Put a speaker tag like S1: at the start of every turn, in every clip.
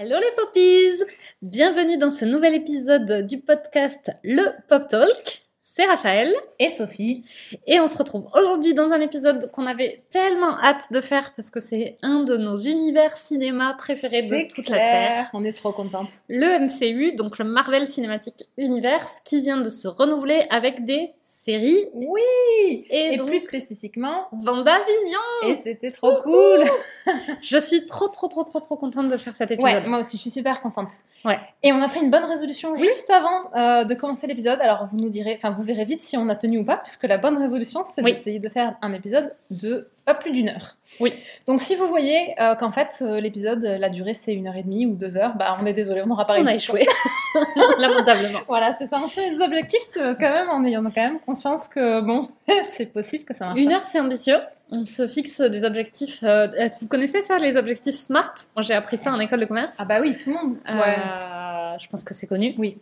S1: Hello les poppies Bienvenue dans ce nouvel épisode du podcast Le Pop Talk. C'est Raphaël
S2: et Sophie.
S1: Et on se retrouve aujourd'hui dans un épisode qu'on avait tellement hâte de faire parce que c'est un de nos univers cinéma préférés de toute la Terre.
S2: On est trop contente.
S1: Le MCU, donc le Marvel Cinematic Universe, qui vient de se renouveler avec des série.
S2: Oui Et, plus spécifiquement,
S1: Vendavision
S2: Et c'était trop cool
S1: Je suis trop, trop, trop, trop, trop contente de faire cet épisode.
S2: moi aussi, je suis super contente.
S1: Ouais.
S2: Et on a pris une bonne résolution juste avant euh, de commencer l'épisode. Alors, vous nous direz, enfin, vous verrez vite si on a tenu ou pas, puisque la bonne résolution, c'est d'essayer de faire un épisode de pas plus d'une heure.
S1: Oui.
S2: Donc si vous voyez euh, qu'en fait euh, l'épisode, la durée c'est une heure et demie ou deux heures, bah on est désolé, on n'aura pas réussi.
S1: On a échoué. Lamentablement.
S2: voilà, c'est ça. On fait des objectifs quand même, en ayant quand même conscience que bon, c'est possible que ça marche.
S1: Une heure c'est ambitieux. On se fixe des objectifs. Euh, vous connaissez ça, les objectifs SMART? J'ai appris ça en école de commerce.
S2: Ah bah oui, tout le monde.
S1: Ouais. je pense que c'est connu.
S2: Oui.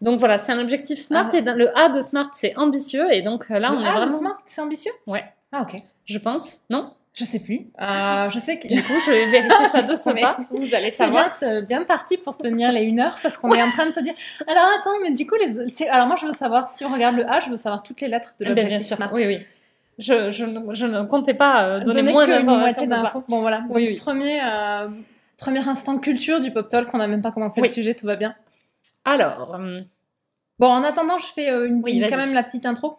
S1: Donc voilà, c'est un objectif SMART ah. et le A de SMART c'est ambitieux et donc là on est
S2: A
S1: vraiment.
S2: De SMART c'est ambitieux?
S1: Ouais.
S2: Ah ok.
S1: Je pense, non?
S2: Je sais plus. Euh, je sais que
S1: du coup, je vais vérifier ça de ce pas. Vous allez savoir.
S2: C'est bien, bien, parti pour tenir les une heure parce qu'on est en train de se dire. Alors attends, mais du coup, les. Alors moi, je veux savoir si on regarde le A, je veux savoir toutes les lettres de eh l'objectif.
S1: Bien sûr. Oui, oui. Je, je, je, ne comptais pas euh, donner, moins d'informations.
S2: Bon voilà. Oui, oui. Premier, euh, premier instant culture du pop talk. On n'a même pas commencé le sujet, tout va bien.
S1: Alors.
S2: Bon, en attendant, je fais une, quand même la petite intro.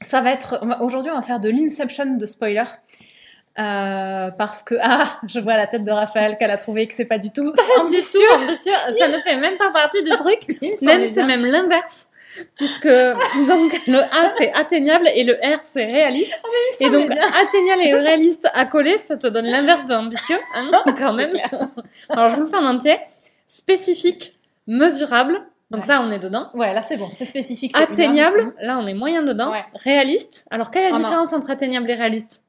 S2: Ça va être. Aujourd'hui, on va faire de l'inception de spoiler. Euh, parce que ah, je vois la tête de Raphaël qu'elle a trouvé que c'est pas du tout
S1: ambitieux. ambitieux, ça ne fait même pas partie du truc. même c'est même l'inverse, puisque donc le A c'est atteignable et le R c'est réaliste.
S2: Ah,
S1: et donc atteignable et réaliste à coller, ça te donne l'inverse de ambitieux, hein, quand même. Alors je vous le fais en entier. Spécifique, mesurable. Donc là, on est dedans.
S2: Ouais, là c'est bon, c'est spécifique.
S1: Atteignable, là on est moyen dedans. Réaliste. Alors quelle est la oh différence entre atteignable et réaliste?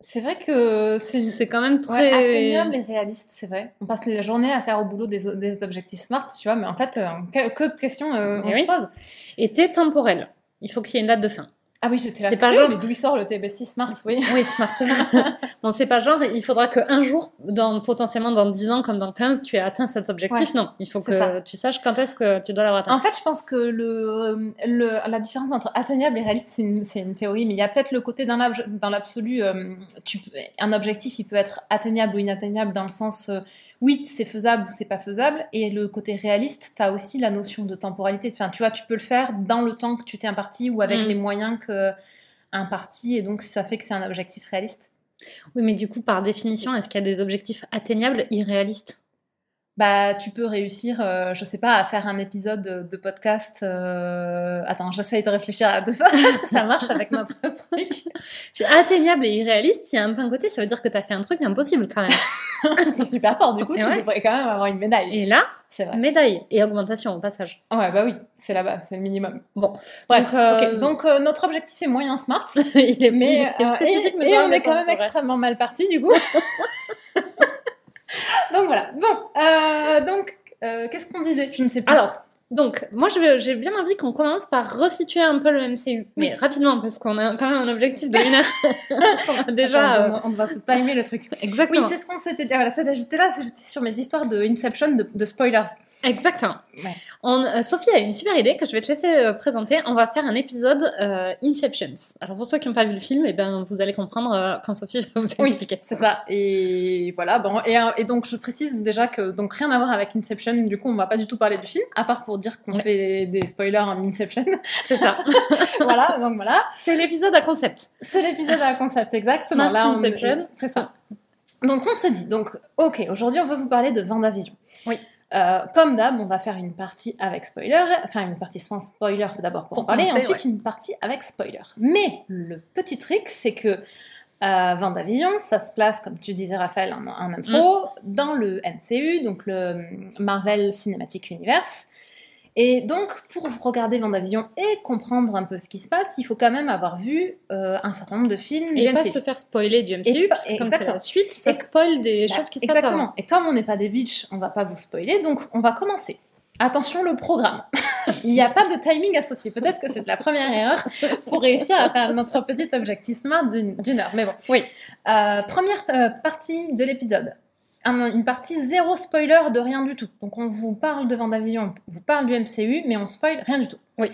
S2: C'est vrai que
S1: c'est quand même très
S2: atteignable et réaliste, c'est vrai. On passe les journées à faire au boulot des, des objectifs smart, tu vois, mais en fait, euh, que, de questions euh, on se pose.
S1: Et temporel. Il faut qu'il y ait une date de fin.
S2: Ah oui, j'étais là.
S1: C'est pas genre.
S2: D'où il sort le TBC Smart, oui.
S1: Oui, Smart. bon, c'est pas genre, il faudra qu'un jour, dans, potentiellement dans 10 ans comme dans 15, tu aies atteint cet objectif. non, il faut que tu saches quand est-ce que tu dois l'avoir atteint.
S2: En fait, je pense que le, le la différence entre atteignable et réaliste, c'est une, une, théorie, mais il y a peut-être le côté dans l'absolu, euh, un objectif, il peut être atteignable ou inatteignable dans le sens. Euh, oui, c'est faisable ou c'est pas faisable. Et le côté réaliste, tu as aussi la notion de temporalité. Enfin, tu vois, tu peux le faire dans le temps que tu t'es imparti ou avec mm. les moyens que imparti. Et donc, ça fait que c'est un objectif réaliste.
S1: Oui, mais du coup, par définition, est-ce qu'il y a des objectifs atteignables irréalistes?
S2: Bah, tu peux réussir, euh, je sais pas, à faire un épisode de, podcast. Euh... Attends, j'essaye de réfléchir à deux fois ça marche avec notre truc.
S1: Atteignable et irréaliste, il y a un peu un côté, ça veut dire que tu as fait un truc impossible quand même.
S2: c'est super fort, du coup, tu devrais quand même avoir une médaille.
S1: Et là, c'est vrai. Médaille et augmentation au passage.
S2: Ouais, bah oui, c'est là-bas, c'est le minimum.
S1: Bon,
S2: bref. Donc, euh, euh, notre objectif est moyen smart.
S1: il est, mais,
S2: spécifique, et, et on est quand même extrêmement mal parti, du coup. donc voilà. Bon, euh, donc euh, qu'est-ce qu'on disait?
S1: Je ne sais pas. Alors, donc, moi, j'ai bien envie qu'on commence par resituer un peu le MCU. Mais rapidement, parce qu'on a quand même un objectif de une heure.
S2: déjà. on, va se timer le truc.
S1: Exactement.
S2: Oui, c'est ce qu'on s'était dit. Voilà, j'étais là, j'étais sur mes histoires de Inception, de spoilers.
S1: Exactement. Euh, Sophie a une super idée que je vais te laisser euh, présenter. On va faire un épisode euh, Inceptions. Alors pour ceux qui n'ont pas vu le film, et eh ben, vous allez comprendre quand Sophie va vous expliquer.
S2: c'est ça. Et voilà. Bon, et, donc je précise déjà que donc rien à voir avec Inception. Du coup, on va pas du tout parler du film, à part pour dire qu'on fait des, spoilers en Inception.
S1: C'est ça.
S2: voilà. Donc voilà.
S1: C'est l'épisode à concept.
S2: C'est l'épisode à concept, exactement.
S1: Smart Inception.
S2: C'est ça. Donc on s'est dit. Donc ok, aujourd'hui on va vous parler de Vendavision.
S1: Oui.
S2: Euh, comme d'hab, on va faire une partie avec spoiler, enfin une partie sans spoiler d'abord pour, parler, et ensuite une partie avec spoiler. Mais le petit trick, c'est que euh, Vendavision, ça se place, comme tu disais Raphaël en, intro, mm. dans le MCU, donc le Marvel Cinematic Universe. Et donc, pour regarder Vendavision et comprendre un peu ce qui se passe, il faut quand même avoir vu euh, un certain nombre de films.
S1: Et pas se faire spoiler du MCU, parce que comme c'est la suite, ça spoil des bah, choses qui se passent Exactement.
S2: Et comme on n'est pas des bitches, on va pas vous spoiler, donc on va commencer. Attention le programme. il n'y a pas de timing associé. Peut-être que c'est la première erreur pour réussir à faire notre petit objectif smart d'une heure. Mais bon.
S1: Oui.
S2: Euh, première euh, partie de l'épisode. Une partie zéro spoiler de rien du tout. Donc on vous parle de Vendavision, on vous parle du MCU, mais on spoil rien du tout.
S1: Oui.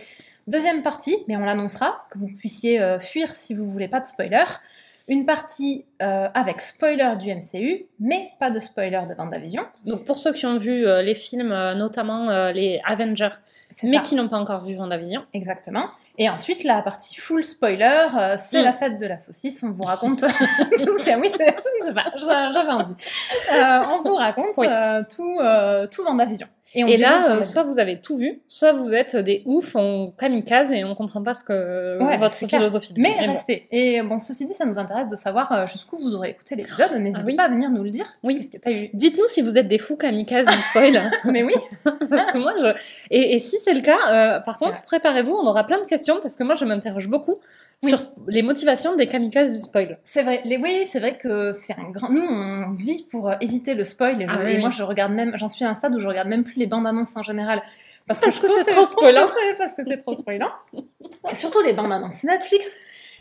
S2: Deuxième partie, mais on l'annoncera, que vous puissiez euh, fuir si vous voulez pas de spoiler. Une partie euh, avec spoiler du MCU, mais pas de spoiler de Vendavision.
S1: Donc pour ceux qui ont vu euh, les films, notamment les Avengers, mais qui n'ont pas encore vu Vendavision.
S2: Exactement. Et ensuite, la partie full spoiler, euh, c'est mm. la fête de la saucisse. On vous raconte tout ce qu'il y a. Oui, c'est, je sais pas, j'avais envie. Euh, on vous raconte euh, tout, tout dans
S1: Et, là, euh, soit vous avez tout vu, soit vous êtes des oufs, on kamikaze et on comprend pas ce que votre philosophie.
S2: Mais respect. Et bon, ceci dit, ça nous intéresse de savoir euh, jusqu'où vous aurez écouté l'épisode. Ah N'hésitez pas à venir nous le dire.
S1: Oui. Eu? Dites-nous si vous êtes des fous kamikazes du spoil.
S2: mais oui.
S1: parce que moi, je... et, si c'est le cas, euh, par contre, préparez-vous, on aura plein de questions parce que moi, je m'interroge beaucoup sur les motivations des kamikazes du spoil.
S2: C'est vrai. Les... Oui, c'est vrai que c'est un grand. Nous, on vit pour éviter le spoil. Et, ah moi, je regarde même. J'en suis à un stade où je regarde même plus les bandes annonces en général.
S1: Parce, que, c'est trop spoilant.
S2: Parce que c'est trop spoilant. Et surtout les bandes annonces Netflix.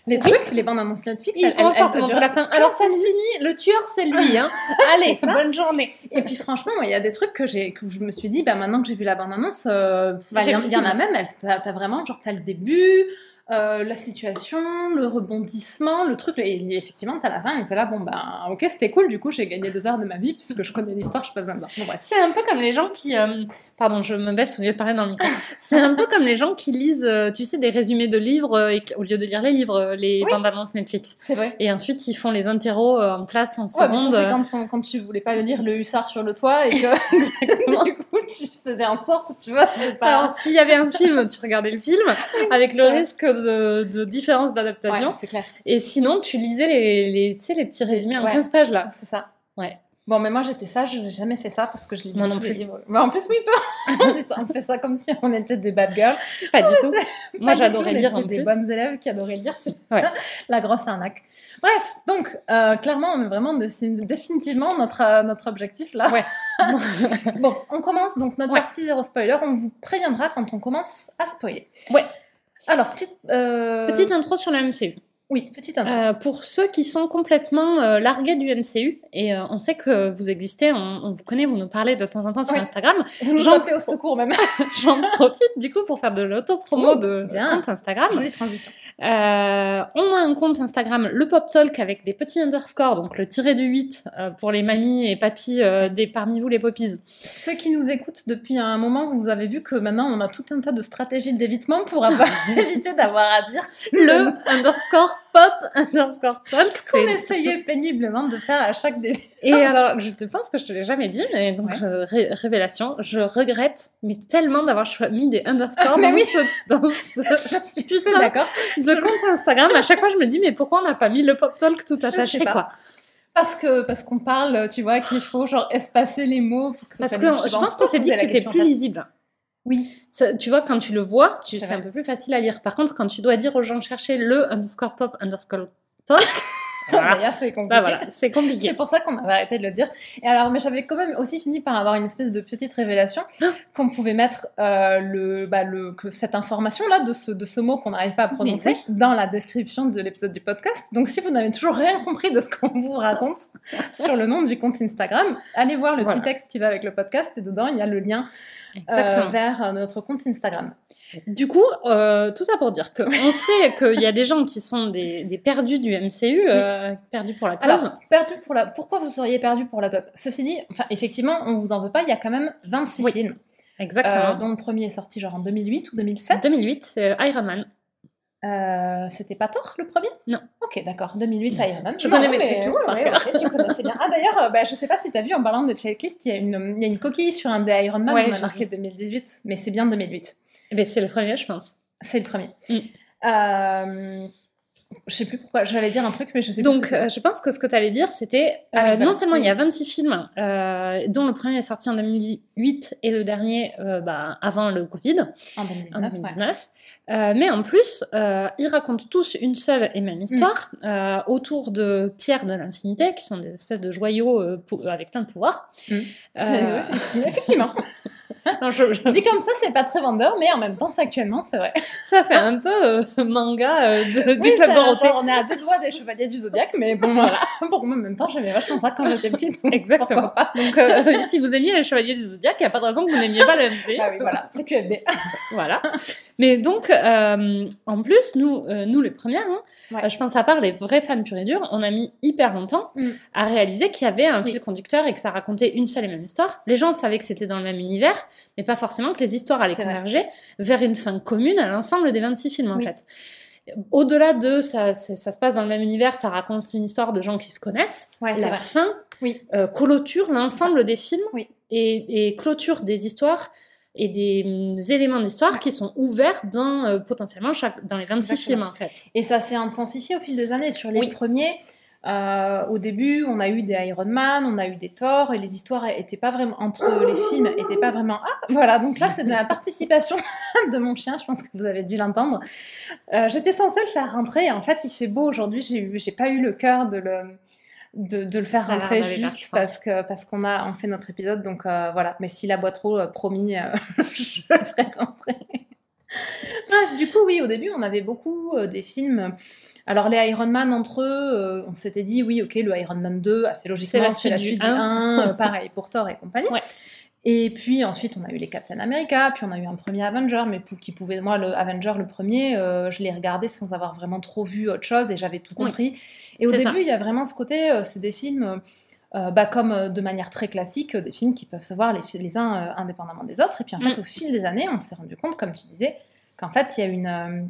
S2: Les trucs, les bandes annonces Netflix,
S1: ils commencent par te montrer la fin. Alors ça finit, le tueur c'est lui, hein. Allez, bonne journée.
S2: Et puis franchement, il y a des trucs que j'ai, que je me suis dit, bah maintenant que j'ai vu la bande annonce, euh, il y, en a même, t'as as vraiment genre t'as le début, euh, la situation, le rebondissement, le truc. Et effectivement, t'as la fin et t'es là, bon, ben, ok, c'était cool, du coup, j'ai gagné deux heures de ma vie puisque je connais l'histoire, je suis pas besoin de bon,
S1: C'est un peu comme les gens qui. Euh, pardon, je me baisse au lieu de parler dans le micro. C'est un peu comme les gens qui lisent, euh, tu sais, des résumés de livres et au lieu de lire les livres, les bandes annonces Netflix.
S2: C'est vrai.
S1: Et ensuite, ils font les interros en classe, en seconde.
S2: c'est quand, quand, tu voulais pas lire le hussard sur le toit et que, du coup, tu faisais en sorte, tu vois.
S1: Pas... Alors, s'il y avait un film, tu regardais le film avec le risque de, de différence d'adaptation. Et sinon, tu lisais les, les, les petits résumés en 15 pages là.
S2: C'est ça.
S1: Ouais.
S2: Bon, mais moi j'étais sage, je n'ai jamais fait ça parce que je lisais
S1: moi non plus.
S2: livres. Mais en plus, oui, pas. on fait ça comme si on était des bad girls.
S1: Pas du tout. Moi j'adorais lire en
S2: plus. des bonnes élèves qui adoraient lire. Ouais. La grosse arnaque. Bref, donc euh, clairement, on est vraiment définitivement notre, euh, notre objectif là.
S1: Ouais.
S2: bon, on commence donc notre partie zéro spoiler. On vous préviendra quand on commence à spoiler.
S1: Ouais.
S2: Alors, petite,
S1: euh, petite intro sur la MCU.
S2: Oui, petite intro.
S1: Euh, pour ceux qui sont complètement euh, largués du MCU, et on sait que vous existez, on, vous connaît, vous nous parlez de temps en temps sur Instagram.
S2: Vous nous appelez au secours même.
S1: J'en profite du coup pour faire de l'auto-promo de, compte Instagram. on a un compte Instagram, le Pop Talk, avec des petits underscores, donc le tiré de 8 pour les mamies et papis des, parmi vous les poppies.
S2: Ceux qui nous écoutent depuis un moment, vous avez vu que maintenant on a tout un tas de stratégies d'évitement pour avoir éviter d'avoir à dire
S1: le underscore pop underscore talk.
S2: qu'on essayait péniblement de faire à chaque début.
S1: Et alors, je te pense que je te l'ai jamais dit, mais donc, révélation, je regrette, mais tellement d'avoir mis des underscores dans, ce, dans ce, je suis putain d'accord. de compte Instagram. À chaque fois, je me dis, mais pourquoi on n'a pas mis le pop talk tout attaché, quoi?
S2: Parce que parce qu'on parle, tu vois, qu'il faut genre espacer les mots pour que
S1: ça Parce que je pense qu'on s'est dit que c'était plus lisible.
S2: Oui.
S1: tu vois, quand tu le vois, tu, c'est un peu plus facile à lire. Par contre, quand tu dois dire aux gens chercher le underscore pop underscore talk,
S2: c'est compliqué.
S1: Bah c'est compliqué.
S2: C'est pour ça qu'on avait arrêté de le dire. Et alors, mais j'avais quand même aussi fini par avoir une espèce de petite révélation ah. qu'on pouvait mettre euh, le, bah, le, que cette information-là de ce, de ce mot qu'on n'arrive pas à prononcer dans la description de l'épisode du podcast. Donc, si vous n'avez toujours rien compris de ce qu'on vous raconte sur le nom du compte Instagram, allez voir le petit texte qui va avec le podcast et dedans, il y a le lien euh, vers euh, notre compte Instagram.
S1: Du coup, euh, tout ça pour dire qu'on sait qu'il y a des gens qui sont des, perdus du MCU, perdus pour la cause. Alors,
S2: perdus pour la... pourquoi vous seriez perdus pour la cause Ceci dit, enfin, effectivement, on vous en veut pas, il y a quand même 26 films.
S1: Exactement.
S2: dont le premier est sorti genre en 2008 ou 2007
S1: 2008, c'est Iron Man.
S2: Euh, c'était pas Thor le premier?
S1: Non.
S2: Ok, d'accord. 2008, c'est Iron Man.
S1: Je connais mes checklists par
S2: cœur. tu connaissais bien. Ah, d'ailleurs, euh, bah, je sais pas si tu as vu en parlant de checklist, il y, a une, il y a une coquille sur un des Iron Man, on a marqué 2018, mais c'est bien 2008.
S1: Eh ben, c'est le premier, je pense.
S2: C'est le premier. Mm. Euh, je sais plus pourquoi, j'allais dire un truc, mais je sais
S1: Donc, plus. Donc, je pense que ce que tu allais dire, c'était ah, euh, non seulement il y a 26 films, euh, dont le premier est sorti en 2008 et le dernier euh, bah, avant le Covid,
S2: en 2019,
S1: mais en plus, ils racontent tous une seule et même histoire mm. autour de pierres de l'infinité, qui sont des espèces de joyaux avec plein de pouvoirs.
S2: Mm. effectivement. non, je, Dit comme ça, c'est pas très vendeur, mais en même temps, factuellement, c'est vrai.
S1: Ça fait un peu euh, manga euh, de, du Club Dorothée.
S2: on est à deux doigts des Chevaliers du Zodiaque, mais bon, voilà. Pour moi, en même temps, j'aimais vachement ça quand j'étais petite.
S1: Exactement. Pas. Donc, euh, si vous aimiez les Chevaliers du Zodiaque, il n'y a pas de raison que vous n'aimiez pas le MC.
S2: Ah oui, voilà, c'est QFD.
S1: voilà. Mais donc, en plus, nous, nous les premières, hein, je pense à part les vrais fans pur et dur, on a mis hyper longtemps mm. à réaliser qu'il y avait un fil conducteur et que ça racontait une seule et même histoire. Les gens savaient que c'était dans le même univers, mais pas forcément que les histoires allaient converger vers une fin commune à l'ensemble des 26 films, en fait. Au-delà de ça, ça se passe dans le même univers, ça raconte une histoire de gens qui se connaissent. la fin euh, clôture l'ensemble des films et, clôture des histoires et des mm, éléments d'histoire qui sont ouverts dans euh, potentiellement chaque, dans les 26 films en fait.
S2: Et ça s'est intensifié au fil des années. Sur les premiers, euh, au début, on a eu des Iron Man, on a eu des Thor, et les histoires étaient pas vraiment entre les films, étaient pas vraiment. Ah, voilà. Donc là, c'est de la participation de mon chien. Je pense que vous avez dû l'entendre. Euh, j'étais censée le faire rentrer, et en fait, il fait beau aujourd'hui. J'ai eu, j'ai pas eu le cœur de le. De, de le faire rentrer juste parce que parce qu'on a on fait notre épisode donc euh, voilà mais s'il aboie trop promis je le ferai rentrer Bref, du coup oui au début on avait beaucoup des films alors les Iron Man entre eux, euh, on s'était dit oui, ok, le Iron Man 2, assez logiquement, c'est la suite, du 1, euh, pareil pour Thor et compagnie. Et puis ensuite, on a eu les Captain America, puis on a eu un premier Avenger, mais pour, qui pouvait, moi, le Avenger, le premier, euh, je l'ai regardé sans avoir vraiment trop vu autre chose et j'avais tout compris. Et au début, il y a vraiment ce côté, c'est des films. bah, comme de manière très classique, des films qui peuvent se voir les, les uns indépendamment des autres. Et puis en fait, mm. au fil des années, on s'est rendu compte, comme tu disais, qu'en fait, il y a une,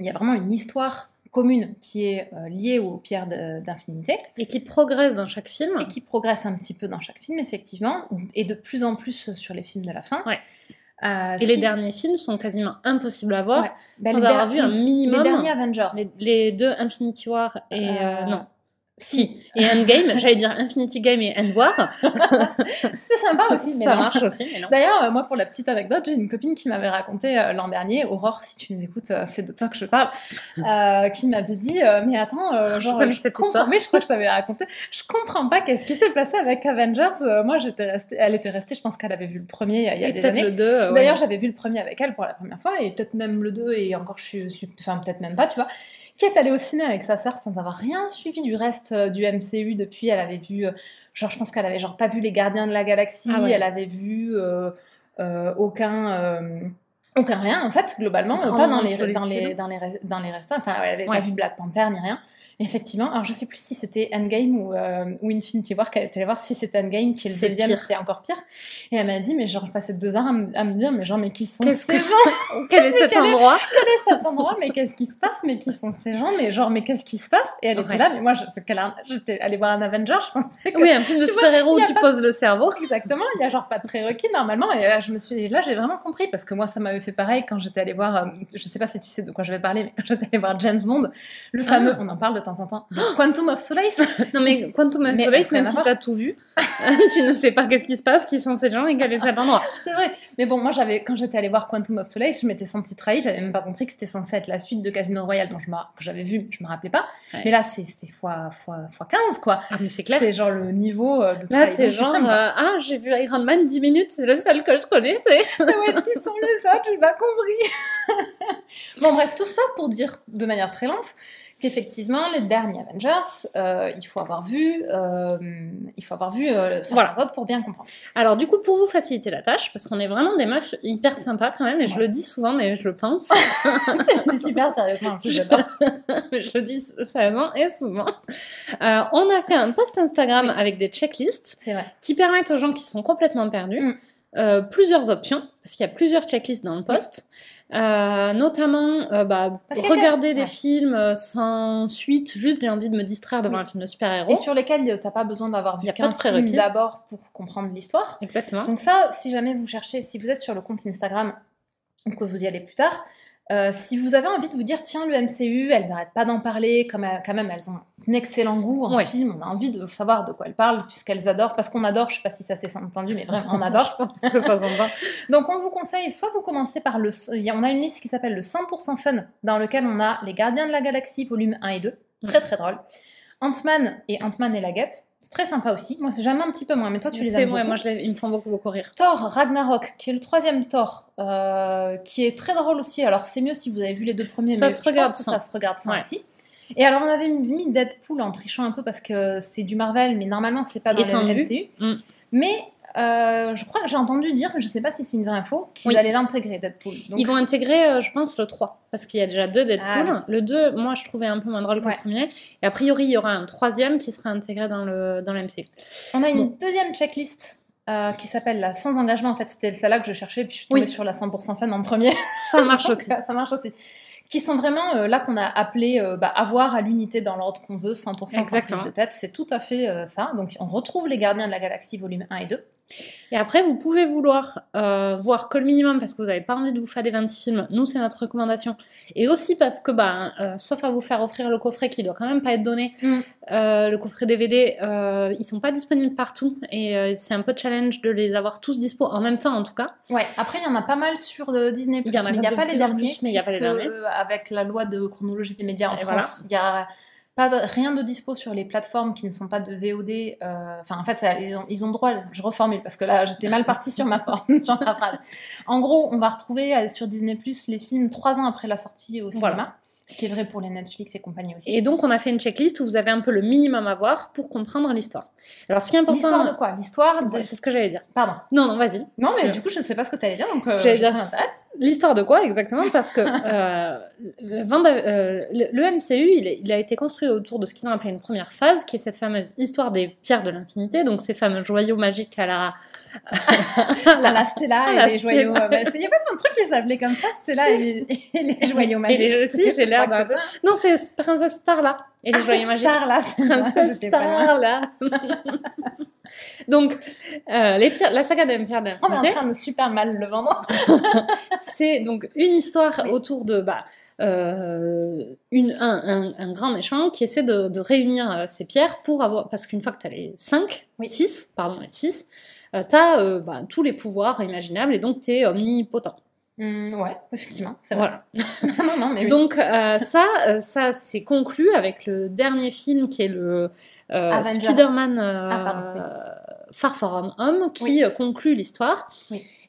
S2: il y a vraiment une histoire commune qui est euh, liée aux pierres d'infinité.
S1: Et qui progresse dans chaque film.
S2: Et qui progresse un petit peu dans chaque film, effectivement, et de plus en plus sur les films de la fin.
S1: Ouais. Euh, et les derniers films sont quasiment impossibles à voir bah, sans avoir vu un minimum.
S2: Les derniers Avengers.
S1: Les, deux Infinity War et... Euh, non, si. Et Endgame, j'allais dire Infinity Game et End War.
S2: C'était sympa aussi,
S1: mais ça marche aussi.
S2: D'ailleurs, euh, moi, pour la petite anecdote, j'ai une copine qui m'avait raconté euh, l'an dernier, Aurore, si tu nous écoutes, euh, c'est de toi que je parle, qui m'avait dit, mais attends, genre, je, cette histoire. Oui, je crois que je t'avais raconté. Je comprends pas qu'est-ce qui s'est passé avec Avengers. moi, j'étais restée, elle était restée, je pense qu'elle avait vu le premier il y a, des années. le 2. D'ailleurs, j'avais vu le premier avec elle pour la première fois, et peut-être même le 2, et encore, je suis, enfin, peut-être même pas, tu vois qui est allée au ciné avec sa sœur sans avoir rien suivi du reste euh, du MCU depuis. Elle avait vu, euh, genre, je pense qu'elle avait genre pas vu les Gardiens de la Galaxie, ah elle avait vu euh, aucun. aucun rien en fait globalement pas dans les, dans les, dans les dans les restants enfin elle avait pas vu Black Panther ni rien Effectivement. Alors, je sais plus si c'était Endgame ou, euh, ou Infinity War qu'elle était allée voir. Si c'était Endgame, qui est le deuxième, c'est encore pire. Et elle m'a dit, mais genre, je passais deux heures à, me, dire, mais genre, mais qui sont ces gens?
S1: Quel est cet endroit?
S2: Quel est cet endroit? Mais qu'est-ce qui se passe? Mais qui sont ces gens? Mais genre, mais qu'est-ce qui se passe? Et elle était là, mais moi, j'étais allée voir un Avenger, je pensais que.
S1: Oui, un film de super-héros où tu poses le cerveau.
S2: Exactement. Il y a genre pas de prérequis normalement. Et là, je me suis là, j'ai vraiment compris parce que moi, ça m'avait fait pareil quand j'étais allée voir, euh, je sais pas si tu sais de quoi je vais parler, mais quand j'étais allée voir James Bond, le fameux, ah. on en parle de temps en temps. Quantum of Solace
S1: Non mais Quantum of Solace, même si t'as tout vu, tu ne sais pas qu'est-ce qui se passe, qui sont ces gens et quel est cet endroit.
S2: C'est vrai. Mais bon, moi, j'avais, quand j'étais allée voir Quantum of Solace, je m'étais sentie trahie, j'avais même pas compris que c'était censé être la suite de Casino Royale, dont j'avais vu, je me rappelais pas. Mais là, c'était fois, fois, fois 15, quoi.
S1: Ah, mais c'est clair.
S2: C'est genre le niveau euh, de
S1: Là, c'est genre, euh, ah, j'ai vu Iron Man 10 minutes, c'est le seul que je connaissais.
S2: Où est-ce qu'ils sont les autres? J'ai pas compris. bon, bref, tout ça pour dire de manière très lente qu'effectivement, les derniers Avengers, euh, il faut avoir vu, euh, il faut avoir vu euh, voilà. autres pour bien comprendre.
S1: Alors du coup, pour vous faciliter la tâche, parce qu'on est vraiment des meufs hyper sympas quand même, et je le dis souvent, mais je le pense.
S2: tu super sérieusement,
S1: je, je le dis sérieusement et souvent. On a fait un post Instagram avec des checklists qui permettent aux gens qui sont complètement perdus. Mm. Euh, plusieurs options, parce qu'il y a plusieurs checklists dans le post. Euh, notamment, euh, bah, regarder des films sans suite, juste j'ai envie de me distraire devant un film de super-héros.
S2: Et sur lesquels tu n'as pas besoin d'avoir vu qu'un film d'abord pour comprendre l'histoire.
S1: Exactement.
S2: Donc ça, si jamais vous cherchez, si vous êtes sur le compte Instagram ou que vous y allez plus tard, euh, si vous avez envie de vous dire, tiens, le MCU, elles n'arrêtent pas d'en parler, quand même, quand même, elles ont un excellent goût en film, on a envie de savoir de quoi elles parlent, puisqu'elles adorent, parce qu'on adore, je sais pas si ça s'est entendu, mais vraiment, on adore. je pense que ça s'entend. Donc, on vous conseille, soit vous commencez par le. On a une liste qui s'appelle le 100% Fun, dans lequel on a Les Gardiens de la Galaxie, volume 1 et 2, très très drôle. Ant-Man et Ant-Man et la Guêpe, C'est très sympa aussi. Moi, j'aime un petit peu moins, mais toi, tu les aimes
S1: beaucoup. Moi, je ils me font beaucoup, beaucoup rire.
S2: Thor Ragnarok, qui est le troisième Thor, euh, qui est très drôle aussi. Alors, c'est mieux si vous avez vu les deux premiers,
S1: ça se regarde
S2: ça. se regarde ça aussi. Et alors, on avait mis Deadpool en trichant un peu parce que c'est du Marvel, mais normalement, c'est pas dans le MCU. Mm. Mais euh, je crois que j'ai entendu dire, mais je ne sais pas si c'est une vraie info, qu'ils allaient l'intégrer, Deadpool.
S1: Ils vont intégrer, euh, je pense, le 3, parce qu'il y a déjà deux Deadpool. Ah le 2, moi, je trouvais un peu moins drôle que le premier. Et a priori, il y aura un troisième qui sera intégré dans le, dans MCU.
S2: On a une deuxième checklist euh, qui s'appelle la sans engagement. En fait, c'était celle-là que je cherchais, puis je suis tombée sur la 100% fan en premier.
S1: Ça marche aussi.
S2: ça marche aussi qui sont vraiment là qu'on a appelé bah, avoir à l'unité dans l'ordre qu'on veut, 100% Exactement. de tête. C'est tout à fait ça. Donc on retrouve les Gardiens de la Galaxie volume 1 et 2.
S1: Et après, vous pouvez vouloir euh, voir que le minimum parce que vous n'avez pas envie de vous faire des 26 films. Nous, c'est notre recommandation. Et aussi parce que, bah, euh, sauf à vous faire offrir le coffret qui doit quand même pas être donné, mm. euh, le coffret DVD, ils sont pas disponibles partout. Et c'est un peu challenge de les avoir tous dispo en même temps, en tout cas.
S2: Ouais, après, il y en a pas mal sur Disney. Il y en a, pas les derniers. mais il y a pas les derniers. avec la loi de chronologie des médias en France, il y a pas rien de dispo sur les plateformes qui ne sont pas de VOD. Euh, enfin, en fait, ils ont, ils ont droit. Je reformule parce que là, j'étais mal partie sur ma forme, sur ma phrase. En gros, on va retrouver euh, sur Disney Plus les films trois ans après la sortie au cinéma. Ce qui est vrai pour les Netflix et compagnie aussi.
S1: Et donc, on a fait une checklist où vous avez un peu le minimum à voir pour comprendre l'histoire. Alors, ce qui est important.
S2: L'histoire de quoi? L'histoire de...
S1: C'est ce que j'allais dire.
S2: Pardon.
S1: Non, non, vas-y.
S2: Non, mais du coup, je ne sais pas ce que tu allais dire, donc euh,
S1: j'allais dire. L'histoire de quoi exactement? Parce que euh, euh, le, MCU, il, a été construit autour de ce qu'ils ont appelé une première phase, qui est cette fameuse histoire des pierres de l'infinité, donc ces fameux joyaux magiques à la...
S2: à la Stella et les joyaux... Euh, il y a pas plein de trucs qui s'appelaient comme ça, Stella et, les, joyaux magiques. Et
S1: les, aussi, j'ai l'air d'un... Non, c'est Princesse Starla et les ah, joyaux magiques.
S2: Starla,
S1: Princesse Starla Donc, les pierres, la saga des pierres de.
S2: On est en train de super mal le vendre
S1: c'est donc une histoire autour de bah, euh, une, un, grand méchant qui essaie de, réunir euh, ces pierres pour avoir. Parce qu'une fois que tu as les 5, 6, pardon, les 6, tu as bah, tous les pouvoirs imaginables et donc tu es omnipotent.
S2: Mmh, ouais, effectivement.
S1: Voilà. non, non, mais Donc euh, ça, ça c'est conclu avec le dernier film qui est le Spider-Man ah, Far From Home qui conclut l'histoire.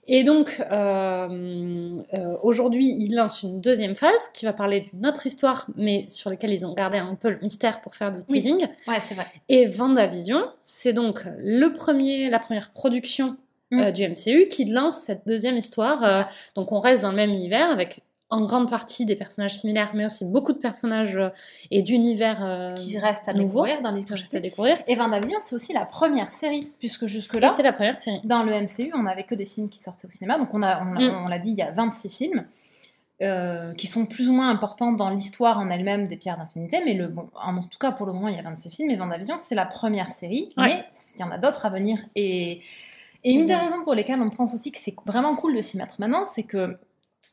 S1: Et donc, euh, euh, aujourd'hui, ils lancent une deuxième phase qui va parler d'une autre histoire, mais sur laquelle ils ont gardé un peu le mystère pour faire du teasing.
S2: Ouais, c'est vrai.
S1: Et Vendavision, c'est donc le premier, la première production mm. euh, du MCU qui lance cette deuxième histoire. donc, on reste dans le même univers avec en grande partie des personnages similaires, mais aussi beaucoup de personnages euh, et d'univers euh,
S2: qui restent à découvrir dans les
S1: à découvrir.
S2: Et Vendavision, c'est aussi la première série, puisque jusque-là,
S1: c'est la première série.
S2: Dans le MCU, on n'avait que des films qui sortaient au cinéma, donc on a, on, mm. l'a dit, il y a 26 films. Euh, qui sont plus ou moins importants dans l'histoire en elle-même des Pierres d'Infinité, mais le, bon, en tout cas pour le moment il y a 26 films, et Vendavision c'est la première série, mais il y en a d'autres à venir. Et, et une des raisons pour lesquelles on pense aussi que c'est vraiment cool de s'y mettre maintenant, c'est que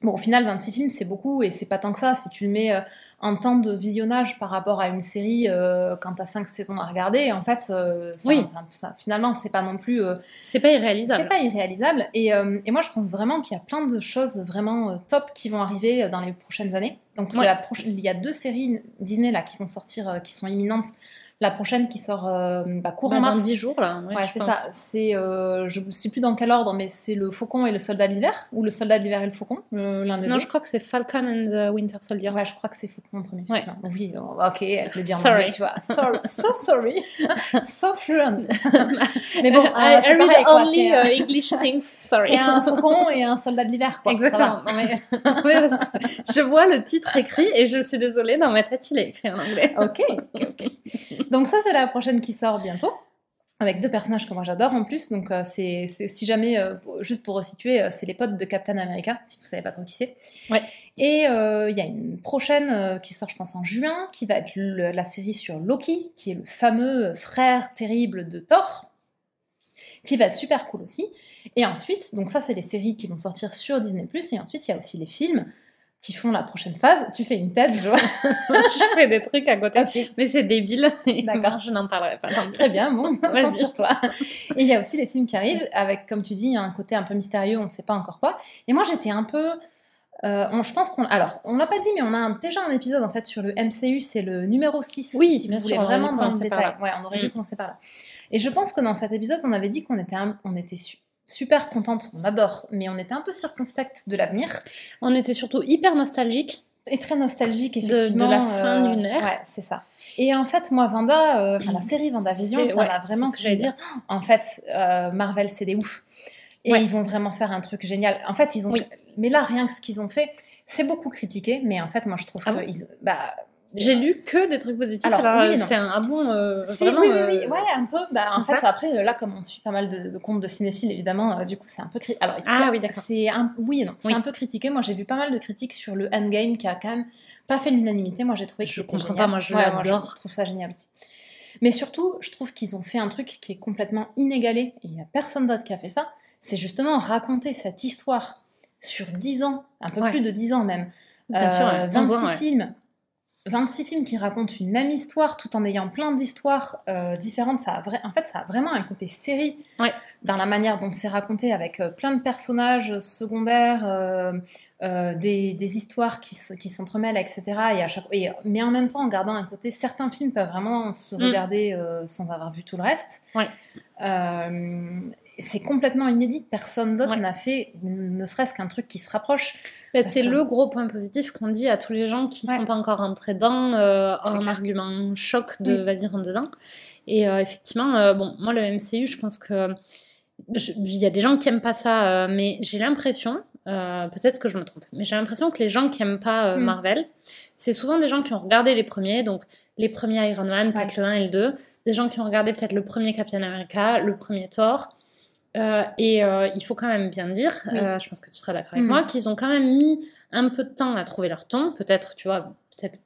S2: Bon, au final, 26 films, c'est beaucoup et c'est pas tant que ça. Si tu le mets euh, en temps de visionnage par rapport à une série euh, quand t'as 5 saisons à regarder, en fait, euh, oui. ça, finalement, c'est pas non plus.
S1: c'est pas irréalisable.
S2: C'est pas irréalisable. Et, et, moi, je pense vraiment qu'il y a plein de choses vraiment top qui vont arriver dans les prochaines années. Donc, la il y a deux séries Disney là qui vont sortir, qui sont imminentes. La prochaine qui sort euh, bah, courant bah,
S1: Dans 10 jours, là.
S2: Ouais, c'est ça. C'est, euh, je ne sais plus dans quel ordre, mais c'est le Faucon et le Soldat de l'hiver Ou le Soldat de l'hiver et le Faucon
S1: euh, L'un des Non, je crois que c'est Falcon and the Winter Soldier.
S2: Ouais, je crois que c'est Faucon en premier. Ouais. Oui, ok, elle peut dire sorry. tu vois. Sorry. so sorry. so fluent.
S1: mais bon, I, I read only uh, English things. Sorry.
S2: C'est un Faucon et un Soldat de l'hiver, quoi.
S1: Exactement. je vois le titre écrit et je suis désolée, dans ma tête, il est écrit en anglais.
S2: ok, ok, ok. Donc ça, c'est la prochaine qui sort bientôt avec deux personnages que moi j'adore en plus. Donc, euh, c'est si jamais, euh, juste pour resituer, euh, c'est les potes de Captain America, si vous savez pas trop qui c'est.
S1: Ouais.
S2: Et il y a une prochaine qui sort, je pense, en juin, qui va être la série sur Loki, qui est le fameux frère terrible de Thor, qui va être super cool aussi. Et ensuite, donc ça, c'est les séries qui vont sortir sur Disney+, et ensuite, il y a aussi les films qui font la prochaine phase. Tu fais une tête, je vois.
S1: je fais des trucs à côté. Mais c'est débile. D'accord. je n'en parlerai pas.
S2: Très bien, bon, vas-y sur toi. Et il y a aussi les films qui arrivent avec, comme tu dis, un côté un peu mystérieux, on ne sait pas encore quoi. Et moi, j'étais un peu euh, je pense qu'on. Alors, on l'a pas dit, mais on a déjà un épisode en fait sur le MCU, c'est le numéro 6.
S1: Oui, si bien sûr.
S2: vraiment dans le détail. Ouais, on aurait dû mm. commencer par là. Et je pense que dans cet épisode, on avait dit qu'on était, on était super contente, on adore, mais on était un peu circonspecte de l'avenir.
S1: On était surtout hyper nostalgique.
S2: Et très nostalgique, effectivement.
S1: De, la fin euh, d'une ère.
S2: Ouais, c'est ça. Et en fait, moi, Vanda, euh, la série Vision, ça m'a vraiment ce que j'allais dire. En fait, Marvel, c'est des ouf. Et ils vont vraiment faire un truc génial. En fait, ils ont. Mais là, rien que ce qu'ils ont fait, c'est beaucoup critiqué. Mais en fait, moi, je trouve ah que. bah,
S1: j'ai lu que des trucs positifs. Alors, oui, c'est un, bon. Euh, vraiment,
S2: oui, oui, oui, ouais, un peu. Bah, en fait, après, là, comme on suit pas mal de, comptes de cinéphiles, évidemment, euh, du coup, c'est un peu. Alors,
S1: ah oui, d'accord.
S2: C'est un... Oui non, c'est un peu critiqué. Moi, j'ai vu pas mal de critiques sur le Endgame qui a quand même pas fait l'unanimité. Moi, j'ai trouvé que
S1: Je comprends pas, moi, je l'adore.
S2: je trouve ça génial aussi. Mais surtout, je trouve qu'ils ont fait un truc qui est complètement inégalé. Et il n'y a personne d'autre qui a fait ça c'est justement raconter cette histoire sur 10 ans, un peu plus de 10 ans même. Bien sûr, 26 euh, films. 26 films qui racontent une même histoire tout en ayant plein d'histoires euh, différentes. Ça a En fait, ça a vraiment un côté série dans la manière dont c'est raconté avec euh, plein de personnages secondaires, des, histoires qui, s'entremêlent, etc. Et à chaque... mais en même temps, en gardant un côté, certains films peuvent vraiment se mm. regarder sans avoir vu tout le reste.
S1: Ouais
S2: c'est complètement inédit. Personne d'autre n'a fait ne serait-ce qu'un truc qui se rapproche.
S1: Bah, c'est le gros point positif qu'on dit à tous les gens qui ne sont pas encore rentrés dedans, euh, un argument choc de vas-y, rentre dedans. Et euh, effectivement, euh, bon, moi, le MCU, je pense que. Il y a des gens qui n'aiment pas ça, mais j'ai l'impression, peut-être que je me trompe, mais j'ai l'impression que les gens qui n'aiment pas mm. Marvel, c'est souvent des gens qui ont regardé les premiers, donc les premiers Iron Man, peut-être le 1 et le 2, des gens qui ont regardé peut-être le premier Captain America, le premier Thor, euh, et euh, il faut quand même bien dire, euh, je pense que tu seras d'accord avec mm. moi, qu'ils ont quand même mis un peu de temps à trouver leur ton, peut-être, tu vois, peut-être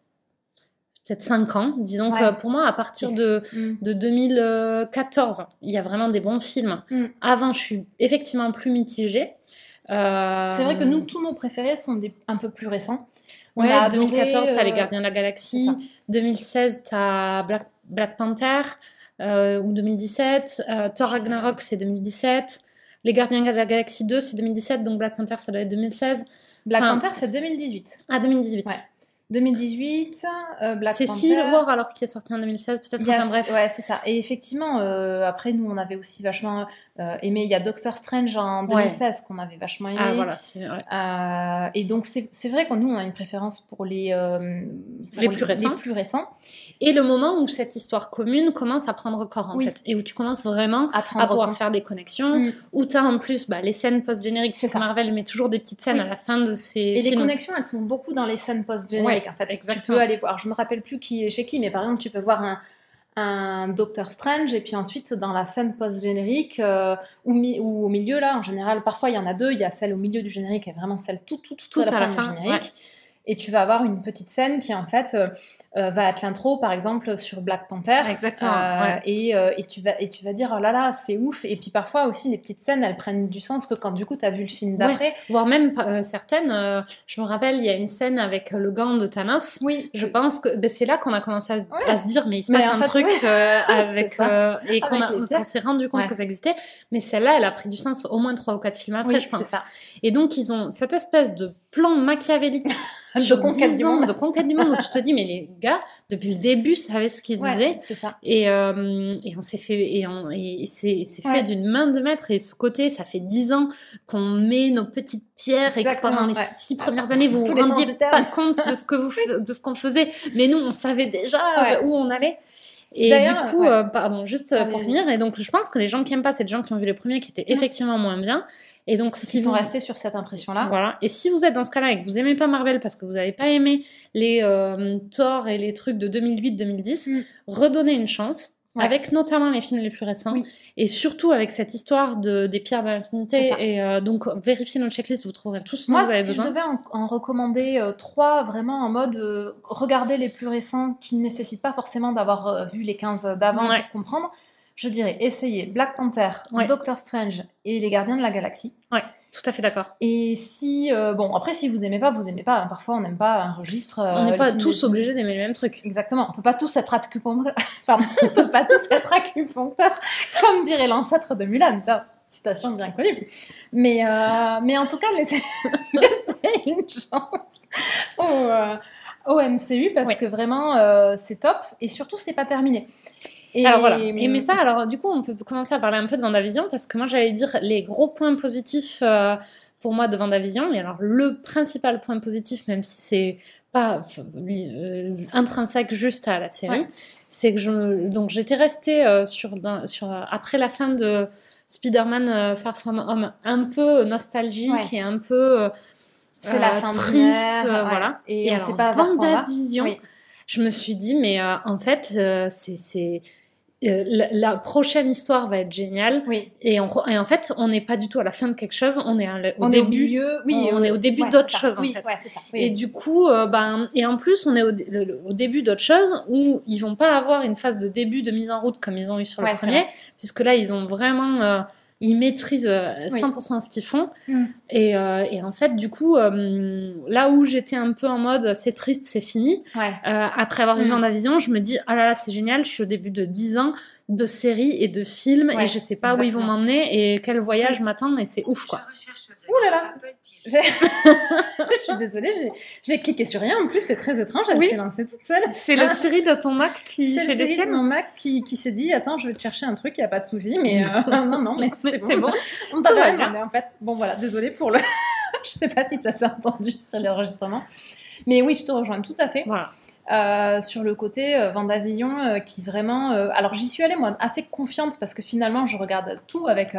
S1: peut-être 5 ans. Disons que pour moi, à partir de, mm. de 2014, il y a vraiment des bons films. Mm. Avant, je suis effectivement plus mitigée.
S2: C'est vrai que nous, tous nos préférés sont des, un peu plus récents.
S1: Ouais, 2014, t'as Les Gardiens de la Galaxie. 2016, t'as Black, Black Panther. Euh, ou 2017. Euh, Thor Ragnarok, c'est 2017. Les Gardiens de la Galaxie 2, c'est 2017. Donc Black Panther, ça doit être 2016.
S2: Black Panther, c'est 2018.
S1: Ah, 2018.
S2: 2018, euh, Black
S1: C'est Civil War alors qui est sorti en 2016, peut-être. enfin bref.
S2: Ouais, c'est ça. Et effectivement, euh, après nous, on avait aussi vachement euh, aimé. Il y a Doctor Strange en 2016 qu'on avait vachement aimé.
S1: Ah voilà, c'est vrai.
S2: Euh, et donc c'est vrai qu'on nous on a une préférence pour les
S1: les, plus récents.
S2: les plus récents.
S1: Et le moment où cette histoire commune commence à prendre corps en fait, et où tu commences vraiment à, pouvoir faire des connexions, mm. où tu as en plus bah, les scènes post-génériques, parce que Marvel met toujours des petites scènes à la fin de ces
S2: et
S1: films.
S2: les connexions, elles sont beaucoup dans les scènes post-génériques en fait. Exactement. Tu peux aller voir. je me rappelle plus qui est chez qui, mais par exemple, tu peux voir un, un Doctor Strange et puis ensuite dans la scène post-générique euh, ou, au milieu là en général parfois il y en a deux. Il y a celle au milieu du générique et vraiment celle tout tout tout, à la, fin, du générique. et tu vas avoir une petite scène qui en fait euh, euh, va être l'intro, par exemple, sur Black Panther.
S1: Exactement. Euh,
S2: et, et, tu vas, et tu vas dire, oh là là, c'est ouf. Et puis parfois aussi, les petites scènes, elles prennent du sens que quand du coup, tu as vu le film d'après.
S1: Voire même certaines. je me rappelle, il y a une scène avec le gant de Thanos.
S2: Oui.
S1: Je pense que ben, c'est là qu'on a commencé à, se dire, mais il se passe un truc avec. et qu'on s'est rendu compte que ça existait. Mais celle-là, elle a pris du sens au moins trois ou quatre films après, je pense. Ça. Et donc, ils ont cette espèce de plan machiavélique
S2: de conquête du monde.
S1: De conquête du monde où tu te dis, mais les gars, depuis le début, savaient ce.
S2: C'est ça.
S1: Et, euh, et on s'est fait, et, on, et c'est, fait d'une main de maître. Et ce côté, ça fait dix ans qu'on met nos petites pierres et que pendant les six premières années, vous vous rendiez pas compte de ce que vous, de ce qu'on faisait. Mais nous, on savait déjà où on allait. Et du coup, euh, pardon, juste euh, pour finir, et donc je pense que les gens qui aiment pas, c'est des gens qui ont vu les premiers qui étaient effectivement moins bien. Et donc,
S2: si sont restés sur cette impression-là.
S1: Voilà. Et si vous êtes dans ce cas-là et que vous aimez pas Marvel parce que vous n'avez pas aimé les euh, Thor et les trucs de 2008-2010, mm. redonnez une chance. Avec notamment les films les plus récents et surtout avec cette histoire de, des pierres de l'infinité. Et euh, donc, vérifiez notre checklist, vous trouverez tout ce dont vous avez
S2: si
S1: besoin.
S2: Moi, si je devais en, recommander euh, trois, vraiment en mode regardez les plus récents qui ne nécessitent pas forcément d'avoir vu les 15 d'avant pour comprendre, je dirais essayez Black Panther, Doctor Strange et Les Gardiens de la Galaxie.
S1: Ouais, tout à fait d'accord.
S2: Et si, euh, bon, après, si vous aimez pas, vous aimez pas. Parfois, on n'aime pas un registre.
S1: on n'est euh, pas tous obligés d'aimer le même truc.
S2: Exactement. On peut pas tous être acupuncteurs. Pardon. on peut pas tous être acupuncteurs, comme dirait l'ancêtre de Mulan. citation bien connue. Mais, euh, mais en tout cas, laissez, une chance au, au MCU parce que vraiment c'est top et surtout c'est pas terminé.
S1: Et, alors voilà. Et mais ça, alors du coup, on peut commencer à parler un peu de Vendavision parce que moi j'allais dire les gros points positifs pour moi de Vendavision. Et alors le principal point positif, même si c'est pas euh, intrinsèque juste à la série, c'est que je donc j'étais restée euh, sur, sur après la fin de Spider-Man euh, Far From Home un peu nostalgique et un peu
S2: c'est la fin
S1: triste, voilà. Et, alors, pas Vendavision, je me suis dit mais en fait c'est euh, la, prochaine histoire va être géniale. Oui. Et, en fait, on n'est pas du tout à la fin de quelque chose, on est au début. oui, on, est au début d'autre chose en fait. et du coup, euh, ben, et en plus, on est au, début d'autre chose où ils vont pas avoir une phase de début de mise en route comme ils ont eu sur le premier, puisque là, ils ont vraiment euh, ils maîtrisent 100% euh, ce qu'ils font. Mm. Et, euh, et, en fait, du coup, euh, là où j'étais un peu en mode c'est triste, c'est fini, après avoir vu mm. vision je me dis ah là là, c'est génial, je suis au début de 10 ans de séries et de films et je sais pas où ils vont m'emmener et quel voyage m'attend et c'est ouf quoi.
S2: Ouh là là Je suis désolée, j'ai cliqué sur rien. En plus, c'est très étrange. Elle s'est lancée toute seule.
S1: C'est le Siri de ton Mac qui fait des siennes.
S2: mon Mac qui, qui s'est dit Attends, je vais te chercher un truc, il n'y a pas de souci. Mais euh, non, non, mais c'est bon. On t'a en fait, bon, voilà, désolée pour le. je sais pas si ça s'est entendu sur l'enregistrement. Mais oui, je te rejoins tout à fait. Voilà. Euh, sur le côté euh, Vendavision euh, qui vraiment. alors j'y suis allée moi assez confiante parce que finalement je regarde tout avec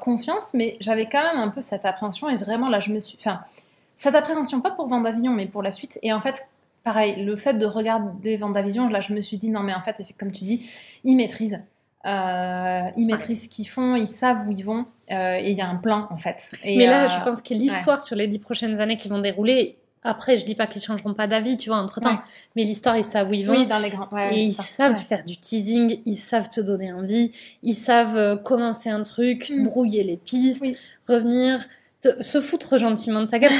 S2: confiance, mais j'avais quand même un peu cette appréhension et vraiment là je me suis. Enfin, cette appréhension pas pour Vendavision mais pour la suite. Et en fait, pareil, le fait de regarder Vendavision, là je me suis dit non mais en fait, comme tu dis, ils maîtrisent. Ils maîtrisent ce qu'ils font, ils savent où ils vont, et il y a un plan en fait.
S1: mais là, je pense que l'histoire sur les dix prochaines années qui vont dérouler, après, je dis pas qu'ils changeront pas d'avis, tu vois, entre temps. Mais l'histoire, ils savent où ils vont.
S2: Oui, dans les grands.
S1: et ils savent faire du teasing, ils savent te donner envie, ils savent euh, commencer un truc, mm. brouiller les pistes, revenir se foutre gentiment de ta gueule.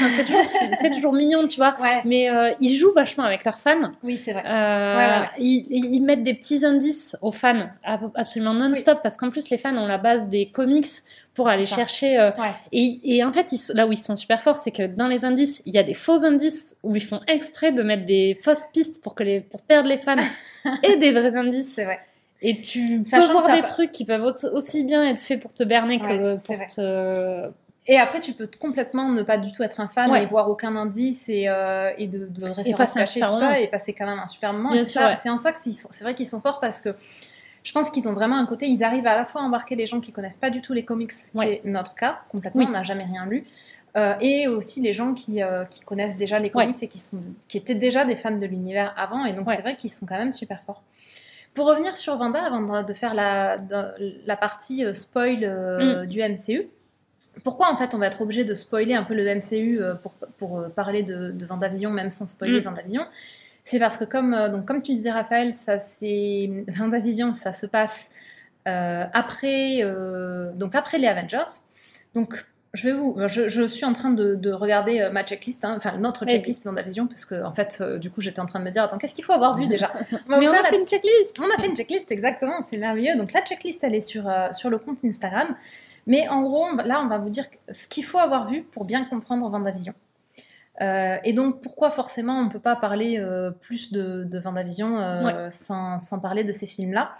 S1: c'est toujours, mignon, tu vois. Mais euh, ils jouent vachement avec leurs fans.
S2: Oui, c'est vrai.
S1: Euh, ils, mettent des petits indices aux fans absolument non-stop parce qu'en plus, les fans ont la base des comics pour aller chercher. Euh, et, en fait, là où ils sont super forts, c'est que dans les indices, il y a des faux indices où ils font exprès de mettre des fausses pistes pour, que les, pour perdre les fans et des vrais indices.
S2: C'est vrai.
S1: Et tu peux voir des trucs qui peuvent aussi bien être faits pour te berner que pour te
S2: et après, tu peux complètement ne pas du tout être un fan et voir aucun indice et, euh, et de, de références cachées, tout ça, et passer quand même un super moment. C'est en ça que c'est vrai qu'ils sont forts parce que je pense qu'ils ont vraiment un côté, ils arrivent à la fois à embarquer les gens qui connaissent pas du tout les comics, qui est notre cas, complètement, on n'a jamais rien lu, euh, et aussi les gens qui, euh, qui, connaissent déjà les comics et qui, sont, qui étaient déjà des fans de l'univers avant, et donc c'est vrai qu'ils sont quand même super forts. Pour revenir sur Vanda, avant de faire la, la partie spoil mm. du MCU, pourquoi en fait on va être obligé de spoiler un peu le MCU euh, pour, pour euh, parler de, de Vendavision même sans spoiler mm. Vendavision? C'est parce que comme, euh, donc, comme tu disais Raphaël, ça c'est Vendavision ça se passe après, donc après les Avengers. Donc je, vais vous, je, je suis en train de, de regarder ma checklist, hein, enfin notre checklist Vendavision, parce que en fait, du coup, j'étais en train de me dire, attends, qu'est-ce qu'il faut avoir vu déjà?
S1: On Mais on a fait une checklist
S2: On a fait une checklist, exactement, c'est merveilleux. Donc la checklist, elle est sur, sur le compte Instagram. Mais en gros, là, on va vous dire ce qu'il faut avoir vu pour bien comprendre Vendavision. Euh, et donc, pourquoi forcément on ne peut pas parler euh, plus de, de Vendavision euh, sans, sans, parler de ces films-là?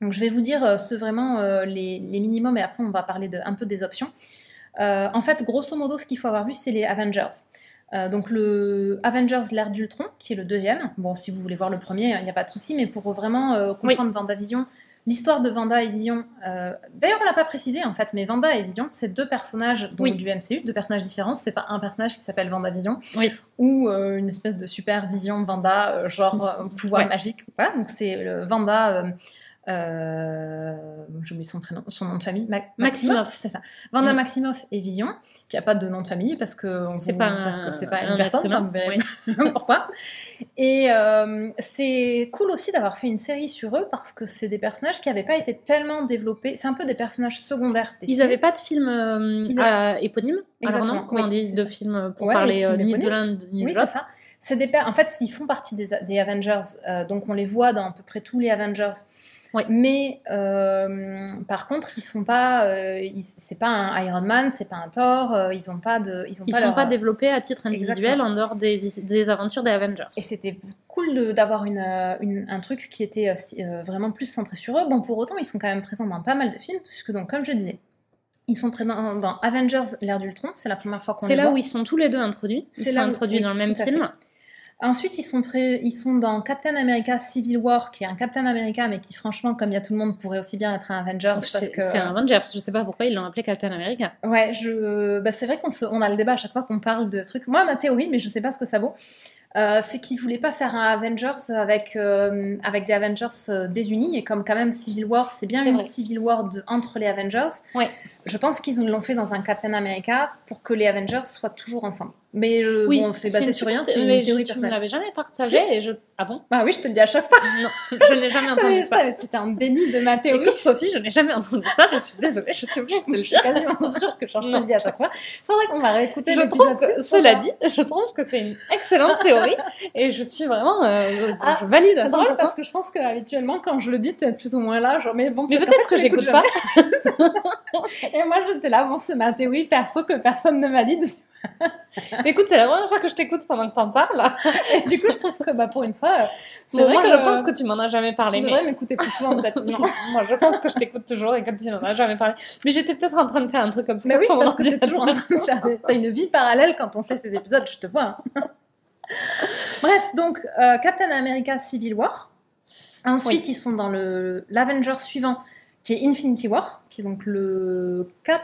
S2: Donc, je vais vous dire ce vraiment les, les, minimums et après on va parler de, un peu des options. en fait, grosso modo, ce qu'il faut avoir vu, c'est les Avengers. donc le Avengers l'ère d'Ultron, qui est le deuxième. Bon, si vous voulez voir le premier, il n'y a pas de souci, mais pour vraiment comprendre Vendavision, L'histoire de Vanda et Vision, euh, d'ailleurs on l'a pas précisé en fait, mais Vanda et Vision, c'est deux personnages du MCU, deux personnages différents. C'est pas un personnage qui s'appelle Vanda Vision ou euh, une espèce de super vision Vanda, euh, genre pouvoir magique. Voilà, donc c'est Vanda euh, J'oublie son prénom, son nom de famille.
S1: Maximoff,
S2: c'est ça. Vanda mm. Maximoff et Vision, qui a pas de nom de famille parce que
S1: c'est pas,
S2: parce que c'est pas une personne. Pourquoi? Et euh, c'est cool aussi d'avoir fait une série sur eux parce que c'est des personnages qui n'avaient pas été tellement développés. C'est un peu des personnages secondaires.
S1: Ils n'avaient pas de film euh, éponyme. Exactement. Alors non, comment on dit de film pour parler euh, ni de l'un ni de l'autre.
S2: C'est des en fait, ils font partie des, des Avengers, donc on les voit dans à peu près tous les Avengers. Ouais. Mais par contre, ils sont pas, c'est pas un Iron Man, c'est pas un Thor, ils ont pas de,
S1: ils ont pas, sont pas développés à titre individuel en dehors des, des, aventures des Avengers.
S2: Et c'était cool d'avoir une, une, un truc qui était vraiment plus centré sur eux. Bon, pour autant, ils sont quand même présents dans pas mal de films, puisque donc comme je disais, ils sont présents dans Avengers, l'ère d'Ultron. C'est la première fois qu'on les
S1: voit. C'est là où ils sont tous les deux introduits. Ils sont introduits dans le même film.
S2: Ensuite, ils sont, ils sont dans Captain America Civil War, qui est un Captain America, mais qui, franchement, comme il y a tout le monde, pourrait aussi bien être un Avengers.
S1: C'est un Avengers, je sais pas pourquoi ils l'ont appelé Captain America.
S2: Ouais, je... bah, c'est vrai qu'on on a le débat à chaque fois qu'on parle de trucs. Moi, ma théorie, mais je sais pas ce que ça vaut, euh, c'est qu'ils voulaient pas faire un Avengers avec, euh, avec des Avengers euh, désunis. Et comme quand même Civil War, c'est bien une Civil War de, entre les Avengers.
S1: Ouais.
S2: Je pense qu'ils l'ont fait dans un Captain America pour que les Avengers soient toujours ensemble. Mais oui, bon, c'est basé sur rien, c'est une théorie
S1: Tu ne l'avais jamais partagé et je... Ah bon?
S2: Bah oui, je te le dis à chaque fois.
S1: Non, je n'ai jamais entendu ça.
S2: C'était un déni de ma théorie.
S1: Écoute, Sophie, je n'ai jamais entendu ça. Je suis désolée, je suis obligée de te le dire. Je
S2: suis quasiment sûre que je te le dis à chaque fois. Faudrait qu'on va réécouter
S1: je trouve que, Cela dit, je trouve que c'est une excellente théorie et je suis vraiment... Euh, ah, je valide
S2: C'est drôle parce que je pense qu'habituellement, quand je le dis, t'es plus ou moins là. Genre, mais bon,
S1: mais peut-être que j'écoute pas.
S2: et moi, j'étais là, bon, c'est ma théorie perso que personne ne valide.
S1: Écoute, c'est la première fois que je t'écoute pendant que t'en parles.
S2: Et du coup, je trouve que bah, pour une fois.
S1: C'est vrai moi, que je pense que tu m'en as jamais parlé.
S2: Tu devrais m'écouter plus souvent, peut-être.
S1: moi, je pense que je t'écoute toujours et que tu n'en as jamais parlé. Mais j'étais peut-être en train de faire un truc comme ça.
S2: Mais oui, parce que t'es toujours en train de faire. T'as une vie parallèle quand on fait ces épisodes, je te vois. Hein. Bref, donc euh, Captain America Civil War. Ensuite, ils sont dans le l'Avenger suivant, qui est Infinity War, qui est donc le 4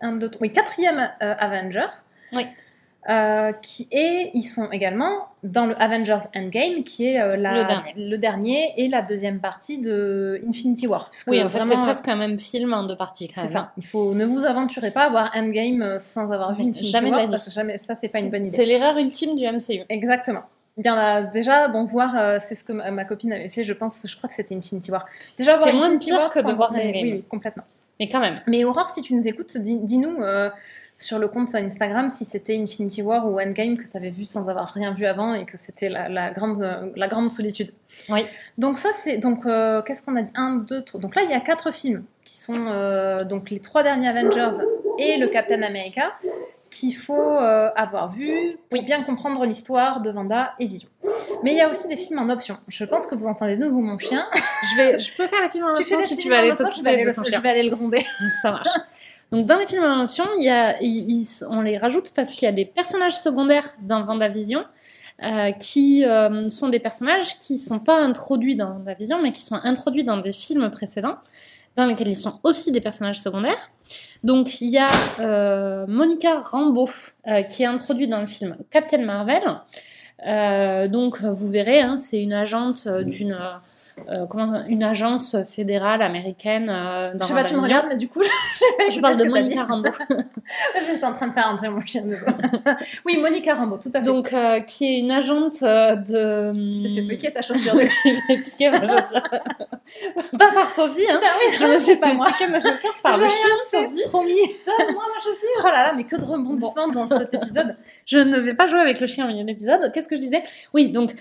S2: un, deux, oui, quatrième euh, Avenger.
S1: Oui.
S2: Euh, qui est, ils sont également dans le Avengers Endgame, qui est euh, la, le, dernier. et la deuxième partie de Infinity War.
S1: Oui, en fait, c'est presque un même film en deux parties.
S2: C'est ça. Il faut ne vous aventurez pas à voir Endgame sans avoir vu Infinity
S1: jamais
S2: War,
S1: parce
S2: jamais, ça c'est pas une bonne idée.
S1: C'est l'erreur ultime du MCU.
S2: Exactement. Il y en a déjà, bon, voir, c'est ce que ma, copine avait fait, je pense, je crois que c'était Infinity War.
S1: Déjà, c'est moins pire que de voir Endgame.
S2: Oui, oui, complètement.
S1: Mais quand même.
S2: Mais Aurore, si tu nous écoutes, dis-nous euh, sur le compte Instagram si c'était Infinity War ou Endgame que tu avais vu sans avoir rien vu avant et que c'était la, grande, la grande solitude.
S1: Oui.
S2: Donc ça, c'est... Donc, euh, qu'est-ce qu'on a dit? Un, deux, trois... Donc là, il y a quatre films qui sont euh, donc les trois derniers Avengers et le Captain America qu'il faut euh, avoir vu pour bien comprendre l'histoire de Vanda et Vision. Mais il y a aussi des films en option. Je pense que vous entendez de nouveau mon chien.
S1: je, vais, je peux faire les films en option si tu veux aller, je
S2: vais aller, le, je vais aller le gronder.
S1: Ça marche. Donc dans les films en option, il y a, on les rajoute parce qu'il y a des personnages secondaires dans Vendavision euh, qui euh, sont des personnages qui ne sont pas introduits dans Vendavision, mais qui sont introduits dans des films précédents dans lesquels ils sont aussi des personnages secondaires. Donc il y a euh, Monica Rambeau euh, qui est introduite dans le film Captain Marvel. Euh, donc vous verrez, hein, c'est une agente d'une euh, comment, une agence fédérale américaine euh, dans Je sais pas, tu me regardes,
S2: mais du coup,
S1: je parle de Monica Rambeau.
S2: J'étais en train de faire entrer mon chien Oui, Monica Rambeau, tout à fait.
S1: Donc, euh, qui est une agente de.
S2: Tu t'es fait piquer ta chaussure de
S1: fait piquer ma chaussure. pas par Sophie, hein.
S2: Ah oui, je me suis
S1: pas moi. piqué ma chaussure par le chien Sophie.
S2: Promis. Donne-moi ma chaussure. Oh là là, mais que de rebondissements dans cet épisode.
S1: Je ne vais pas jouer avec le chien au milieu de l'épisode. Qu'est-ce que je disais? Oui, donc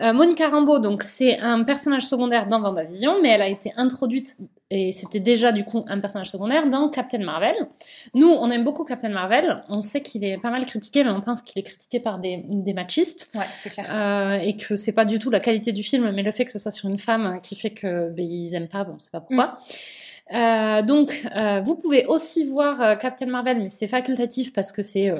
S1: euh, Monica Rambeau, donc c'est un personnage secondaire dans Vendavision, mais elle a été introduite et c'était déjà du coup un personnage secondaire dans Captain Marvel. Nous, on aime beaucoup Captain Marvel. On sait qu'il est pas mal critiqué, mais on pense qu'il est critiqué par des, des machistes.
S2: Ouais, c'est clair.
S1: Euh, et que c'est pas du tout la qualité du film, mais le fait que ce soit sur une femme qui fait que ben, ils aiment pas. Bon, c'est pas pourquoi. Mm. Euh, donc, euh, vous pouvez aussi voir euh, Captain Marvel, mais c'est facultatif parce que c'est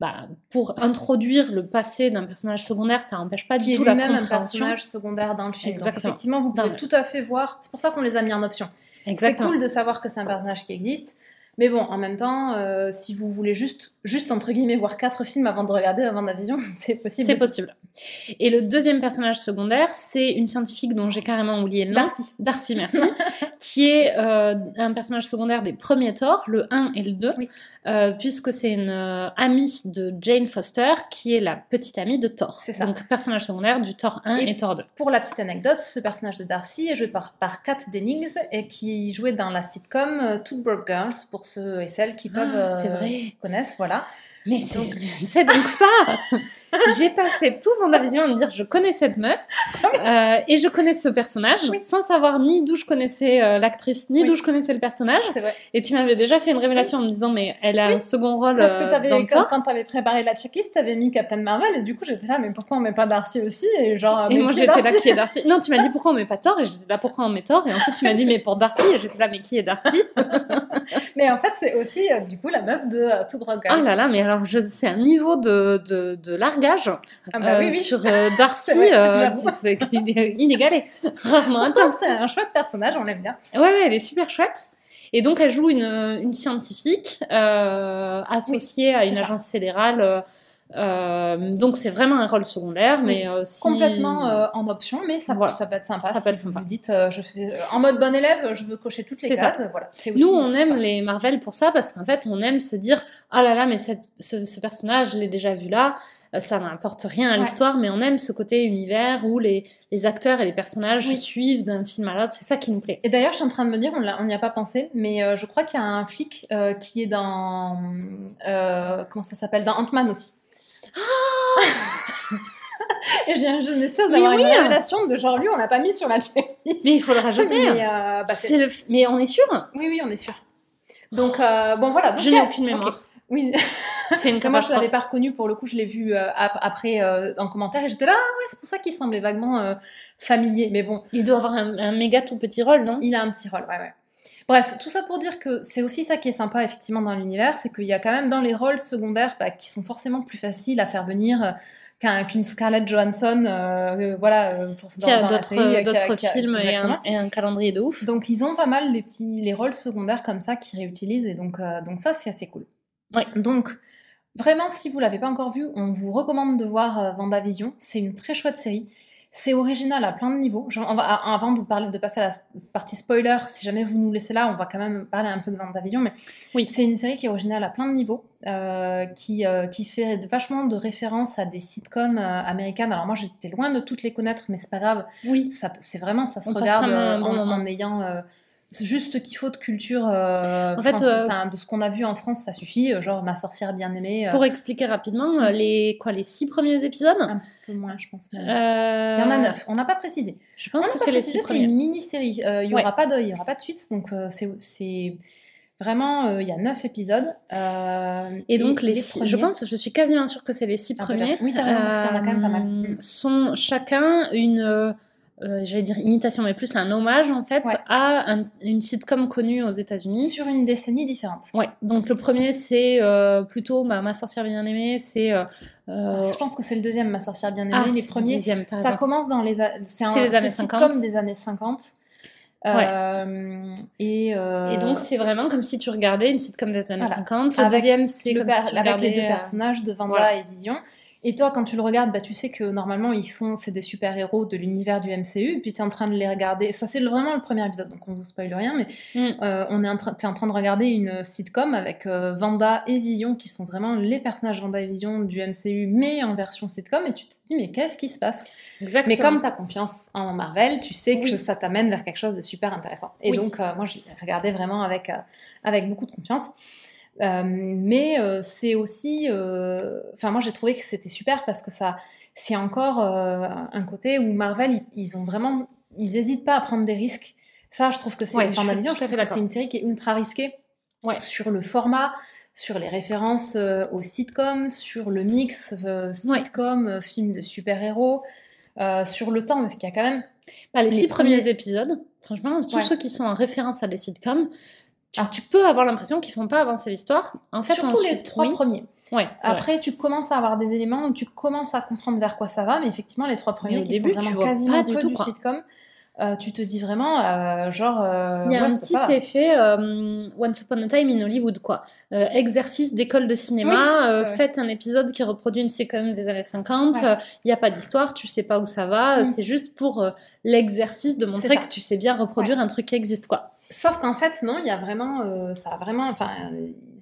S1: bah, pour introduire le passé d'un personnage secondaire, ça n'empêche pas du tout la
S2: même un personnage secondaire dans le film. Exactement. effectivement, vous pouvez tout à fait voir. C'est pour ça qu'on les a mis en option. C'est cool de savoir que c'est un personnage qui existe. Mais bon, en même temps, euh, si vous voulez juste, juste entre guillemets, voir quatre films avant de regarder avant la vision, c'est possible.
S1: C'est possible. Et le deuxième personnage secondaire, c'est une scientifique dont j'ai carrément oublié le nom.
S2: Darcy.
S1: Darcy, merci. qui est euh, un personnage secondaire des premiers Thor, le 1 et le 2, euh, puisque c'est une amie de Jane Foster, qui est la petite amie de Thor.
S2: C'est ça.
S1: Donc personnage secondaire du Thor 1 et, Thor 2.
S2: Pour la petite anecdote, ce personnage de Darcy est joué par, par Kat Dennings, et qui jouait dans la sitcom Two Broke Girls pour ceux et celles qui peuvent
S1: ah, c'est euh, vrai.
S2: connaissent, voilà.
S1: Mais c'est donc ça j'ai passé tout Vendavision à me dire je connais cette meuf euh, et je connais ce personnage sans savoir ni d'où je connaissais euh, l'actrice ni d'où je connaissais le personnage.
S2: Vrai.
S1: Et tu m'avais déjà fait une révélation en me disant mais elle a un second rôle Parce que euh, avais, dans
S2: quand, quand tu avais préparé la checklist, tu avais mis Captain Marvel et du coup j'étais là mais pourquoi on met pas Darcy aussi Et genre
S1: et moi j'étais là qui est Darcy? Non, tu m'as dit pourquoi on met pas Thor? Et j'étais là pourquoi on met Thor? Et ensuite tu m'as dit mais pour Darcy et j'étais là mais qui est Darcy?
S2: Mais en fait c'est aussi du coup la meuf de Two Broke
S1: Guys. Oh là là mais alors je c'est un niveau de, de, de ah bah oui, oui. sur Darcy c'est inégalé. Rarement
S2: atteint. C'est un chouette personnage, on l'aime bien.
S1: Ouais, ouais, elle est super chouette. Et donc, elle joue une, une scientifique euh, associée à une agence fédérale. Euh, euh, donc c'est vraiment un rôle secondaire, mais
S2: aussi complètement en option, mais ça, ça peut être sympa. Ça peut être sympa. Vous dites, je fais en mode bon élève, je veux cocher toutes les cases. Voilà.
S1: Nous, on aime les Marvel pour ça parce qu'en fait, on aime se dire, ah là là, mais cette, ce, ce, personnage, je l'ai déjà vu là. Euh, ça n'apporte rien à l'histoire, mais on aime ce côté univers où les, les acteurs et les personnages suivent d'un film à l'autre. C'est ça qui nous plaît.
S2: Et d'ailleurs, je suis en train de me dire, on n'y a pas pensé, mais euh, je crois qu'il y a un flic euh, qui est dans. comment ça s'appelle? Dans Ant-Man aussi. Et je viens juste d'avoir une révélation de genre lui, on n'a pas mis sur la checklist.
S1: Mais il faut le rajouter. mais, bah, mais, on est sûr?
S2: Oui, oui, on est sûr. Donc, bon, voilà.
S1: je n'ai aucune mémoire.
S2: Oui, c'est une Moi, je l'avais pas reconnu pour le coup, je l'ai vu euh, après euh, en commentaire et j'étais là, ah ouais, c'est pour ça qu'il semblait vaguement euh, familier. Mais bon.
S1: Il doit avoir un, méga tout petit rôle, non?
S2: Il a un petit rôle, ouais, ouais. Bref, tout ça pour dire que c'est aussi ça qui est sympa effectivement dans l'univers, c'est qu'il y a quand même dans les rôles secondaires bah, qui sont forcément plus faciles à faire venir qu'une Scarlett Johansson, voilà,
S1: pour, qui a d'autres films et un, et un, calendrier de ouf.
S2: Donc ils ont pas mal les petits les rôles secondaires comme ça qui réutilisent et donc donc ça c'est assez cool. Donc, vraiment, si vous l'avez pas encore vu, on vous recommande de voir euh, Vendavision. C'est une très chouette série. C'est original à plein de niveaux. avant de, parler, de passer à la partie spoiler, si jamais vous nous laissez là, on va quand même parler un peu de Vendavision. Mais oui, c'est une série qui est originale à plein de niveaux, euh, qui, euh, qui fait vachement de références à des sitcoms américaines. Alors moi, j'étais loin de toutes les connaître, mais c'est pas grave. Oui, c'est vraiment, ça se regarde en, ayant juste ce qu'il faut de culture euh, en fait, euh, de ce qu'on a vu en France ça suffit euh, genre ma sorcière bien aimée
S1: pour expliquer rapidement les quoi les six premiers épisodes?
S2: Un peu moins je pense il y en a neuf on n'a pas précisé.
S1: je pense que c'est les six premiers
S2: c'est une mini série il y aura pas de il y aura pas de suite donc c'est Vraiment, il y a neuf épisodes.
S1: et donc, les, six, je pense, je suis quasiment sûre que c'est les six ah, premiers.
S2: Oui, t'as raison, parce qu'il y en a quand même pas mal.
S1: Sont chacun une euh, j'allais dire imitation, mais plus un hommage en fait à une sitcom connue aux États-Unis.
S2: Sur une décennie différente.
S1: Ouais. Donc le premier c'est euh, plutôt Ma sorcière bien aimée, c'est. Euh,
S2: je pense que c'est le deuxième Ma sorcière bien aimée. Ah, les premiers. ça commence dans les. C'est un les années 50. des années 50.
S1: Et, et, donc c'est vraiment comme si tu regardais une sitcom des années 50. Le deuxième c'est comme si tu
S2: avec les deux personnages de Vanda et Vision. Et toi, quand tu le regardes, bah, tu sais que normalement, ils sont, c'est des super-héros de l'univers du MCU, et puis tu es en train de les regarder. Ça, c'est vraiment le premier épisode, donc on vous spoil rien, mais mm. euh, on est en, es en train de regarder une sitcom avec euh, Vanda et Vision, qui sont vraiment les personnages Vanda et Vision du MCU, mais en version sitcom, et tu te dis, mais qu'est-ce qui se passe? Exactement. Mais comme tu as confiance en Marvel, tu sais que ça t'amène vers quelque chose de super intéressant. Et donc, euh, moi, je regardé vraiment avec, avec beaucoup de confiance. Euh, mais euh, c'est aussi, euh, enfin moi j'ai trouvé que c'était super parce que ça, c'est encore un côté où Marvel ils, ont vraiment, ils n'hésitent pas à prendre des risques. Ça, je trouve que c'est, dans ma vision, je trouve que c'est une série qui est ultra risquée ouais. sur le format, sur les références aux sitcoms, sur le mix sitcom, film de super-héros, sur le temps, parce qu'il y a quand même.
S1: Bah, les, six premiers... épisodes, franchement, tous ceux qui sont en référence à des sitcoms, alors tu peux avoir l'impression qu'ils font pas avancer l'histoire.
S2: En fait, Surtout les trois premiers. Ouais, Après, tu commences à avoir des éléments où tu commences à comprendre vers quoi ça va, mais effectivement, les trois premiers au qui début, sont vraiment quasiment du tout, du sitcom. Euh, tu te dis vraiment, euh, genre. Euh,
S1: Il y a un petit effet Once Upon a Time in Hollywood, quoi. exercice d'école de cinéma, faites un épisode qui reproduit une séquence des années 50, il n'y a pas d'histoire, tu sais pas où ça va, mm. c'est juste pour l'exercice de montrer que tu sais bien reproduire un truc qui existe, quoi.
S2: Sauf qu'en fait, non, il y a vraiment. ça a vraiment. Enfin,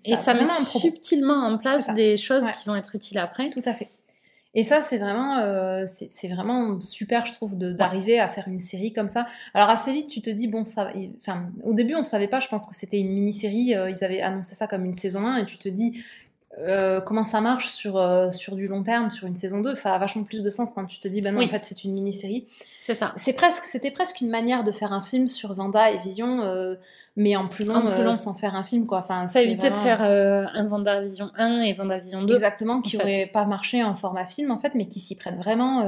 S1: Et ça met subtilement en place des choses qui vont être utiles après.
S2: Tout à fait. Et ça, c'est vraiment, euh, c'est vraiment super, je trouve, d'arriver à faire une série comme ça. Alors assez vite, tu te dis bon, ça, enfin, au début, on savait pas. Je pense que c'était une mini-série. Euh, ils avaient annoncé ça comme une saison 1, et tu te dis euh, comment ça marche sur, euh, sur du long terme, sur une saison 2, ça a vachement plus de sens quand tu te dis, bah non, en fait, c'est une mini-série.
S1: C'est ça.
S2: C'est presque, c'était presque une manière de faire un film sur Vanda et Vision, euh, mais en plus long, euh, sans faire un film, quoi. Enfin,
S1: ça évitait de faire euh, un Vendavision 1 et Vendavision 2.
S2: Exactement, qui n'aurait pas marché en format film, en fait, mais qui s'y prête vraiment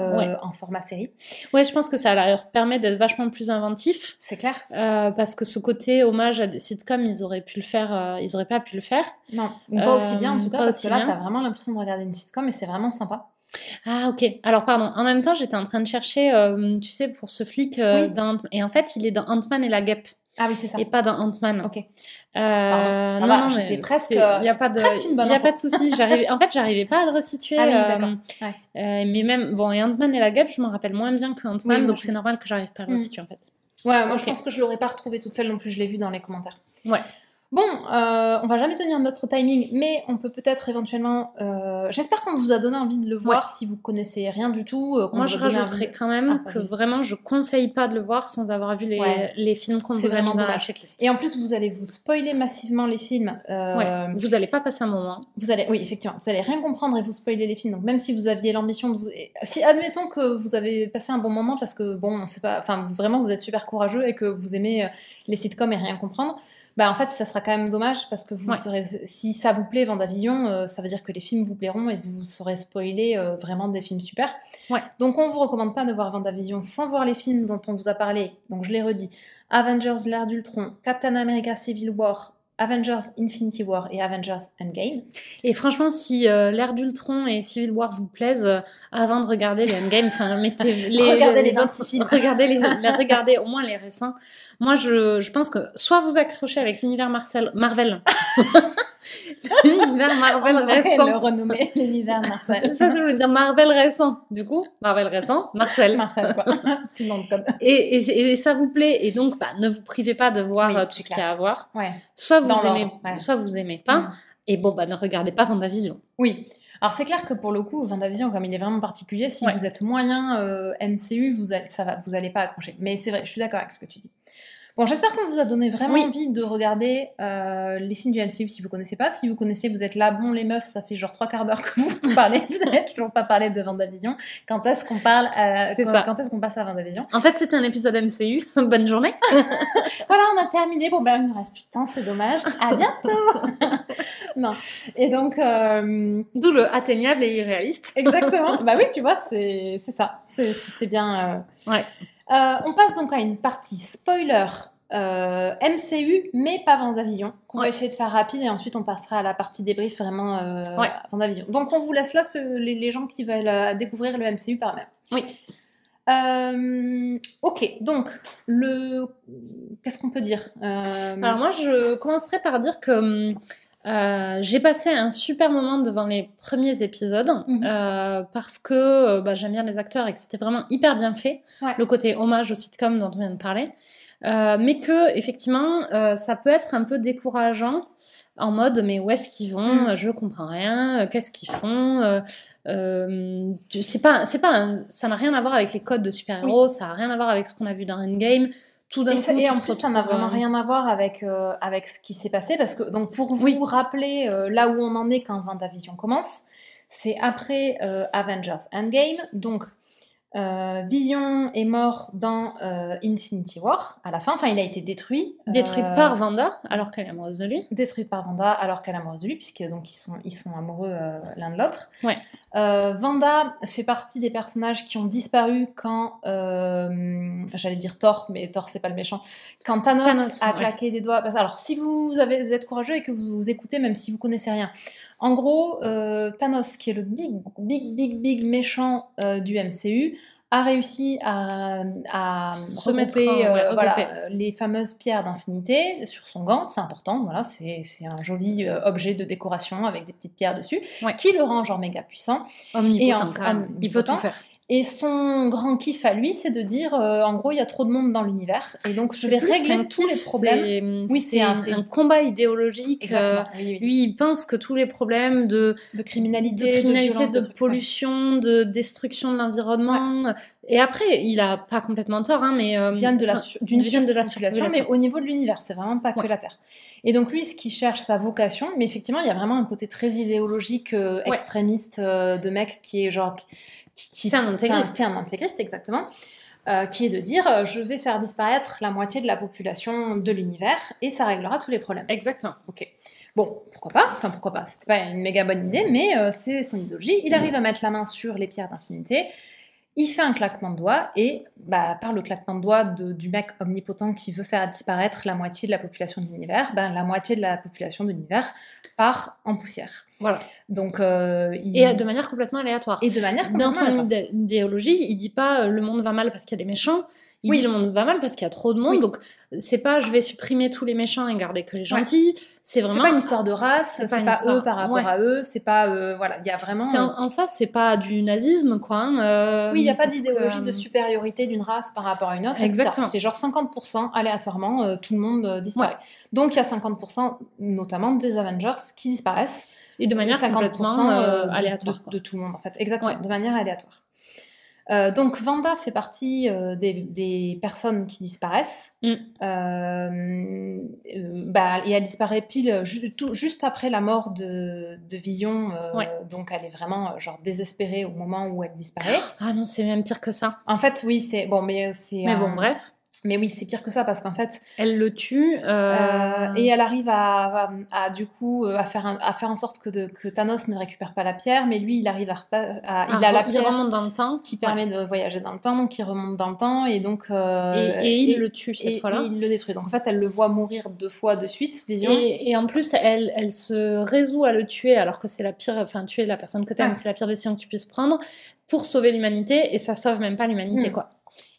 S2: en format série.
S1: Ouais, je pense que ça leur permet d'être vachement plus inventif.
S2: C'est clair.
S1: parce que ce côté hommage à des sitcoms, ils auraient pu le faire, ils auraient pas pu le faire.
S2: Non, pas aussi bien en tout cas, parce que là, tu as vraiment l'impression de regarder une sitcom et c'est vraiment sympa.
S1: Ah ok. Alors pardon. En même temps, j'étais en train de chercher, euh, tu sais, pour ce flic euh, et en fait, il est dans Ant-Man et la Guêpe.
S2: Ah oui, c'est ça.
S1: Et pas dans Ant-Man.
S2: Ok.
S1: Euh, non, non, j'étais presque. Il n'y a pas de. Il a pas de souci. en fait, j'arrivais pas à le resituer.
S2: Ah oui, d'accord.
S1: Ouais. mais même bon, et Ant-Man et la Guêpe, je m'en rappelle moins bien que Ant-Man, donc c'est normal que j'arrive pas à le mm. resituer en fait.
S2: Ouais, moi je pense que je l'aurais pas retrouvé toute seule non plus. Je l'ai vu dans les commentaires.
S1: Ouais.
S2: Bon, euh, on va jamais tenir notre timing, mais on peut peut-être éventuellement. Euh, j'espère qu'on vous a donné envie de le voir si vous connaissez rien du tout.
S1: Euh, Moi, je rajouterais quand même ah, que vraiment, je conseille pas de le voir sans avoir vu les, les films qu'on vous a mis dans la checklist.
S2: Et en plus, vous allez vous spoiler massivement les films.
S1: Ouais. Vous allez pas passer un moment.
S2: Vous allez, oui, effectivement, vous allez rien comprendre et vous spoiler les films. Donc même si vous aviez l'ambition de vous, si admettons que vous avez passé un bon moment parce que bon, c'est pas, enfin vraiment, vous êtes super courageux et que vous aimez les sitcoms et rien comprendre bah en fait ça sera quand même dommage parce que vous serez si ça vous plaît Vendavision euh, ça veut dire que les films vous plairont et vous saurez spoiler euh, vraiment des films super.
S1: Ouais.
S2: donc on vous recommande pas de voir Vendavision sans voir les films dont on vous a parlé. Donc je l'ai redit. Avengers l'ère d'Ultron Captain America Civil War Avengers Infinity War et Avengers Endgame.
S1: Et franchement, si euh, l'ère d'Ultron et Civil War vous plaisent, avant de regarder les Endgame, enfin, mettez
S2: les, regardez les, autres films.
S1: Regardez, les, regardez au moins les récents. Moi, je, je pense que soit vous accrochez avec l'univers Marvel, l'univers Marvel récent.
S2: le renommer l'univers Marvel.
S1: Ça, je veux dire Marvel récent. Du coup, Marvel récent, Marcel.
S2: Marcel, quoi. De code.
S1: Et, et, et, ça vous plaît, et donc, bah, ne vous privez pas de voir euh, tout ce qu'il y a à voir.
S2: Ouais.
S1: Soit vous aimez, soit vous aimez pas. Mm. Et bon, bah, ne regardez pas Vendavision.
S2: Oui. Alors c'est clair que pour le coup, Vendavision, comme il est vraiment particulier, si vous êtes moyen euh, MCU, vous allez, ça va, vous allez pas accrocher. Mais c'est vrai, je suis d'accord avec ce que tu dis. Bon, j'espère qu'on vous a donné vraiment envie de regarder euh, les films du MCU si vous connaissez pas. Si vous connaissez, vous êtes là, bon, les meufs, ça fait genre trois quarts d'heure que vous parlez. vous n'avez toujours pas parlé de Vendavision. Quand est-ce qu'on parle euh, quand, quand est-ce qu'on passe à Vendavision?
S1: En fait, c'était un épisode MCU. Bonne journée.
S2: voilà, on a terminé. Bon, ben, il me reste plus de temps, c'est dommage. À bientôt. non. Et donc, euh...
S1: d'où le atteignable et irréaliste.
S2: Exactement. bah oui, tu vois, c'est ça. C'était bien.
S1: Euh, ouais.
S2: Euh, on passe donc à une partie spoiler euh, MCU, mais pas Vendavision, qu'on va essayer de faire rapide et ensuite on passera à la partie débrief vraiment euh, Vendavision. Donc on vous laisse là les, gens qui veulent découvrir le MCU par eux-mêmes.
S1: Oui.
S2: Ok, donc le qu'est-ce qu'on peut dire
S1: Alors moi je commencerai par dire que euh, j'ai passé un super moment devant les premiers épisodes mhm. euh, parce que euh, bah, j'aime bien les acteurs et que c'était vraiment hyper bien fait. Le côté hommage au sitcom dont on vient de parler. mais que, effectivement, ça peut être un peu décourageant en mode mais où est-ce qu'ils vont? Mhm. Je comprends rien. Qu'est-ce qu'ils font? C'est pas, c'est pas, ça n'a rien à voir avec les codes de super-héros. Ça n'a rien à voir avec ce qu'on a vu dans Endgame
S2: tout d'un coup. Et en plus, ça n'a vraiment rien à voir avec, euh, avec ce qui s'est passé, parce que, donc, pour vous rappeler euh, là où on en est quand Vendavision commence, c'est après euh, Avengers Endgame, donc euh, Vision est mort dans euh, Infinity War à la fin. Enfin, il a été détruit.
S1: Détruit euh, par Vanda alors qu'elle est amoureuse de lui.
S2: Détruit par Vanda alors qu'elle est amoureuse de lui, puisque donc ils sont ils sont amoureux l'un de l'autre.
S1: Ouais.
S2: Vanda fait partie des personnages qui ont disparu quand j'allais dire Thor, mais Thor c'est pas le méchant. Quand Thanos, a claqué des doigts. Alors, si vous, avez, vous êtes courageux et que vous écoutez, même si vous connaissez rien. En gros, euh, Thanos, qui est le big, big, big, big méchant euh, du MCU, a réussi à, se mettre euh, voilà, les fameuses pierres d'infinité sur son gant. C'est important, voilà, c'est un joli objet de décoration avec des petites pierres dessus, qui le rend genre méga puissant.
S1: Omnipotent, et en, il peut tout faire.
S2: Et son grand kiff à lui, c'est de dire, euh, en gros, il y a trop de monde dans l'univers, et donc je vais régler tous les problèmes.
S1: Oui, c'est un, un, combat idéologique. Euh, lui, il pense que tous les problèmes de,
S2: de criminalité,
S1: de, criminalité, de, pollution, de destruction de l'environnement, et après, il a pas complètement tort, hein, mais
S2: euh, viennent de la d'une de la circulation, mais au niveau de l'univers, c'est vraiment pas que la Terre. Et donc lui, ce qui cherche sa vocation, mais effectivement, il y a vraiment un côté très idéologique, extrémiste de mec qui est genre
S1: c'est un intégriste.
S2: C'est un intégriste, exactement. Euh, qui est de dire euh, je vais faire disparaître la moitié de la population de l'univers et ça réglera tous les problèmes.
S1: Exactement.
S2: Ok. Bon, pourquoi pas Enfin, pourquoi pas C'était pas une méga bonne idée, mais euh, c'est son idéologie. Il arrive à mettre la main sur les pierres d'infinité. Il fait un claquement de doigts et, bah, par le claquement de doigts du mec omnipotent qui veut faire disparaître la moitié de la population de l'univers, ben, la moitié de la population de l'univers part en poussière.
S1: Voilà.
S2: Donc, euh,
S1: Et de manière complètement aléatoire.
S2: Et de manière
S1: Dans son idéologie, il dit pas euh, le monde va mal parce qu'il y a des méchants. Oui. le monde va mal parce qu'il y a trop de monde. Donc, c'est pas je vais supprimer tous les méchants et garder que les gentils. C'est vraiment. C'est
S2: pas une histoire de race, c'est pas, eux par rapport à eux. C'est pas. Euh, voilà, il y a vraiment.
S1: En, ça, c'est pas du nazisme, quoi. Hein,
S2: oui, il n'y a pas d'idéologie de supériorité d'une race par rapport à une autre.
S1: Exactement.
S2: C'est genre 50% aléatoirement, tout le monde disparaît. Donc, il y a 50% notamment des Avengers qui disparaissent.
S1: Et de manière complètement euh, aléatoire.
S2: De, tout le monde, en fait. Exactement, de manière aléatoire. Euh, donc Vanda fait partie euh, des, personnes qui disparaissent. Mm. bah, et elle disparaît pile juste après la mort de, Vision. Donc elle est vraiment genre désespérée au moment où elle disparaît.
S1: Ah non, c'est même pire que ça.
S2: En fait, oui, c'est bon, mais c'est.
S1: Mais bon, bref.
S2: Mais oui, c'est pire que ça parce qu'en fait,
S1: elle le tue euh,
S2: euh, et elle arrive à, à, du coup euh, à faire à faire en sorte que, de, que, Thanos ne récupère pas la pierre, mais lui il arrive à, à il a la pierre
S1: remonte dans le temps
S2: qui permet de voyager dans le temps, donc il remonte dans le temps et donc
S1: et, il le tue cette fois-là.
S2: Et il le détruit. Donc en fait, elle le voit mourir deux fois de suite, Vision.
S1: Et, en plus, elle, elle se résout à le tuer alors que c'est la pire, enfin tuer la personne que tu aimes, c'est la pire décision que tu puisses prendre pour sauver l'humanité et ça sauve même pas l'humanité hmm. quoi.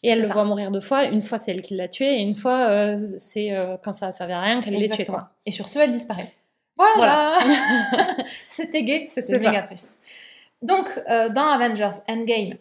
S1: Et elle le voit mourir deux fois. Une fois, c'est elle qui l'a tué, et une fois, euh, c'est euh, quand ça ne servait à rien qu'elle l'ait tué. Quoi.
S2: Et sur ce, elle disparaît. Voilà, C'était gay, c'était méga triste. Donc, euh, dans Avengers Endgame,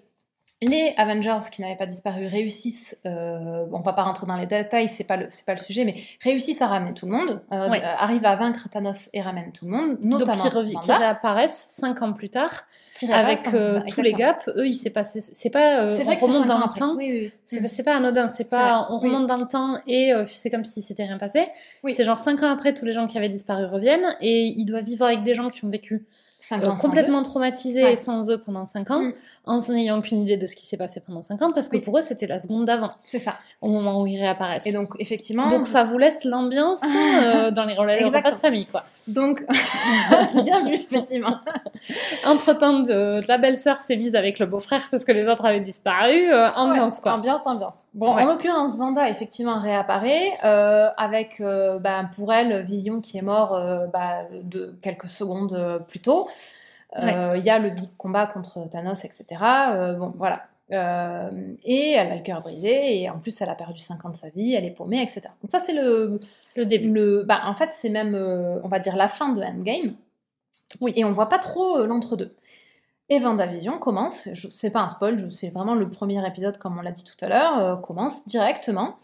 S2: les Avengers qui n'avaient pas disparu réussissent, euh, on va pas rentrer dans les détails, c'est pas le c'est pas le sujet, mais réussissent à ramener tout le monde, euh, arrivent à vaincre Thanos et ramènent tout le monde, notamment
S1: Donc qui, qui réapparaissent cinq ans plus tard avec euh, tous les gaps. Eux, il s'est passé, c'est pas euh, on remonte dans le temps, oui, oui. c'est pas anodin, c'est pas on remonte dans le temps et euh, c'est comme si c'était rien passé. C'est genre cinq ans après tous les gens qui avaient disparu reviennent et il doit vivre avec des gens qui ont vécu euh, complètement traumatisés sans eux pendant 5 ans, mm. en n'ayant aucune idée de ce qui s'est passé pendant 5 ans, parce que pour eux, c'était la seconde d'avant.
S2: C'est ça.
S1: Au moment où ils réapparaissent.
S2: Et donc, effectivement.
S1: Donc, ça vous laisse l'ambiance euh, dans les relations de famille, quoi.
S2: Donc, bien vu, effectivement.
S1: Entre-temps, de, la belle-sœur s'est mise avec le beau-frère parce que les autres avaient disparu. Euh, ambiance, quoi.
S2: Ambiance, ambiance. Bon, en l'occurrence, Vanda, effectivement, réapparaît avec, bah, pour elle, Vision qui est mort bah, de quelques secondes plus tôt. Euh, il y a le big combat contre Thanos, etc. Euh, bon, voilà. Euh, et elle a le cœur brisé, et en plus, elle a perdu 5 ans de sa vie, elle est paumée, etc. Donc, ça, c'est le,
S1: le début.
S2: Le, bah, en fait, c'est même, on va dire, la fin de Endgame. Oui. Et on voit pas trop l'entre-deux. Et Vendavision commence, c'est pas un spoil, c'est vraiment le premier épisode, comme on l'a dit tout à l'heure, commence directement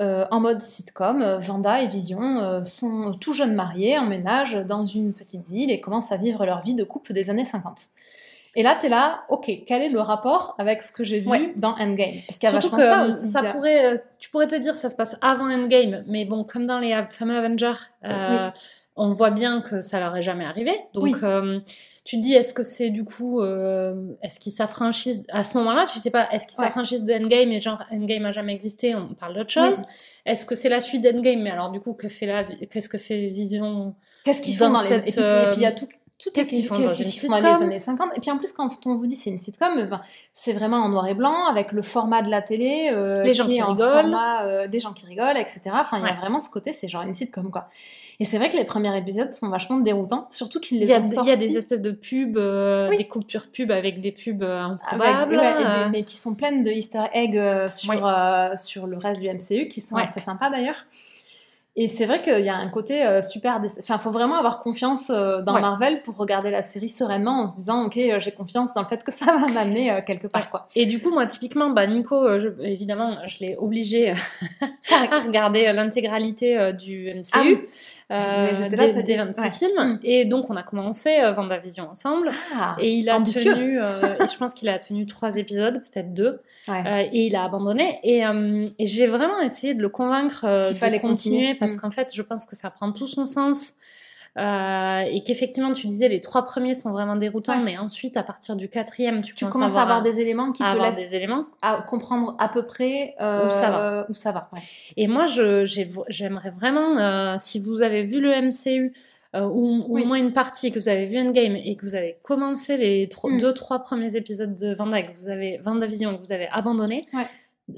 S2: euh, en mode sitcom, euh, Vanda et Vision euh, sont tout jeunes mariés, emménagent dans une petite ville et commencent à vivre leur vie de couple des années 50. Et là, tu es là, ok, quel est le rapport avec ce que j'ai vu dans Endgame?
S1: Parce qu'il Surtout que ça, pourrait, tu pourrais te dire ça se passe avant Endgame, mais bon, comme dans les fameux Avengers, on voit bien que ça leur est jamais arrivé. Donc, tu te dis, est-ce que c'est du coup, euh, est-ce qu'ils s'affranchissent à ce moment-là Tu sais pas, est-ce qu'ils s'affranchissent de Endgame et genre Endgame a jamais existé On parle d'autre chose. Est-ce que c'est la suite d'Endgame? Mais alors du coup, que fait la, qu'est-ce que fait Vision?
S2: Qu'est-ce qu'ils font dans, les... et, puis, il y a tout tout est ce qu'ils font dans une sitcom. les années 50. Et puis en plus, quand on vous dit c'est une sitcom, c'est vraiment en noir et blanc, avec le format de la télé, euh,
S1: les gens qui, rigolent,
S2: euh, des gens qui rigolent, etc. Enfin, il y a vraiment ce côté, c'est genre une sitcom, quoi. Et c'est vrai que les premiers épisodes sont vachement déroutants, surtout qu'ils les ont sortis.
S1: Il y a des espèces de pubs, euh, des coupures pubs avec des pubs euh, improbables.
S2: Euh. mais qui sont pleines de easter eggs sur, sur le reste du MCU, qui sont assez sympas d'ailleurs. Et c'est vrai qu'il y a un côté euh, super. Enfin, faut vraiment avoir confiance euh, dans Marvel pour regarder la série sereinement en se disant, ok, euh, j'ai confiance dans le fait que ça va m'amener quelque part, quoi.
S1: Et du coup, moi, typiquement, bah, Nico, évidemment, je l'ai obligé à regarder l'intégralité du MCU. Ah des, des, 26 films. Mm. Et donc, on a commencé Vendavision ensemble. Ah, et il a tenu, et je pense qu'il a tenu trois épisodes, peut-être deux. et il a abandonné. Et, et j'ai vraiment essayé de le convaincre de fallait continuer parce mm. qu'en fait, je pense que ça prend tout son sens. Euh, et qu'effectivement, tu disais, les trois premiers sont vraiment déroutants, mais ensuite, à partir du quatrième, tu, commences, à avoir,
S2: des éléments qui te laissent
S1: des éléments.
S2: à comprendre à peu près euh, où ça va. Où ça va
S1: Et moi, j'aimerais vraiment, euh, si vous avez vu le MCU, ou, au moins une partie, que vous avez vu Endgame et que vous avez commencé les mm. deux, trois premiers épisodes de Vanda, que vous avez, Vendavision, que vous avez abandonné,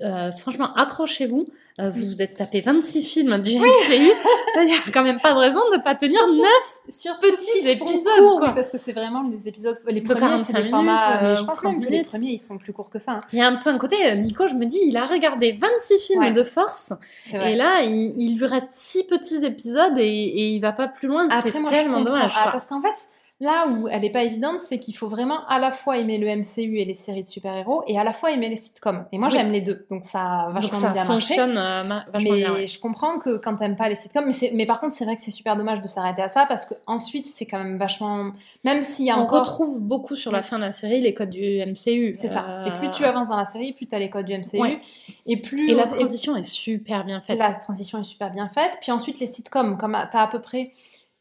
S1: euh, franchement, accrochez-vous. Euh, vous vous êtes tapé 26 films du MCU. Il n'y a quand même pas de raison de ne pas tenir 9 sur petits épisodes. quoi.
S2: Parce que c'est vraiment les épisodes. Les premiers, c'est des formats. Euh, je pense même que les premiers, ils sont plus courts que ça. Hein.
S1: Il y a un peu un côté. Nico, je me dis, il a regardé 26 films de force. Et là, il, lui reste 6 petits épisodes et, et il va pas plus loin. C'est tellement dommage. Ah,
S2: parce qu'en fait, Là où elle n'est pas évidente, c'est qu'il faut vraiment à la fois aimer le MCU et les séries de super-héros et à la fois aimer les sitcoms. Et moi, j'aime les deux, donc ça a vachement ça bien fonctionne euh, vachement mais bien, je comprends que quand t'aimes pas les sitcoms, mais, mais par contre, c'est vrai que c'est super dommage de s'arrêter à ça parce que ensuite, c'est quand même vachement. Même s'il y a
S1: On retrouve beaucoup sur la fin de la série les codes du MCU.
S2: C'est ça. Et plus tu avances dans la série, plus tu as les codes du MCU.
S1: Et plus. Et la transition est super bien faite.
S2: La transition est super bien faite. Puis ensuite, les sitcoms, comme tu as à peu près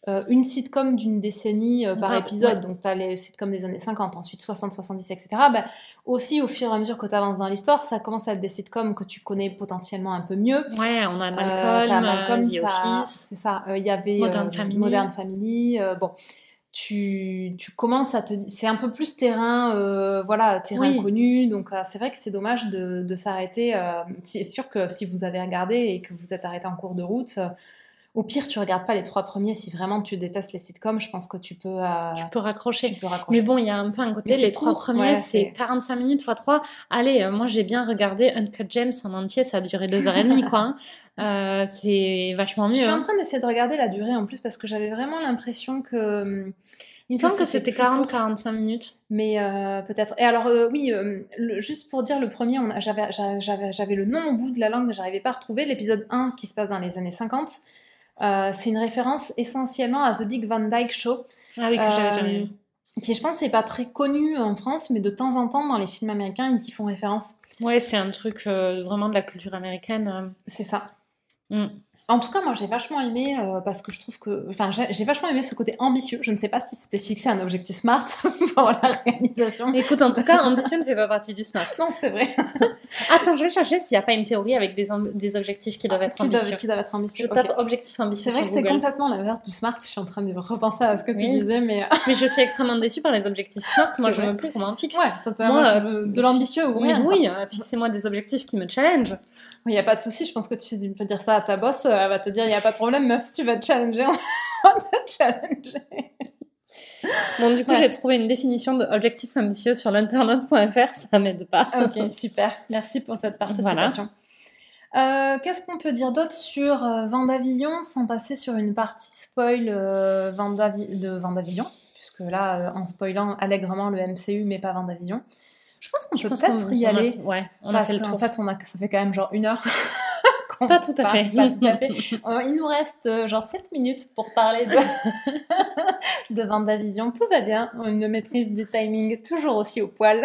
S2: euh, une sitcom d'une décennie euh, par épisode, donc tu as les sitcoms des années 50, ensuite 60, 70, etc. Bah, aussi, au fur et à mesure que tu avances dans l'histoire, ça commence à être des sitcoms que tu connais potentiellement un peu mieux.
S1: Ouais, on a Malcolm, euh, The Office.
S2: C'est ça, il y avait Modern Family. Modern Family bon, tu, tu, commences à te. C'est un peu plus terrain, voilà, terrain connu, donc c'est vrai que c'est dommage de, de s'arrêter. c'est sûr que si vous avez regardé et que vous êtes arrêté en cours de route, au pire, tu regardes pas les trois premiers. Si vraiment tu détestes les sitcoms, je pense que tu peux. Euh,
S1: tu peux raccrocher. Mais bon, il y a un peu un côté. Les trois premiers, c'est 45 minutes x 3. Allez, euh, moi j'ai bien regardé Uncut James en entier. Ça a duré deux heures et demie, quoi. Hein. Euh, c'est vachement mieux. Je
S2: suis en hein. train d'essayer de regarder la durée en plus parce que j'avais vraiment l'impression que.
S1: Hum, il me semble que c'était 40-45 minutes.
S2: Mais peut-être. Et alors, oui, juste pour dire, le premier, j'avais le nom au bout de la langue, mais j'arrivais pas à retrouver. L'épisode 1 qui se passe dans les années 50. Euh, c'est une référence essentiellement à The Dick Van Dyke Show.
S1: Ah oui, que j'avais jamais vu.
S2: Euh, qui, je pense, n'est pas très connu en France, mais de temps en temps, dans les films américains, ils y font référence.
S1: Ouais, c'est un truc euh, vraiment de la culture américaine.
S2: C'est ça. Mm. En tout cas, moi j'ai vachement aimé euh, parce que je trouve que. Enfin, j'ai vachement aimé ce côté ambitieux. Je ne sais pas si c'était fixé un objectif smart pour la réalisation.
S1: Écoute, en tout cas, ambitieux ne fait pas partie du smart.
S2: Non, c'est vrai.
S1: Attends, je vais chercher s'il n'y a pas une théorie avec des, des objectifs qui doivent être
S2: qui
S1: ambitieux.
S2: Doivent, qui doivent être ambitieux.
S1: Je tape objectif ambitieux.
S2: C'est vrai que c'est complètement l'inverse du smart. Je suis en train de repenser à ce que tu disais, mais.
S1: mais je suis extrêmement déçue par les objectifs smart. Moi, je ne veux plus comment on fixe.
S2: Ouais, totalement. Moi, euh, de l'ambitieux ou
S1: rien. Oui, euh, fixez-moi des objectifs qui me challenge.
S2: Il n'y a pas de souci. Je pense que tu peux dire ça à ta boss. Elle va te dire il n'y a pas de problème, meuf, si tu vas te challenger, on va te challenger.
S1: Bon, du coup, j'ai trouvé une définition d'objectif ambitieux sur l'internet.fr, ça m'aide pas.
S2: Ok, super. Merci pour cette participation. Euh, qu'est-ce qu'on peut dire d'autre sur euh, Vendavision sans passer sur une partie spoil euh, de Vendavision? Puisque là, en spoilant allègrement le MCU, mais pas Vendavision. Je pense qu'on peut peut-être y aller.
S1: ouais, on a fait le tour.
S2: En fait, on a... ça fait quand même genre une heure
S1: Pas tout à fait.
S2: Il nous reste euh, genre 7 minutes pour parler de, de Vendavision. Tout va bien. Une maîtrise du timing toujours aussi au poil.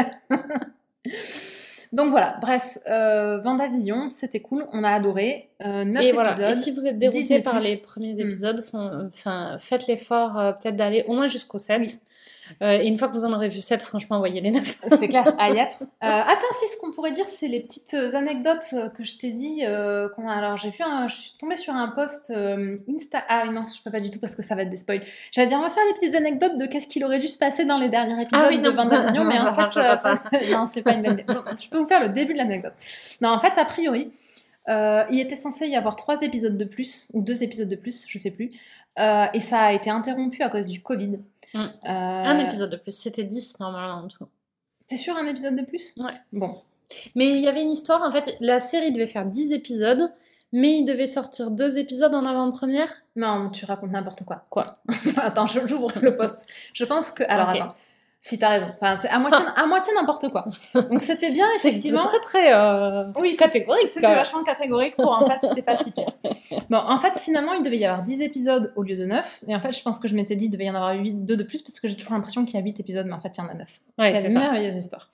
S2: Donc voilà, bref, euh, Vendavision, c'était cool, on a adoré. Euh, 9 et
S1: épisodes. Et si vous êtes dérouté par les premiers hmm. épisodes, enfin, faites l'effort euh, peut-être d'aller au moins jusqu'au 7. Euh, et une fois que vous en aurez vu 7, franchement, envoyez les 9.
S2: c'est clair, à y être. Euh, attends, si ce qu'on pourrait dire, c'est les petites anecdotes que je t'ai dit. Euh, qu'on a... Alors, j'ai vu un... je suis tombée sur un post Insta. Ah non, je peux pas du tout parce que ça va être des spoils. J'allais dire, on va faire des petites anecdotes de qu'est-ce qu'il aurait dû se passer dans les derniers épisodes ah, oui, de Vendavision, mais en fait, non, c'est pas une bonne Je peux vous faire le début de l'anecdote. Non, en fait, a priori, il était censé y avoir trois épisodes de plus, ou deux épisodes de plus, je sais plus. et ça a été interrompu à cause du Covid.
S1: Mm. Euh, un épisode de plus, c'était 10 normalement en tout.
S2: T'es sûr un épisode de plus?
S1: Ouais.
S2: Bon.
S1: Mais il y avait une histoire, en fait, la série devait faire 10 épisodes, mais il devait sortir deux épisodes en avant-première
S2: Non, tu racontes n'importe quoi.
S1: Quoi?
S2: Attends, j'ouvre le poste. Je pense que. Alors, attends. Si t'as raison. Enfin, à moitié, à moitié n'importe quoi. Donc c'était bien, effectivement.
S1: C'est très, très euh, oui, catégorique.
S2: C'était vachement catégorique pour en fait, c'était pas si pire. Bon, en fait, finalement, il devait y avoir 10 épisodes au lieu de 9. Et en fait, je pense que je m'étais dit, il devait y en avoir 8, 2 de plus, parce que j'ai toujours l'impression qu'il y a 8 épisodes, mais en fait, il y en a 9.
S1: Ouais,
S2: c'est une merveilleuse histoire.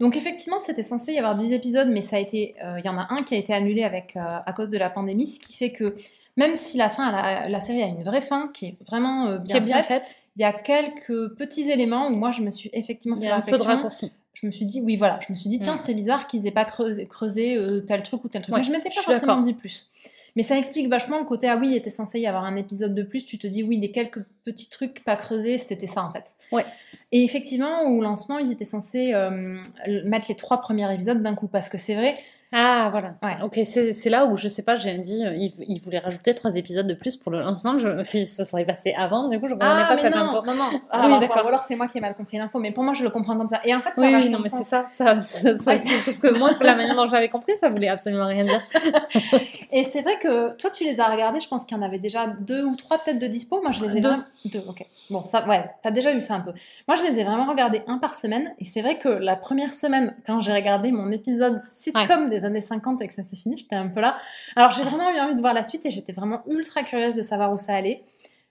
S2: Donc effectivement, c'était censé y avoir 10 épisodes, mais ça a été, euh, il y en a un qui a été annulé avec, euh, à cause de la pandémie, ce qui fait que même si la fin, la, la série a une vraie fin qui est vraiment euh, bien, bien faite, il y a quelques petits éléments où moi je me suis effectivement
S1: fait il y a un peu de raccourci.
S2: Je me suis dit, oui, voilà, je me suis dit, tiens, c'est bizarre qu'ils aient pas creusé, creusé tel truc ou tel truc. mais je m'étais pas forcément dit plus. Mais ça explique vachement le côté, ah oui, il était censé y avoir un épisode de plus, tu te dis, oui, les quelques petits trucs pas creusés, c'était ça en fait.
S1: Ouais.
S2: Et effectivement, au lancement, ils étaient censés euh, mettre les trois premiers épisodes d'un coup, parce que c'est vrai,
S1: ah, voilà. Ok, c'est là où je sais pas, j'ai dit, euh, il, voulait rajouter trois épisodes de plus pour le lancement, je, puis ça serait passé avant, du coup, je comprenais
S2: ah,
S1: pas cette
S2: non,
S1: info.
S2: Non, non, ah, oui, d'accord. Ou alors c'est moi qui ai mal compris l'info, mais pour moi, je le comprends comme ça. Et en fait, ça
S1: oui, non, mais c'est ça, ça, ça, parce que moi, la manière dont j'avais compris, ça voulait absolument rien dire.
S2: Et c'est vrai que toi, tu les as regardés, je pense qu'il y en avait déjà deux ou trois peut-être de dispo. Moi, je les ai
S1: deux.
S2: Vraiment... Deux, ok. Bon, ça, ouais, t'as déjà eu ça un peu. Moi, je les ai vraiment regardés un par semaine, et c'est vrai que la première semaine, quand j'ai regardé mon épisode sitcom des années 50, etc., c'est fini, j'étais un peu là. Alors j'ai vraiment eu envie de voir la suite et j'étais vraiment ultra curieuse de savoir où ça allait.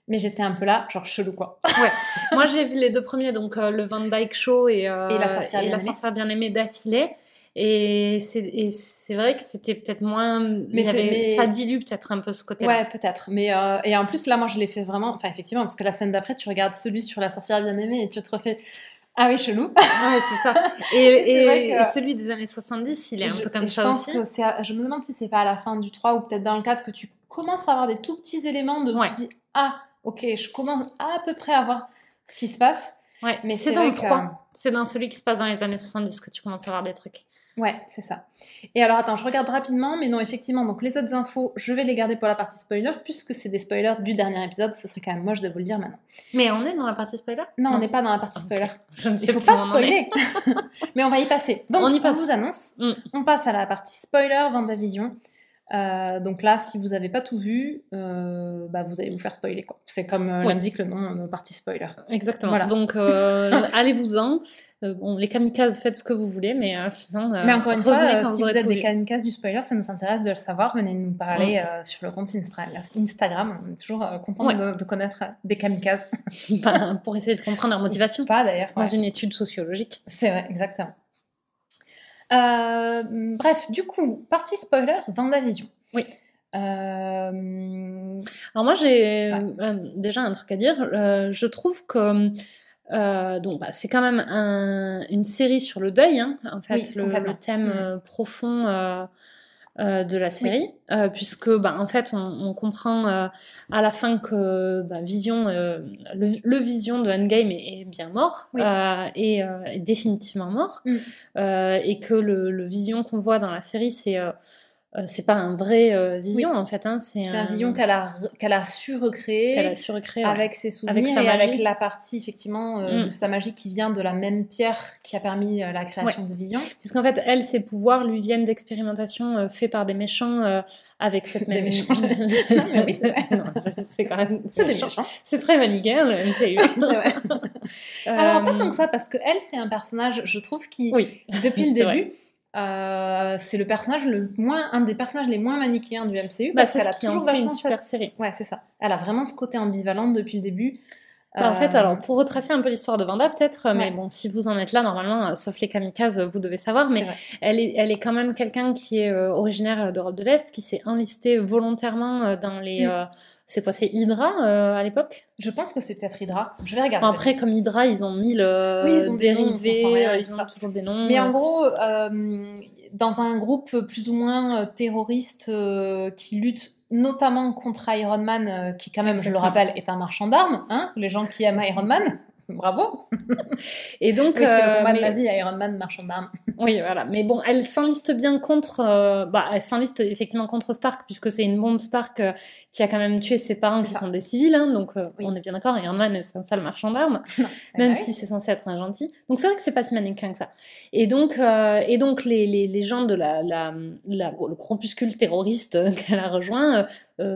S2: Mais j'étais un peu là, genre chelou quoi.
S1: Ouais. Moi j'ai vu les deux premiers, donc euh, le Van Dyke Show et, euh, et La sorcière bien, aimée d'affilée. Et c'est vrai que c'était peut-être moins. Mais, ça dilue peut-être un peu ce côté-là.
S2: Ouais, peut-être. Mais euh, et en plus, là, moi, je l'ai fait vraiment. Enfin, effectivement, parce que la semaine d'après, tu regardes celui sur la sorcière bien aimée et tu te refais. Ah oui, chelou.
S1: ouais, c'est ça. Et, et, celui des années 70, il est un peu comme ça aussi. Que
S2: je me demande si c'est pas à la fin du 3 ou peut-être dans le 4 que tu commences à avoir des tout petits éléments de. Ouais. Tu dis, ah, ok, je commence à peu près à voir ce qui se passe.
S1: Ouais, mais c'est dans le 3. C'est dans celui qui se passe dans les années 70 que tu commences à voir des trucs.
S2: Ouais, c'est ça. Et alors attends, je regarde rapidement, mais non, effectivement, donc les autres infos, je vais les garder pour la partie spoiler, puisque c'est des spoilers du dernier épisode, ce serait quand même moche de vous le dire maintenant.
S1: Mais on est dans la partie spoiler?
S2: Non, on n'est pas dans la partie spoiler.
S1: Je ne sais
S2: Il faut pas spoiler. mais on va y passer. Donc
S1: on, y passe.
S2: on vous annonce, mm. on passe à la partie spoiler Vendavision. Euh, donc là, si vous n'avez pas tout vu, euh, bah vous allez vous faire spoiler. C'est comme euh, l'indique le nom de partie spoiler.
S1: Exactement. Voilà. Donc allez-vous-en. bon, les kamikazes, faites ce que vous voulez, mais sinon.
S2: mais encore une fois, si vous êtes des kamikazes du spoiler, ça nous intéresse de le savoir. Venez nous parler sur le compte Instagram. On est toujours content de, connaître des kamikazes.
S1: Ben, pour essayer de comprendre leur motivation.
S2: Pas d'ailleurs.
S1: Dans une étude sociologique.
S2: C'est vrai, exactement. Euh, bref, du coup, partie spoiler, Vendavision.
S1: Oui. Euh... Alors moi j'ai euh, déjà un truc à dire. Euh, je trouve que donc bah, c'est quand même un, une série sur le deuil, hein, en fait, le, le, thème mm. profond euh, de la série, euh, puisque bah, en fait on, comprend euh, à la fin que bah, Vision, le, Vision de Endgame est, bien mort et est définitivement mort, mm. et que le, le Vision qu'on voit dans la série c'est euh, c'est pas un vrai euh, vision en fait. Hein,
S2: c'est un... vision qu'elle a, qu'elle a su recréer,
S1: qu'elle a su recréer
S2: avec ses souvenirs avec et avec la partie effectivement euh, mm. de sa magie qui vient de la même pierre qui a permis la création de vision.
S1: Puisqu'en fait, elle, ses pouvoirs lui viennent d'expérimentation faits par des méchants avec cette même.
S2: Des méchants. oui,
S1: c'est quand même. C'est des méchants. C'est très manichéen le MCU.
S2: Alors pas tant que ça parce que elle, c'est un personnage, je trouve, qui oui. depuis le début. Euh, c'est le personnage le moins, un des personnages les moins manichéens du MCU
S1: bah, parce qu'elle a toujours fait une super série.
S2: Ouais, c'est ça. Elle a vraiment ce côté ambivalent depuis le début.
S1: Bah, en fait, alors pour retracer un peu l'histoire de Vanda, peut-être, mais bon, si vous en êtes là, normalement, euh, sauf les kamikazes, vous devez savoir, mais elle est, elle est quand même quelqu'un qui est euh, originaire d'Europe de l'Est, qui s'est enlisté volontairement dans les. Mm. c'est quoi, c'est Hydra à l'époque?
S2: Je pense que c'est peut-être Hydra. Je vais regarder.
S1: après, comme Hydra, ils ont mis le oui, ils ont dérivés, ils ont toujours des noms.
S2: Mais en gros, dans un groupe plus ou moins terroriste qui lutte notamment contre Iron Man, euh, qui quand même, je le rappelle, est un marchand d'armes, hein, les gens qui aiment Iron Man. Bravo
S1: Et donc...
S2: c'est le combat de la vie, Iron Man, marchand d'armes.
S1: oui, voilà. Mais bon, elle s'enliste bien contre... bah, elle s'enliste effectivement contre Stark, puisque c'est une bombe Stark qui a quand même tué ses parents qui sont des civils, hein, donc on est bien d'accord, Iron Man, c'est un sale marchand d'armes, même si c'est censé être un gentil. Donc c'est vrai que c'est pas si mannequin que ça. Et donc, et donc les, les, les gens de la, la, la, le groupuscule terroriste qu'elle a rejoint euh,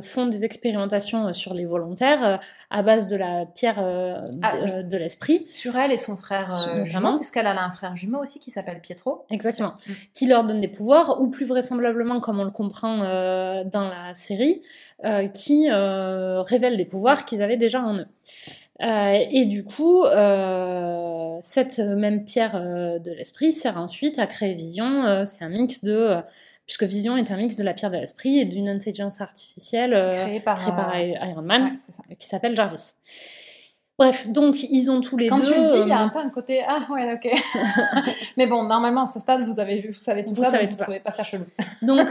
S1: font des expérimentations euh, sur les volontaires euh, à base de la pierre ah de, l'esprit.
S2: Sur elle et son frère jumeau, puisqu'elle a un frère jumeau aussi qui s'appelle Pietro.
S1: Exactement. Mm. Qui leur donne des pouvoirs, ou plus vraisemblablement, comme on le comprend dans la série, qui révèlent des pouvoirs qu'ils avaient déjà en eux. et du coup, cette même pierre de l'esprit sert ensuite à créer Vision. c'est un mix de puisque Vision est un mix de la pierre de l'esprit et d'une intelligence artificielle euh, créée par, euh, Iron Man, qui s'appelle Jarvis. Bref, donc ils ont tous les
S2: deux.
S1: Quand
S2: tu le dis, il y a euh, un peu un côté ah ouais ok. Mais bon, normalement à ce stade vous avez vu, vous savez tout ça, savez vous trouvez pas ça chelou.
S1: donc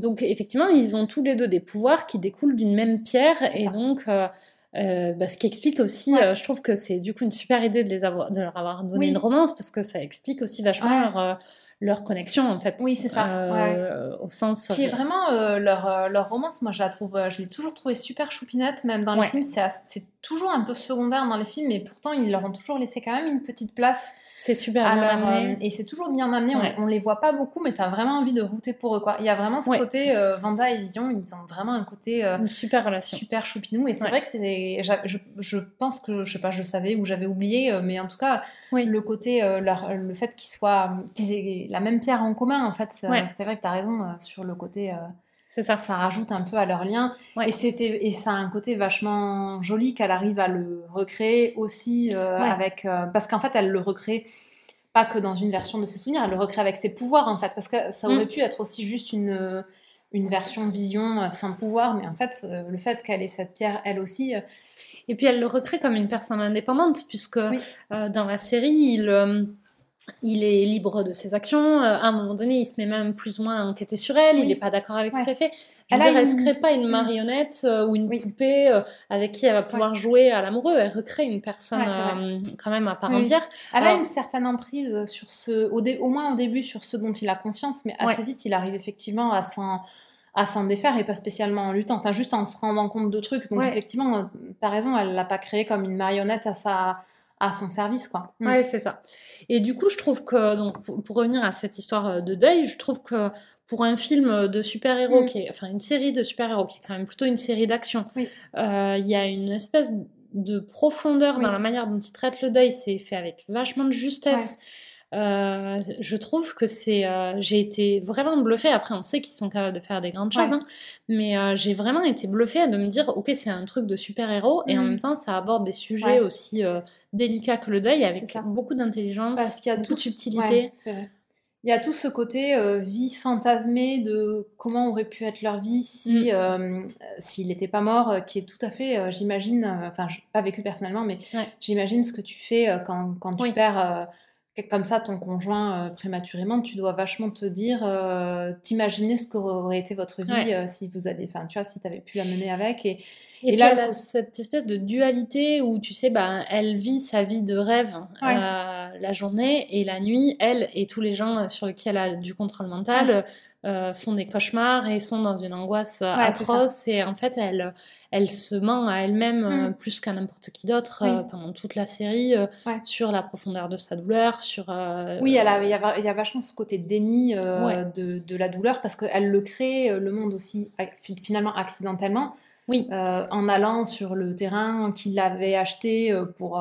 S1: donc effectivement ils ont tous les deux des pouvoirs qui découlent d'une même pierre et donc bah, ce qui explique aussi, je trouve que c'est du coup une super idée de les avoir, de leur avoir donné une romance parce que ça explique aussi vachement leur leur connexion en fait.
S2: Oui, c'est ça.
S1: Euh, au sens.
S2: Qui est vraiment euh, leur, euh, leur romance. Moi, je la trouve, je l'ai toujours trouvé super choupinette, même dans les films. C'est toujours un peu secondaire dans les films, mais pourtant ils leur ont toujours laissé quand même une petite place.
S1: C'est super bien amené.
S2: Euh, et c'est toujours bien amené. On, les voit pas beaucoup, mais tu as vraiment envie de router pour eux. Quoi. Il y a vraiment ce côté, euh, Vanda et Vision, ils ont vraiment un côté.
S1: Euh, une super relation.
S2: Super choupinou. Et c'est vrai que c'est. Je, je, pense que, je sais pas, je savais ou j'avais oublié, mais en tout cas, le côté, leur, le fait qu'ils soient. qu'ils aient la même pierre en commun, en fait, c'est vrai que tu as raison sur le côté. C'est ça. Ça rajoute un peu à leur lien. Et, c'était, et ça a un côté vachement joli qu'elle arrive à le recréer aussi euh, avec. Euh, parce qu'en fait, elle le recrée pas que dans une version de ses souvenirs, elle le recrée avec ses pouvoirs en fait. Parce que ça aurait mm. pu être aussi juste une, une version vision euh, sans pouvoir, mais en fait, le fait qu'elle ait cette pierre elle aussi.
S1: Et puis elle le recrée comme une personne indépendante, puisque dans la série, il il est libre de ses actions. Euh, à un moment donné, il se met même plus ou moins à enquêter sur elle. Il n'est pas d'accord avec ce qu'elle fait. Je elle ne crée pas une marionnette euh, ou une poupée euh, avec qui elle va pouvoir jouer à l'amoureux. Elle recrée une personne quand même à part entière.
S2: Elle a une certaine emprise sur ce, au, au, moins au début, sur ce dont il a conscience, mais assez vite, il arrive effectivement à s'en à s'en défaire et pas spécialement en luttant, enfin juste en se rendant compte de trucs. Donc effectivement, tu as raison, elle l'a pas créé comme une marionnette à sa à son service, quoi.
S1: Mm. Ouais, c'est ça. Et du coup, je trouve que, donc, pour, revenir à cette histoire euh, de deuil, je trouve que pour un film de super-héros, mm. qui est, enfin, une série de super-héros, qui est quand même plutôt une série d'action, euh, il y a une espèce de profondeur dans la manière dont il traite le deuil, c'est fait avec vachement de justesse. Euh, je trouve que c'est. Euh, j'ai été vraiment bluffée. Après, on sait qu'ils sont capables de faire des grandes choses, hein. mais euh, j'ai vraiment été bluffée de me dire ok, c'est un truc de super-héros, et en mmh. même temps, ça aborde des sujets aussi délicats que le deuil, avec beaucoup d'intelligence, toute subtilité.
S2: Il y a tout ce côté vie fantasmée de comment aurait pu être leur vie si mmh. s'il n'était pas mort, qui est tout à fait, j'imagine, enfin, pas vécu personnellement, mais j'imagine ce que tu fais quand, quand tu perds comme ça ton conjoint euh, prématurément, tu dois vachement te dire, euh, t'imaginer ce qu'aurait été votre vie euh, si vous avez, enfin, tu vois, si t'avais pu la mener avec. Et,
S1: et, là, cette espèce de dualité où tu sais, bah, elle vit sa vie de rêve la journée et la nuit, elle et tous les gens sur lesquels elle a du contrôle mental euh, font des cauchemars et sont dans une angoisse euh, atroce. Et en fait, elle, elle se ment à elle-même euh, mm. plus qu'à n'importe qui d'autre pendant toute la série sur la profondeur de sa douleur. Sur,
S2: Oui, il y, a, y a vachement ce côté déni de, de, la douleur parce qu'elle le crée, le monde aussi, finalement accidentellement. Oui. en allant sur le terrain qu'il avait acheté pour,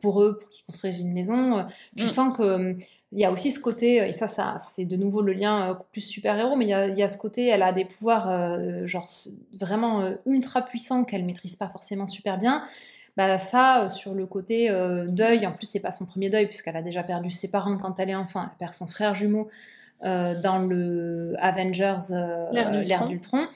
S2: pour eux, pour qu'ils construisent une maison, tu mm. sens que il y a aussi ce côté, et ça, ça c'est de nouveau le lien euh, plus super-héros, mais il y, a, il y, a, ce côté, elle a des pouvoirs euh, genre vraiment euh, ultra puissants qu'elle maîtrise pas forcément super bien. Bah ça, sur le côté deuil, en plus c'est pas son premier deuil puisqu'elle a déjà perdu ses parents quand elle est enfant, elle perd son frère jumeau dans le Avengers l'ère d'Ultron.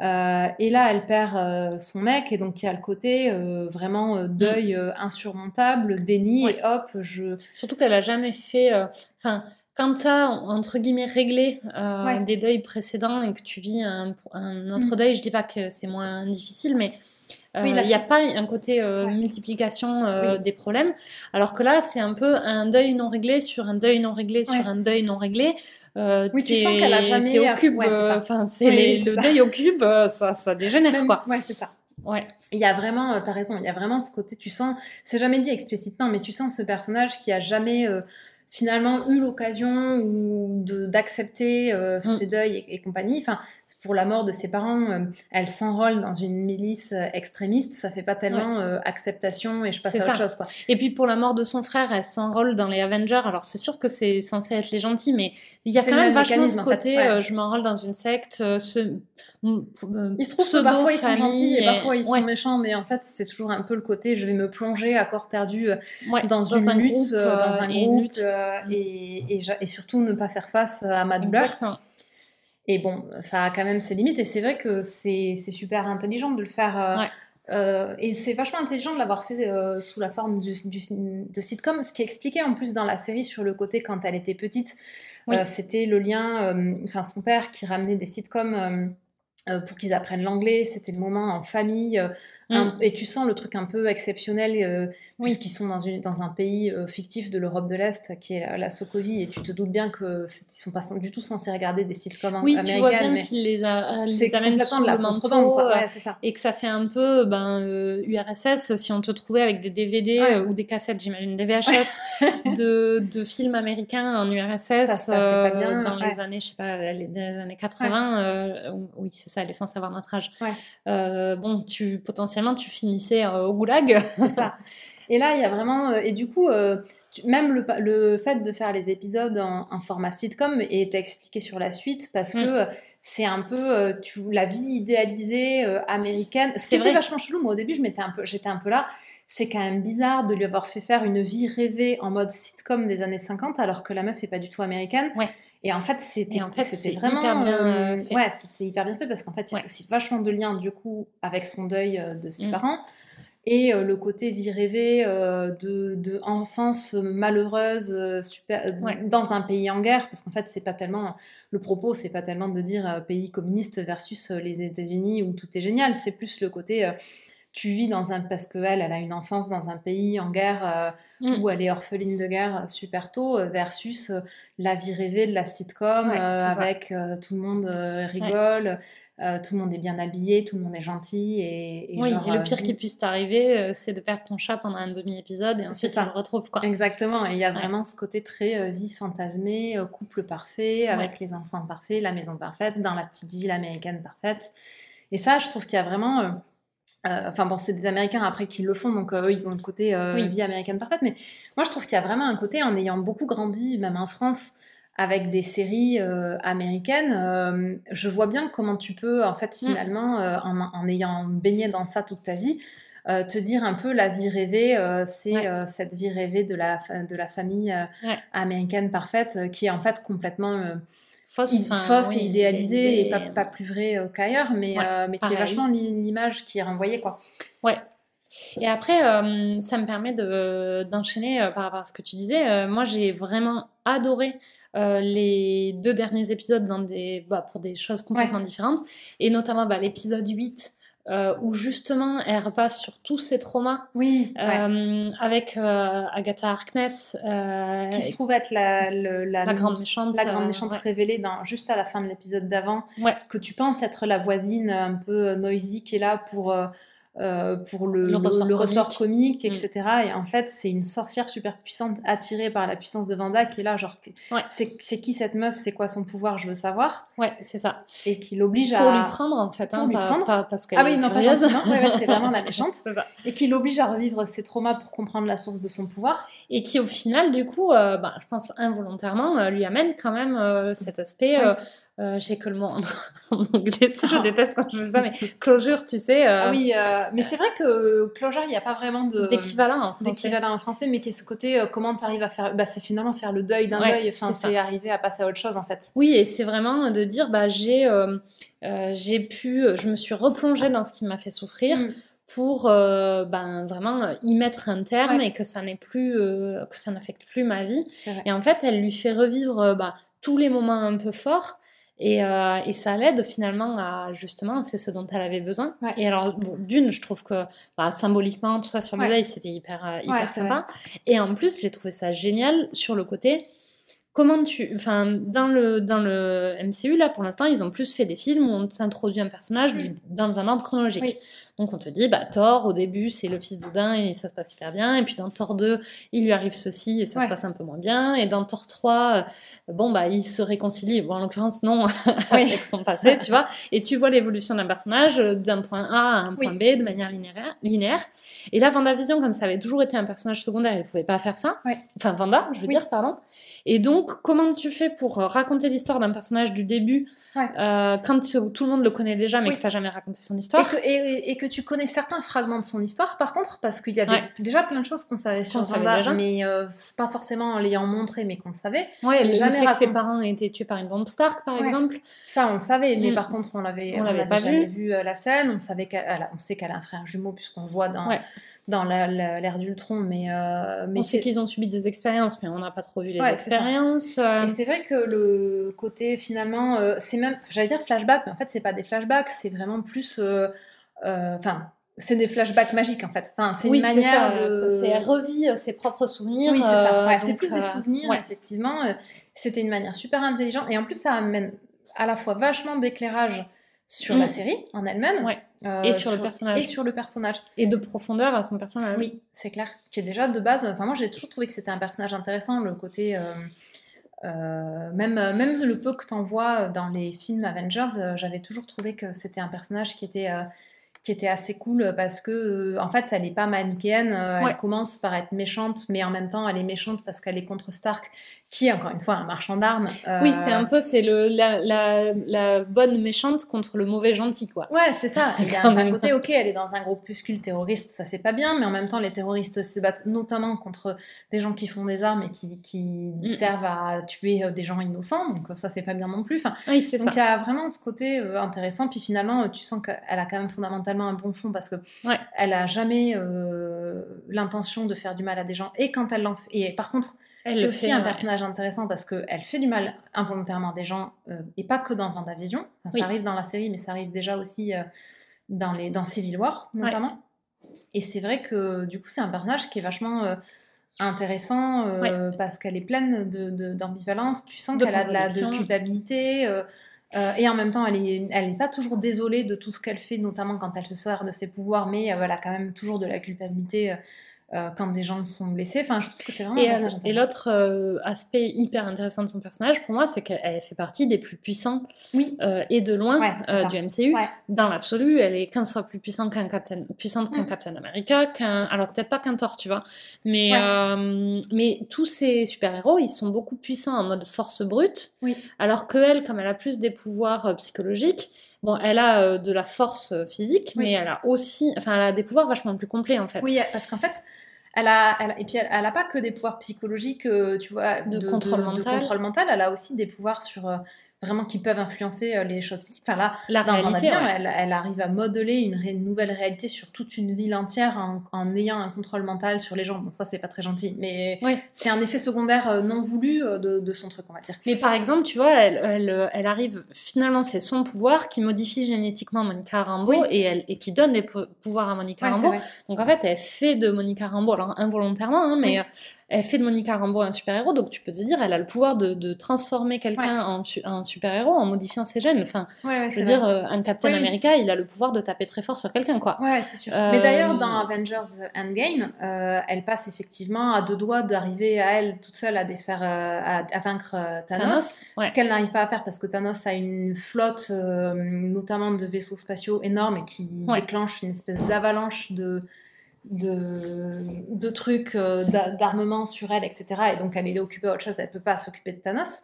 S2: Euh, et là, elle perd euh, son mec, et donc il y a le côté euh, vraiment deuil mm. insurmontable, déni, et hop, je.
S1: Surtout qu'elle a jamais fait. Enfin, quand tu as, entre guillemets, réglé des deuils précédents et que tu vis un, autre mm. deuil, je dis pas que c'est moins difficile, mais il n'y a pas un côté multiplication des problèmes. Alors que là, c'est un peu un deuil non réglé sur un deuil non réglé sur un deuil non réglé.
S2: Oui, tu sens qu'elle a jamais.
S1: au cube. Enfin, c'est le deuil au cube, ça, ça dégénère quoi.
S2: Ouais, c'est ça. Ouais. Il y a vraiment, euh, t'as raison, il y a vraiment ce côté, tu sens, c'est jamais dit explicitement, mais tu sens ce personnage qui a jamais euh, finalement eu l'occasion d'accepter euh, mm. ses deuils et, et, compagnie. Enfin, pour la mort de ses parents, euh, elle s'enrôle dans une milice euh, extrémiste, ça fait pas tellement euh, acceptation et je passe à autre chose. Quoi.
S1: Et puis pour la mort de son frère, elle s'enrôle dans les Avengers. Alors c'est sûr que c'est censé être les gentils, mais il y a quand même vachement ce côté je m'enrôle dans une secte. Ce,
S2: il se trouve que parfois ils sont gentils et, parfois ils sont méchants, mais en fait c'est toujours un peu le côté je vais me plonger à corps perdu dans, une lutte, dans un groupe et, et, et, surtout ne pas faire face à ma douleur. Exactement. Et bon, ça a quand même ses limites. Et c'est vrai que c'est super intelligent de le faire. Euh, euh, et c'est vachement intelligent de l'avoir fait euh, sous la forme du, de sitcom. Ce qui expliquait en plus dans la série sur le côté quand elle était petite, c'était le lien, enfin son père qui ramenait des sitcoms pour qu'ils apprennent l'anglais. C'était le moment en famille Mm. et tu sens le truc un peu exceptionnel, euh, puisqu'ils sont dans, une, dans un pays euh, fictif de l'Europe de l'Est, qui est la Sokovie, et tu te doutes bien qu'ils ne sont pas du tout censés regarder des sitcoms
S1: oui,
S2: américains.
S1: Oui, tu vois bien qu'ils les, a, les amènent sur le manteau, euh, et que ça fait un peu ben, URSS, si on te trouvait avec des DVD ou des cassettes, j'imagine, des VHS, de, de, films américains en URSS dans les années, je sais pas, les, années 80. oui, c'est ça, elle est censée avoir notre âge. bon, tu potentiellement tu finissais euh, au goulag.
S2: Et là, il y a vraiment. Euh, et du coup, euh, même le, le, fait de faire les épisodes en, format sitcom est expliqué sur la suite parce mm. que c'est un peu tu, la vie idéalisée américaine. Ce qui était vachement chelou, moi au début, j'étais un, peu, un peu là. C'est quand même bizarre de lui avoir fait faire une vie rêvée en mode sitcom des années 50 alors que la meuf est pas du tout américaine. Ouais. Et en fait, c'était en fait, vraiment hyper bien euh, fait. Ouais, c'était hyper bien fait parce qu'en fait, il y a aussi vachement de liens du coup avec son deuil euh, de ses mm. parents et euh, le côté vie rêvée de, de, enfance malheureuse super dans un pays en guerre parce qu'en fait, c'est pas tellement le propos, c'est pas tellement de dire pays communiste versus les États-Unis où tout est génial, c'est plus le côté tu vis dans un parce que elle, elle a une enfance dans un pays en guerre Mm. où elle est orpheline de guerre euh, super tôt, euh, versus euh, la vie rêvée de la sitcom avec tout le monde rigole. tout le monde est bien habillé, tout le monde est gentil. Et,
S1: oui, et le pire qui puisse t'arriver, c'est de perdre ton chat pendant un demi-épisode et ensuite tu le retrouves. Quoi.
S2: Exactement, et il y a vraiment ce côté très vie fantasmée, couple parfait, avec les enfants parfaits, la maison parfaite, dans la petite ville américaine parfaite. Et ça, je trouve qu'il y a vraiment euh, enfin bon, c'est des Américains après qui le font, donc euh, eux, ils ont le côté euh, vie américaine parfaite. Mais moi, je trouve qu'il y a vraiment un côté, en ayant beaucoup grandi, même en France, avec des séries américaines, je vois bien comment tu peux, en fait, mm. finalement, en, ayant baigné dans ça toute ta vie, te dire un peu la vie rêvée, c'est cette vie rêvée de la, de la famille américaine parfaite, qui est en fait complètement fausse, fausse et idéalisée et pas, pas, plus vrai euh, qu'ailleurs, mais, euh, mais qui est vachement l'image qui est renvoyée. Quoi.
S1: Ouais. Et après, euh, ça me permet d'enchaîner par rapport à ce que tu disais. moi, j'ai vraiment adoré les deux derniers épisodes dans des, bah, pour des choses complètement différentes, et notamment bah, l'épisode 8 euh, où justement elle repasse sur tous ses traumas. Oui. Euh, avec euh, Agatha Harkness.
S2: qui se trouve être la,
S1: la, grande méchante.
S2: La grande méchante révélée dans, juste à la fin de l'épisode d'avant. Que tu penses être la voisine un peu noisy qui est là pour euh, pour le, ressort, comique. etc. Mm. Et en fait, c'est une sorcière super puissante attirée par la puissance de Vanda qui est là, genre, c'est qui cette meuf? C'est quoi son pouvoir? Je veux savoir.
S1: Ouais, c'est ça.
S2: Et qui l'oblige
S1: à. Pour lui prendre, en fait, hein, pas, parce qu'elle
S2: Ah oui, non, pas c'est vraiment la méchante. ça. Et qui l'oblige à revivre ses traumas pour comprendre la source de son pouvoir.
S1: Et qui, au final, du coup, euh, bah, je pense involontairement, euh, lui amène quand même cet aspect. Euh, j'ai que le mot en, anglais, je ah. déteste quand je fais ça, mais closure, tu sais.
S2: Euh, ah oui, euh, mais c'est vrai que closure, il n'y a pas vraiment
S1: d'équivalent en français.
S2: D'équivalent en français, mais qui est ce côté, comment tu arrives à faire. Bah, c'est finalement faire le deuil d'un deuil, enfin, c'est arriver à passer à autre chose en fait.
S1: Oui, et c'est vraiment de dire, bah, j'ai j'ai pu, je me suis replongée dans ce qui m'a fait souffrir. Mm. pour ben, vraiment y mettre un terme et que ça n'est plus que ça n'affecte plus ma vie et en fait elle lui fait revivre bah, tous les moments un peu forts Et, euh, et, ça l'aide finalement à justement, c'est ce dont elle avait besoin. Et alors, d'une, je trouve que bah, symboliquement, tout ça sur le c'était hyper, euh, hyper sympa. Et en plus, j'ai trouvé ça génial sur le côté comment tu. Enfin, dans le, dans le MCU, là, pour l'instant, ils ont plus fait des films où on s'introduit un personnage mm. dans un ordre chronologique. Donc, on te dit, bah, Thor, au début, c'est le fils d'Odin et ça se passe super bien. Et puis, dans Thor 2, il lui arrive ceci et ça se passe un peu moins bien. Et dans Thor 3, euh, bon, bah, il se réconcilie. Bon, en l'occurrence, non, avec son passé, tu vois. Et tu vois l'évolution d'un personnage euh, d'un point A à un point B de manière linéaire. linéaire. Et là, Vision, comme ça avait toujours été un personnage secondaire, il ne pouvait pas faire ça. Enfin, Vanda, je veux dire, pardon. Et donc, comment tu fais pour euh, raconter l'histoire d'un personnage du début euh, quand tout le monde le connaît déjà, mais que tu n'as jamais raconté son histoire?
S2: Et que, tu connais certains fragments de son histoire, par contre, parce qu'il y avait déjà plein de choses qu'on savait sur Vanda, mais euh, c'est pas forcément en l'ayant montré, mais qu'on savait.
S1: Ouais, le jamais fait que ses parents aient été tués par une bombe Stark, par exemple.
S2: Ça, on savait, mais mm. par contre, on l'avait, on, l'avait pas jamais vu, la scène. On savait qu'elle, on sait qu'elle a un frère jumeau puisqu'on voit dans dans l'ère d'Ultron, mais, euh, mais
S1: on sait qu'ils ont subi des expériences, mais on n'a pas trop vu les expériences. Euh.
S2: Et c'est vrai que le côté finalement, euh, c'est même, j'allais dire flashback, mais en fait c'est pas des flashbacks, c'est vraiment plus, enfin. c'est des flashbacks magiques en fait. Enfin, c'est une manière de.
S1: C'est revit ses propres souvenirs.
S2: Oui, c'est ça. c'est plus des souvenirs, effectivement. C'était une manière super intelligente. Et en plus, ça amène à la fois vachement d'éclairage sur la mm. série en elle-même.
S1: Euh, et sur, le personnage.
S2: Et sur le personnage.
S1: Et de profondeur à son personnage.
S2: Oui, c'est clair. Qui est déjà de base. Enfin, moi, j'ai toujours trouvé que c'était un personnage intéressant, le côté. Euh, euh, même, même le peu que t'en vois dans les films Avengers, j'avais toujours trouvé que c'était un personnage qui était qui était assez cool parce que en fait elle n'est pas manichéenne elle commence par être méchante mais en même temps elle est méchante parce qu'elle est contre Stark qui est encore une fois un marchand d'armes.
S1: Oui, c'est un peu c'est le la, la, la, bonne méchante contre le mauvais gentil quoi.
S2: Ouais, c'est ça. Il y a un côté ok, elle est dans un groupuscule terroriste, ça c'est pas bien, mais en même temps les terroristes se battent notamment contre des gens qui font des armes et qui, qui mm. servent à tuer euh, des gens innocents, donc ça c'est pas bien non plus. Enfin,
S1: oui, c'est
S2: donc il y a vraiment ce côté euh, intéressant, puis finalement tu sens qu'elle a quand même fondamentalement un bon fond parce que elle a jamais euh, l'intention de faire du mal à des gens et quand elle l'en fait, et par contre c'est aussi un personnage intéressant parce qu'elle fait du mal involontairement à des gens, euh, et pas que dans Vendavision. Enfin, Ça arrive dans la série, mais ça arrive déjà aussi euh, dans, les, dans Civil War, notamment. Et c'est vrai que du coup, c'est un personnage qui est vachement euh, intéressant parce qu'elle est pleine d'ambivalence. De, tu sens qu'elle a de la de culpabilité. et en même temps, elle n'est elle est pas toujours désolée de tout ce qu'elle fait, notamment quand elle se sert de ses pouvoirs, mais elle a quand même toujours de la culpabilité euh, quand des gens sont blessés. Enfin, je trouve que c'est vraiment
S1: Et, euh, et l'autre euh, aspect hyper intéressant de son personnage, pour moi, c'est qu'elle fait partie des plus puissants
S2: oui.
S1: et de loin du MCU. Dans l'absolu, elle est 15 fois plus puissante qu'un Captain, puissante qu'un. Captain America, qu'un, alors peut-être pas qu'un Thor, tu vois, mais mais tous ces super héros, ils sont beaucoup puissants en mode force brute,
S2: oui.
S1: alors que elle, comme elle a plus des pouvoirs psychologiques, Bon, elle a de la force physique, mais elle a aussi, enfin, elle a des pouvoirs vachement plus complets en fait.
S2: Oui, parce qu'en fait, elle a, et puis elle, n'a pas que des pouvoirs psychologiques, euh, tu vois,
S1: de, contrôle mental.
S2: de, contrôle mental. Elle a aussi des pouvoirs sur euh, vraiment qui peuvent influencer euh, les choses physiques. Enfin là,
S1: la dans réalité,
S2: elle, elle, arrive à modeler une, nouvelle réalité sur toute une ville entière en, ayant un contrôle mental sur les gens. Bon, ça c'est pas très gentil, mais c'est un effet secondaire euh, non voulu euh, de, son truc, on va dire.
S1: Mais par exemple, tu vois, elle, elle, arrive finalement, c'est son pouvoir qui modifie génétiquement Monica Rambeau et, elle, et qui donne des pouvoirs à Monica Rambeau. Donc en fait, elle fait de Monica Rambeau, alors involontairement, hein, mais elle fait de Monica Rambeau un super-héros, donc tu peux te dire, elle a le pouvoir de, transformer quelqu'un en, un super-héros en modifiant ses gènes. Enfin, je veux dire, euh, un Captain America, il a le pouvoir de taper très fort sur quelqu'un, quoi.
S2: Ouais, c'est sûr. Mais d'ailleurs, dans euh, Avengers Endgame, euh, elle passe effectivement à deux doigts d'arriver à elle toute seule à, défaire, à, vaincre Thanos, ce qu'elle n'arrive pas à faire parce que Thanos a une flotte, notamment de vaisseaux spatiaux énormes, et qui déclenche une espèce d'avalanche de de, de trucs, euh, d'armement sur elle, etc. Et donc elle est occupée à autre chose, elle peut pas s'occuper de Thanos.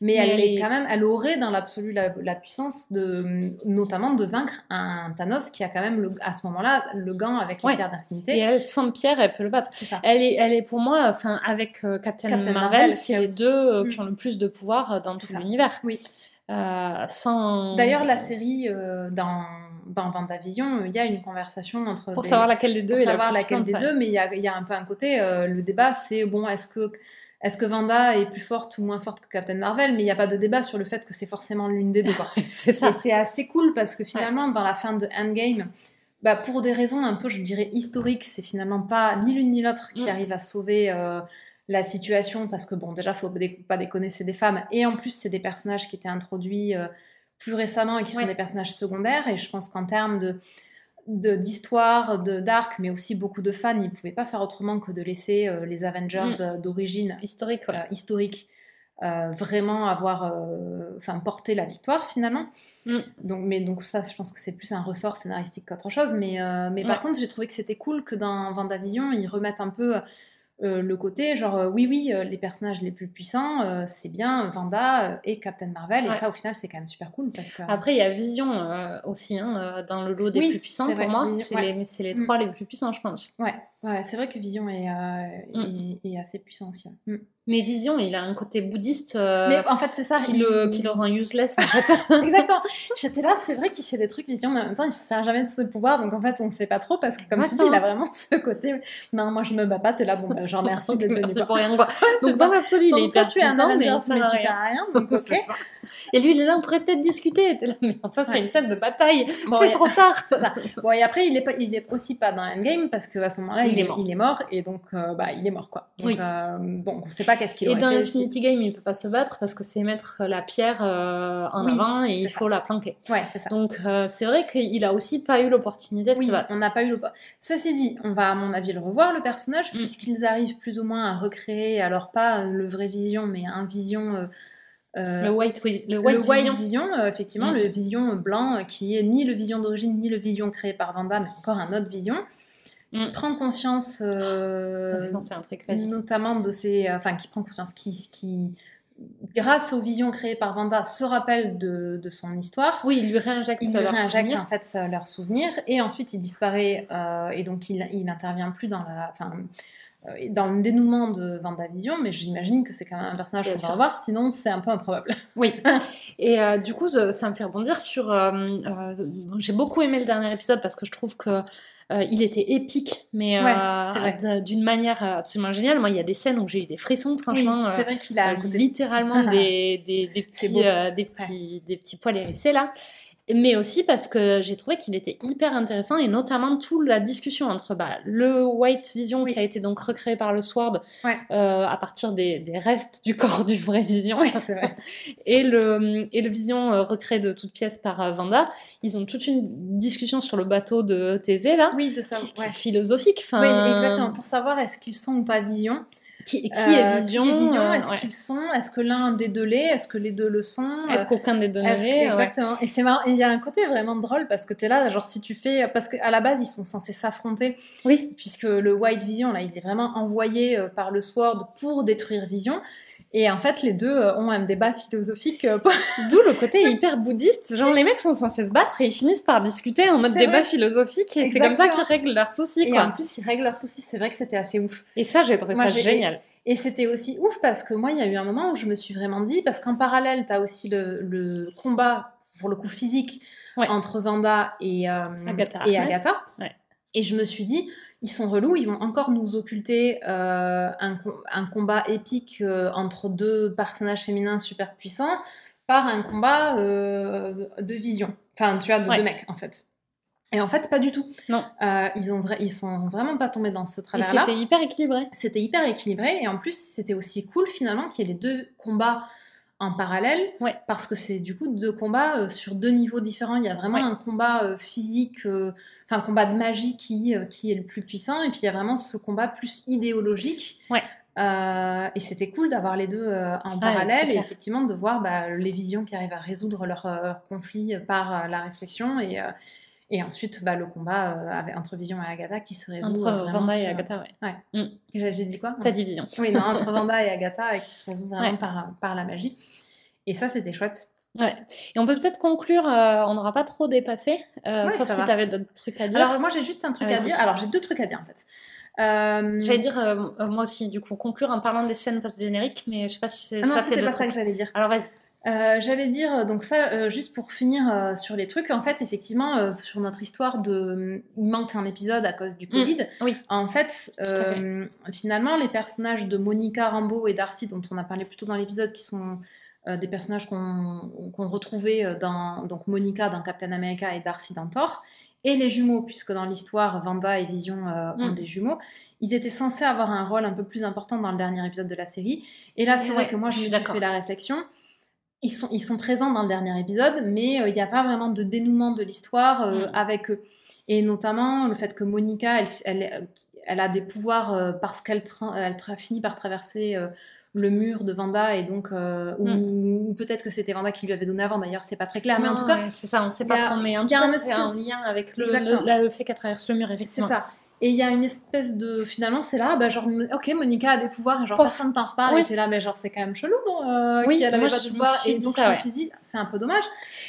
S2: Mais, elle, est quand même, elle aurait dans l'absolu la, puissance de, notamment de vaincre un Thanos qui a quand même à ce moment-là le gant avec les pierres d'infinité.
S1: Et elle, sans pierre, elle peut le battre. Elle est, elle est pour moi, enfin, avec euh, Captain, Marvel, c'est les deux euh, qui mm. ont le plus de pouvoir dans tout l'univers.
S2: Oui.
S1: sans.
S2: D'ailleurs, la série dans dans Vendavision, il y a une conversation entre.
S1: Pour savoir laquelle des deux
S2: pour savoir laquelle des deux, mais il y a, y a, un peu un côté. Euh, le débat, c'est bon, est-ce que est-ce que Vanda est plus forte ou moins forte que Captain Marvel Mais il n'y a pas de débat sur le fait que c'est forcément l'une des deux. c'est ça. Et c'est assez cool parce que finalement, dans la fin de Endgame, bah, pour des raisons un peu, je dirais, historiques, c'est finalement pas ni l'une ni l'autre qui mm. arrive à sauver euh, la situation parce que, bon, déjà, faut pas déconner, c'est des femmes. Et en plus, c'est des personnages qui étaient introduits euh, plus récemment et qui sont des personnages secondaires. Et je pense qu'en termes de d'histoire, de, d'arc, mais aussi beaucoup de fans, ils ne pouvaient pas faire autrement que de laisser euh, les Avengers mm. euh, d'origine
S1: historique,
S2: historique vraiment avoir, enfin porter la victoire finalement. Mm. Donc, mais donc ça, je pense que c'est plus un ressort scénaristique qu'autre chose. Mais, mais par contre, j'ai trouvé que c'était cool que dans Vendavision, ils remettent un peu euh, le côté genre euh, oui oui euh, les personnages les plus puissants c'est bien Vanda et Captain Marvel et ça au final c'est quand même super cool parce que
S1: après il y a Vision aussi hein, dans le lot des plus puissants pour moi. C'est les, les, mm. trois les plus puissants je pense.
S2: Ouais, ouais c'est vrai que Vision est, mm. est, assez puissant aussi mm.
S1: Mais Vision, il a un côté bouddhiste
S2: euh, mais en fait, c'est ça,
S1: qui, le, qui le rend useless. En fait.
S2: Exactement. J'étais là, c'est vrai qu'il fait des trucs Vision, mais en même temps, il ne sert jamais de ses pouvoirs, donc en fait, on ne sait pas trop parce que, comme tu dis, il a vraiment ce côté. Non, moi, je me bats pas. T'es là, bon, bah, genre merci de
S1: C'est pour rien quoi. donc dans l'absolu, il est hyper
S2: tu es un mais, mais tu sers à rien. Donc ok.
S1: Et lui, il est là, on pourrait peut-être discuter. Là, mais enfin, c'est une scène de bataille. c'est trop tard.
S2: Bon, et après, il est pas, il est aussi pas dans Endgame parce qu'à ce moment-là, il, est mort. Il est mort et donc, euh, bah, il est mort quoi. Donc, euh, bon, on sait pas qu'est-ce qu'il aurait fait
S1: Infinity Game, il peut pas se battre parce que c'est mettre la pierre euh, en avant et il faut la planquer.
S2: Ouais, c'est ça.
S1: Donc c'est vrai qu'il a aussi pas eu l'opportunité de se battre.
S2: On n'a pas eu l'opportunité. Ceci dit, on va à mon avis le revoir le personnage mm. puisqu'ils arrivent plus ou moins à recréer, alors pas le vrai Vision, mais un Vision.
S1: Euh, le White,
S2: le white, Vision, effectivement, mm. le Vision blanc qui est ni le Vision d'origine ni le Vision créé par Vanda, mais encore un autre Vision qui mm. prend conscience, euh,
S1: un truc
S2: notamment de ces, euh, enfin qui prend conscience, qui, qui, grâce aux visions créées par Vanda, se rappelle de, de son histoire.
S1: Oui, il lui réinjecte,
S2: il lui réinjecte en fait leur souvenir, et ensuite il disparaît euh, et donc il, il n'intervient plus dans la, enfin dans le dénouement de Vendavision, mais j'imagine que c'est quand même un personnage qu'on va revoir, sinon c'est un peu improbable.
S1: Oui. Et du coup, ça me fait rebondir sur. J'ai beaucoup aimé le dernier épisode parce que je trouve que euh, il était épique, mais euh, d'une manière absolument géniale. Moi, il y a des scènes où j'ai eu des frissons, franchement.
S2: c'est vrai qu'il a
S1: euh, littéralement des, des, des, petits, des, petits, des petits poils hérissés là mais aussi parce que j'ai trouvé qu'il était hyper intéressant et notamment toute la discussion entre bah, le White Vision qui a été donc recréé par le Sword euh, à partir des, des, restes du corps du vrai Vision.
S2: Vrai.
S1: et le et le Vision euh, recréé de toutes pièces par euh, Vanda. Ils ont toute une discussion sur le bateau de Thésée là
S2: oui de ça
S1: qui, est philosophique
S2: oui exactement. Pour savoir est-ce qu'ils sont ou pas Vision
S1: qui, qui, est Vision,
S2: euh, Est-ce qu'ils sont Est-ce que l'un des deux l'est Est-ce que les deux le sont
S1: Est-ce qu'aucun des deux ne l'est
S2: Exactement. Et c'est marrant. Il y a un côté vraiment drôle parce que tu es là, genre si tu fais. Parce qu'à la base, ils sont censés s'affronter.
S1: Oui.
S2: Puisque le White Vision, là, il est vraiment envoyé euh, par le Sword pour détruire Vision. Et en fait, les deux euh, ont un débat philosophique.
S1: D'où le côté hyper bouddhiste. Genre, les mecs sont censés se battre et ils finissent par discuter en mode débat philosophique. Et c'est comme ça qu'ils règlent leurs soucis. Quoi.
S2: Et en plus, ils règlent leurs soucis. C'est vrai que c'était assez ouf.
S1: Et ça, j'ai trouvé ça génial.
S2: Et c'était aussi ouf parce que moi, il y a eu un moment où je me suis vraiment dit, parce qu'en parallèle, tu as aussi le, combat, pour le coup physique, entre Vanda et, euh,
S1: Agatha.
S2: Et, Agatha. et je me suis dit, ils sont relous, ils vont encore nous occulter euh, un, combat épique euh, entre deux personnages féminins super puissants par un combat de vision. Enfin, tu vois, de deux mecs, en fait. Et en fait, pas du tout.
S1: Non.
S2: Euh, ils, ont ils sont vraiment pas tombés dans ce travers-là.
S1: C'était hyper équilibré.
S2: C'était hyper équilibré. Et en plus, c'était aussi cool finalement qu'il y ait les deux combats en parallèle.
S1: Ouais.
S2: Parce que c'est du coup deux combats euh, sur deux niveaux différents. Il y a vraiment un combat euh, physique, enfin un combat de magie qui, qui est le plus puissant. Et puis il y a vraiment ce combat plus idéologique.
S1: Ouais.
S2: et c'était cool d'avoir les deux en parallèle et effectivement de voir bah, les visions qui arrivent à résoudre leur, conflit par la réflexion et, et ensuite, bah, le combat euh, entre Vision et Agatha qui se résout.
S1: Entre euh, Vanda et Agatha, ouais.
S2: ouais. Mm. J'ai dit quoi?
S1: Ta division.
S2: Oui, non, entre Vanda et Agatha qui se résout vraiment par, par la magie. Et ça, c'était chouette.
S1: Ouais. Et on peut peut-être conclure, euh, on n'aura pas trop dépassé, sauf si tu avais d'autres trucs à dire.
S2: Alors, moi, j'ai juste un truc à dire. Alors, j'ai deux trucs à dire en fait.
S1: J'allais dire, moi aussi, du coup, conclure en parlant des scènes post-génériques, mais je sais pas si c'est
S2: ah ça. Non, c'était pas ça que j'allais dire.
S1: Alors, vas-y.
S2: Euh, j'allais dire, donc ça, euh, juste pour finir euh, sur les trucs, en fait, effectivement, sur notre histoire de. Il manque un épisode à cause du mm. Covid.
S1: oui.
S2: En fait, finalement, les personnages de Monica Rambeau et Darcy, dont on a parlé plus tôt dans l'épisode, qui sont des personnages qu'on retrouvait dans. Donc, Monica dans Captain America et Darcy dans Thor, et les jumeaux, puisque dans l'histoire, Vanda et Vision ont mm. des jumeaux ils étaient censés avoir un rôle un peu plus important dans le dernier épisode de la série. Et là, c'est vrai que moi, je me suis fait la réflexion ils sont, ils sont présents dans le dernier épisode, mais euh, il n'y a pas vraiment de dénouement de l'histoire euh, mm. avec eux. Et notamment le fait que Monica, elle, elle, elle a des pouvoirs euh, parce qu'elle elle finit par traverser le mur de Vanda et donc mm. ou, peut-être que c'était Vanda qui lui avait donné avant d'ailleurs c'est pas très clair mais en tout cas
S1: c'est ça on sait pas trop mais en tout cas c'est un lien avec le, le, le, fait qu'elle traverse le mur effectivement
S2: c'est ça et il y a une espèce de. Finalement, c'est là, bah, genre, ok, Monica a des pouvoirs, et genre, personne t'en reparle, oui. et t'es là, mais genre, c'est quand même chelou, donc, euh, oui, elle avait pas de pouvoir. Et donc, ça, je me suis dit, c'est un peu dommage.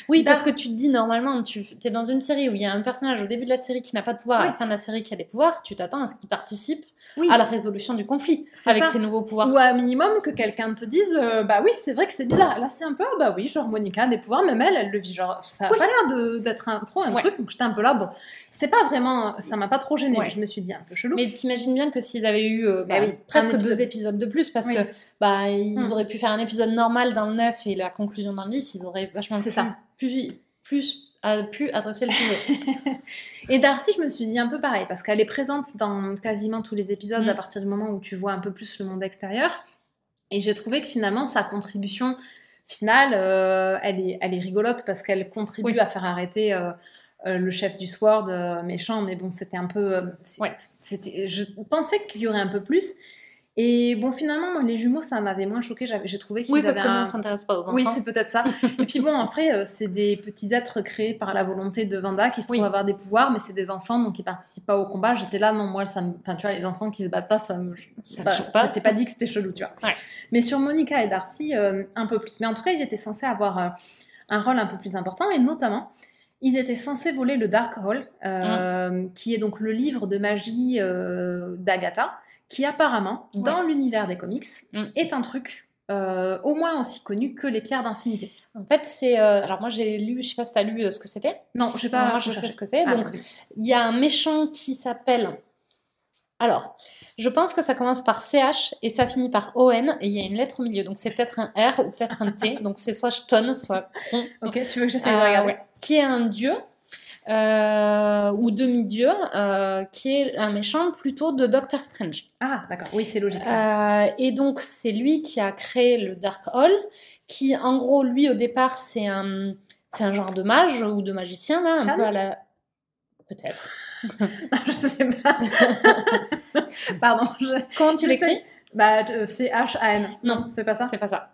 S1: Oui, parce que tu te dis, normalement, tu es dans une série où il y a un personnage au début de la série qui n'a pas de pouvoir, à la fin de la série qui a des pouvoirs, tu t'attends à ce qu'il participe à la résolution du conflit avec ses nouveaux pouvoirs.
S2: Ou à minimum que quelqu'un te dise, euh, bah oui, c'est vrai que c'est bizarre. Là, c'est un peu, bah oui, genre, Monica a des pouvoirs, même elle, elle le vit. Genre, ça a pas l'air d'être un, trop un truc, donc j'étais un peu là, bon, c'est pas vraiment. Ça m'a pas trop gêné, me suis dit, un peu chelou.
S1: Mais t'imagines bien que s'ils avaient eu euh, bah, bah presque deux épisodes de plus, parce que bah, ils hmm. auraient pu faire un épisode normal dans le 9 et la conclusion dans le 10, ils auraient vachement pu, ça. plus, plus pu adresser le sujet.
S2: et Darcy, je me suis dit un peu pareil, parce qu'elle est présente dans quasiment tous les épisodes hmm. à partir du moment où tu vois un peu plus le monde extérieur. Et j'ai trouvé que finalement, sa contribution finale, euh, elle, est, elle est rigolote parce qu'elle contribue à faire arrêter. Euh, euh, le chef du Sword euh, méchant, mais bon, c'était un peu. Euh, ouais. Je pensais qu'il y aurait un peu plus. Et bon, finalement, moi, les jumeaux, ça m'avait moins choqué. J'ai trouvé qu'ils
S1: Oui, parce que nous, on s'intéresse pas aux enfants.
S2: Oui, c'est peut-être ça. et puis bon, après, c'est des petits êtres créés par la volonté de Vanda qui se trouvent avoir des pouvoirs, mais c'est des enfants, donc ils participent pas au combat. J'étais là, non, moi, ça me... Enfin, tu vois, les enfants qui se battent pas, ça me... Ça pas, pas. T'es pas dit que c'était chelou, tu vois. Ouais. Mais sur Monica et Darcy, un peu plus. Mais en tout cas, ils étaient censés avoir un rôle un peu plus important, et notamment ils étaient censés voler le Dark Hall, euh, mm. qui est donc le livre de magie euh, d'Agatha, qui apparemment, dans l'univers des comics, mm. est un truc euh, au moins aussi connu que les pierres d'infinité.
S1: En fait, c'est. alors, moi, j'ai lu, je sais pas si tu as lu ce que c'était.
S2: Non, je sais pas.
S1: Moi, je sais ce que c'est. Ah, donc, il y a un méchant qui s'appelle. Alors, je pense que ça commence par CH et ça finit par ON et il y a une lettre au milieu. Donc, c'est peut-être un R ou peut-être un T. donc, c'est soit Ston, soit.
S2: ok, tu veux que j'essaie de regarder?
S1: Qui est un dieu. Euh, ou demi-dieu, euh, qui est un méchant plutôt de Doctor Strange.
S2: Ah, d'accord, oui, c'est logique.
S1: Euh, et donc, c'est lui qui a créé le Dark Hall, qui, en gros, lui, au départ, c'est un, c'est un genre de mage ou de magicien, là, un peu à la... Peut-être.
S2: je sais pas. Pardon.
S1: Comment tu l'écris?
S2: Bah, c'est H-A-N.
S1: Non,
S2: c'est pas ça?
S1: C'est pas ça.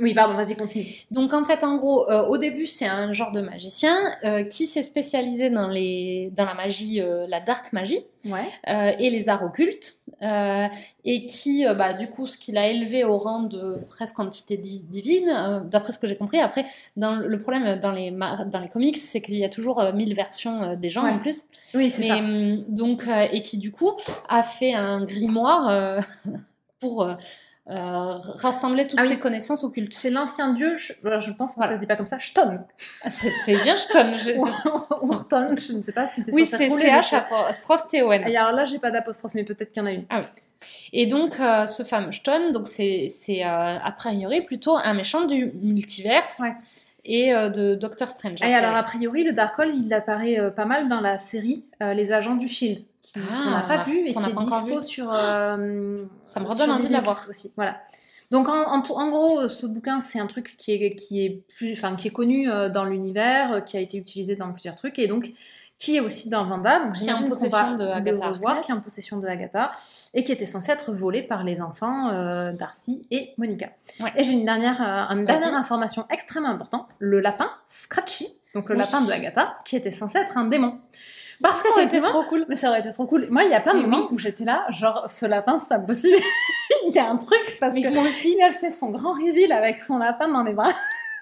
S2: Oui, pardon, vas-y, continue.
S1: Donc en fait, en gros, euh, au début, c'est un genre de magicien euh, qui s'est spécialisé dans, les, dans la magie, euh, la dark magie,
S2: ouais.
S1: et les arts occultes, et qui, bah, du coup, ce qu'il a élevé au rang de presque entité divine, d'après ce que j'ai compris. Après, dans, le problème dans les, dans les comics, c'est qu'il y a toujours mille versions des gens en plus.
S2: Oui, c'est ça.
S1: Donc, et qui, du coup, a fait un grimoire pour euh, rassembler toutes ah ces connaissances occultes.
S2: C'est l'ancien dieu, je, je pense que ça se dit pas comme ça, Ston.
S1: Ah, c'est bien Ston. Je...
S2: Ou Horton, je ne sais pas si
S1: tu Oui, c'est CH apostrophe T-O-N.
S2: Alors là, j'ai pas d'apostrophe, mais peut-être qu'il y en a une.
S1: Ah oui. Et donc, euh, ce fameux Ston, donc c'est euh, a priori plutôt un méchant du multiverse. Et de Doctor Strange.
S2: Et alors, a priori, le Darkhold, il apparaît pas mal dans la série Les Agents du Shield qu'on n'a pas vu et qui est dispo sur. Euh,
S1: ça me redonne envie de la voir
S2: aussi. Voilà. Donc en, en, gros, ce bouquin, c'est un truc qui est, qui est, plus, enfin, qui est connu euh, dans l'univers, euh, qui a été utilisé dans plusieurs trucs, et donc qui est aussi dans Vanda, donc
S1: qui est en possession de Agatha,
S2: revoir, qui est en possession de Agatha, et qui était censé être volé par les enfants Darcy et Monica. Et j'ai une dernière, une dernière information extrêmement importante le lapin Scratchy, donc le lapin de Agatha, qui était censé être un démon.
S1: Parce que ça aurait été trop cool.
S2: Mais ça aurait été trop cool. Moi, il y a plein de moments où j'étais là, genre, ce lapin, c'est pas possible. il y a un truc, parce que moi aussi, elle fait son grand reveal avec son lapin dans les bras.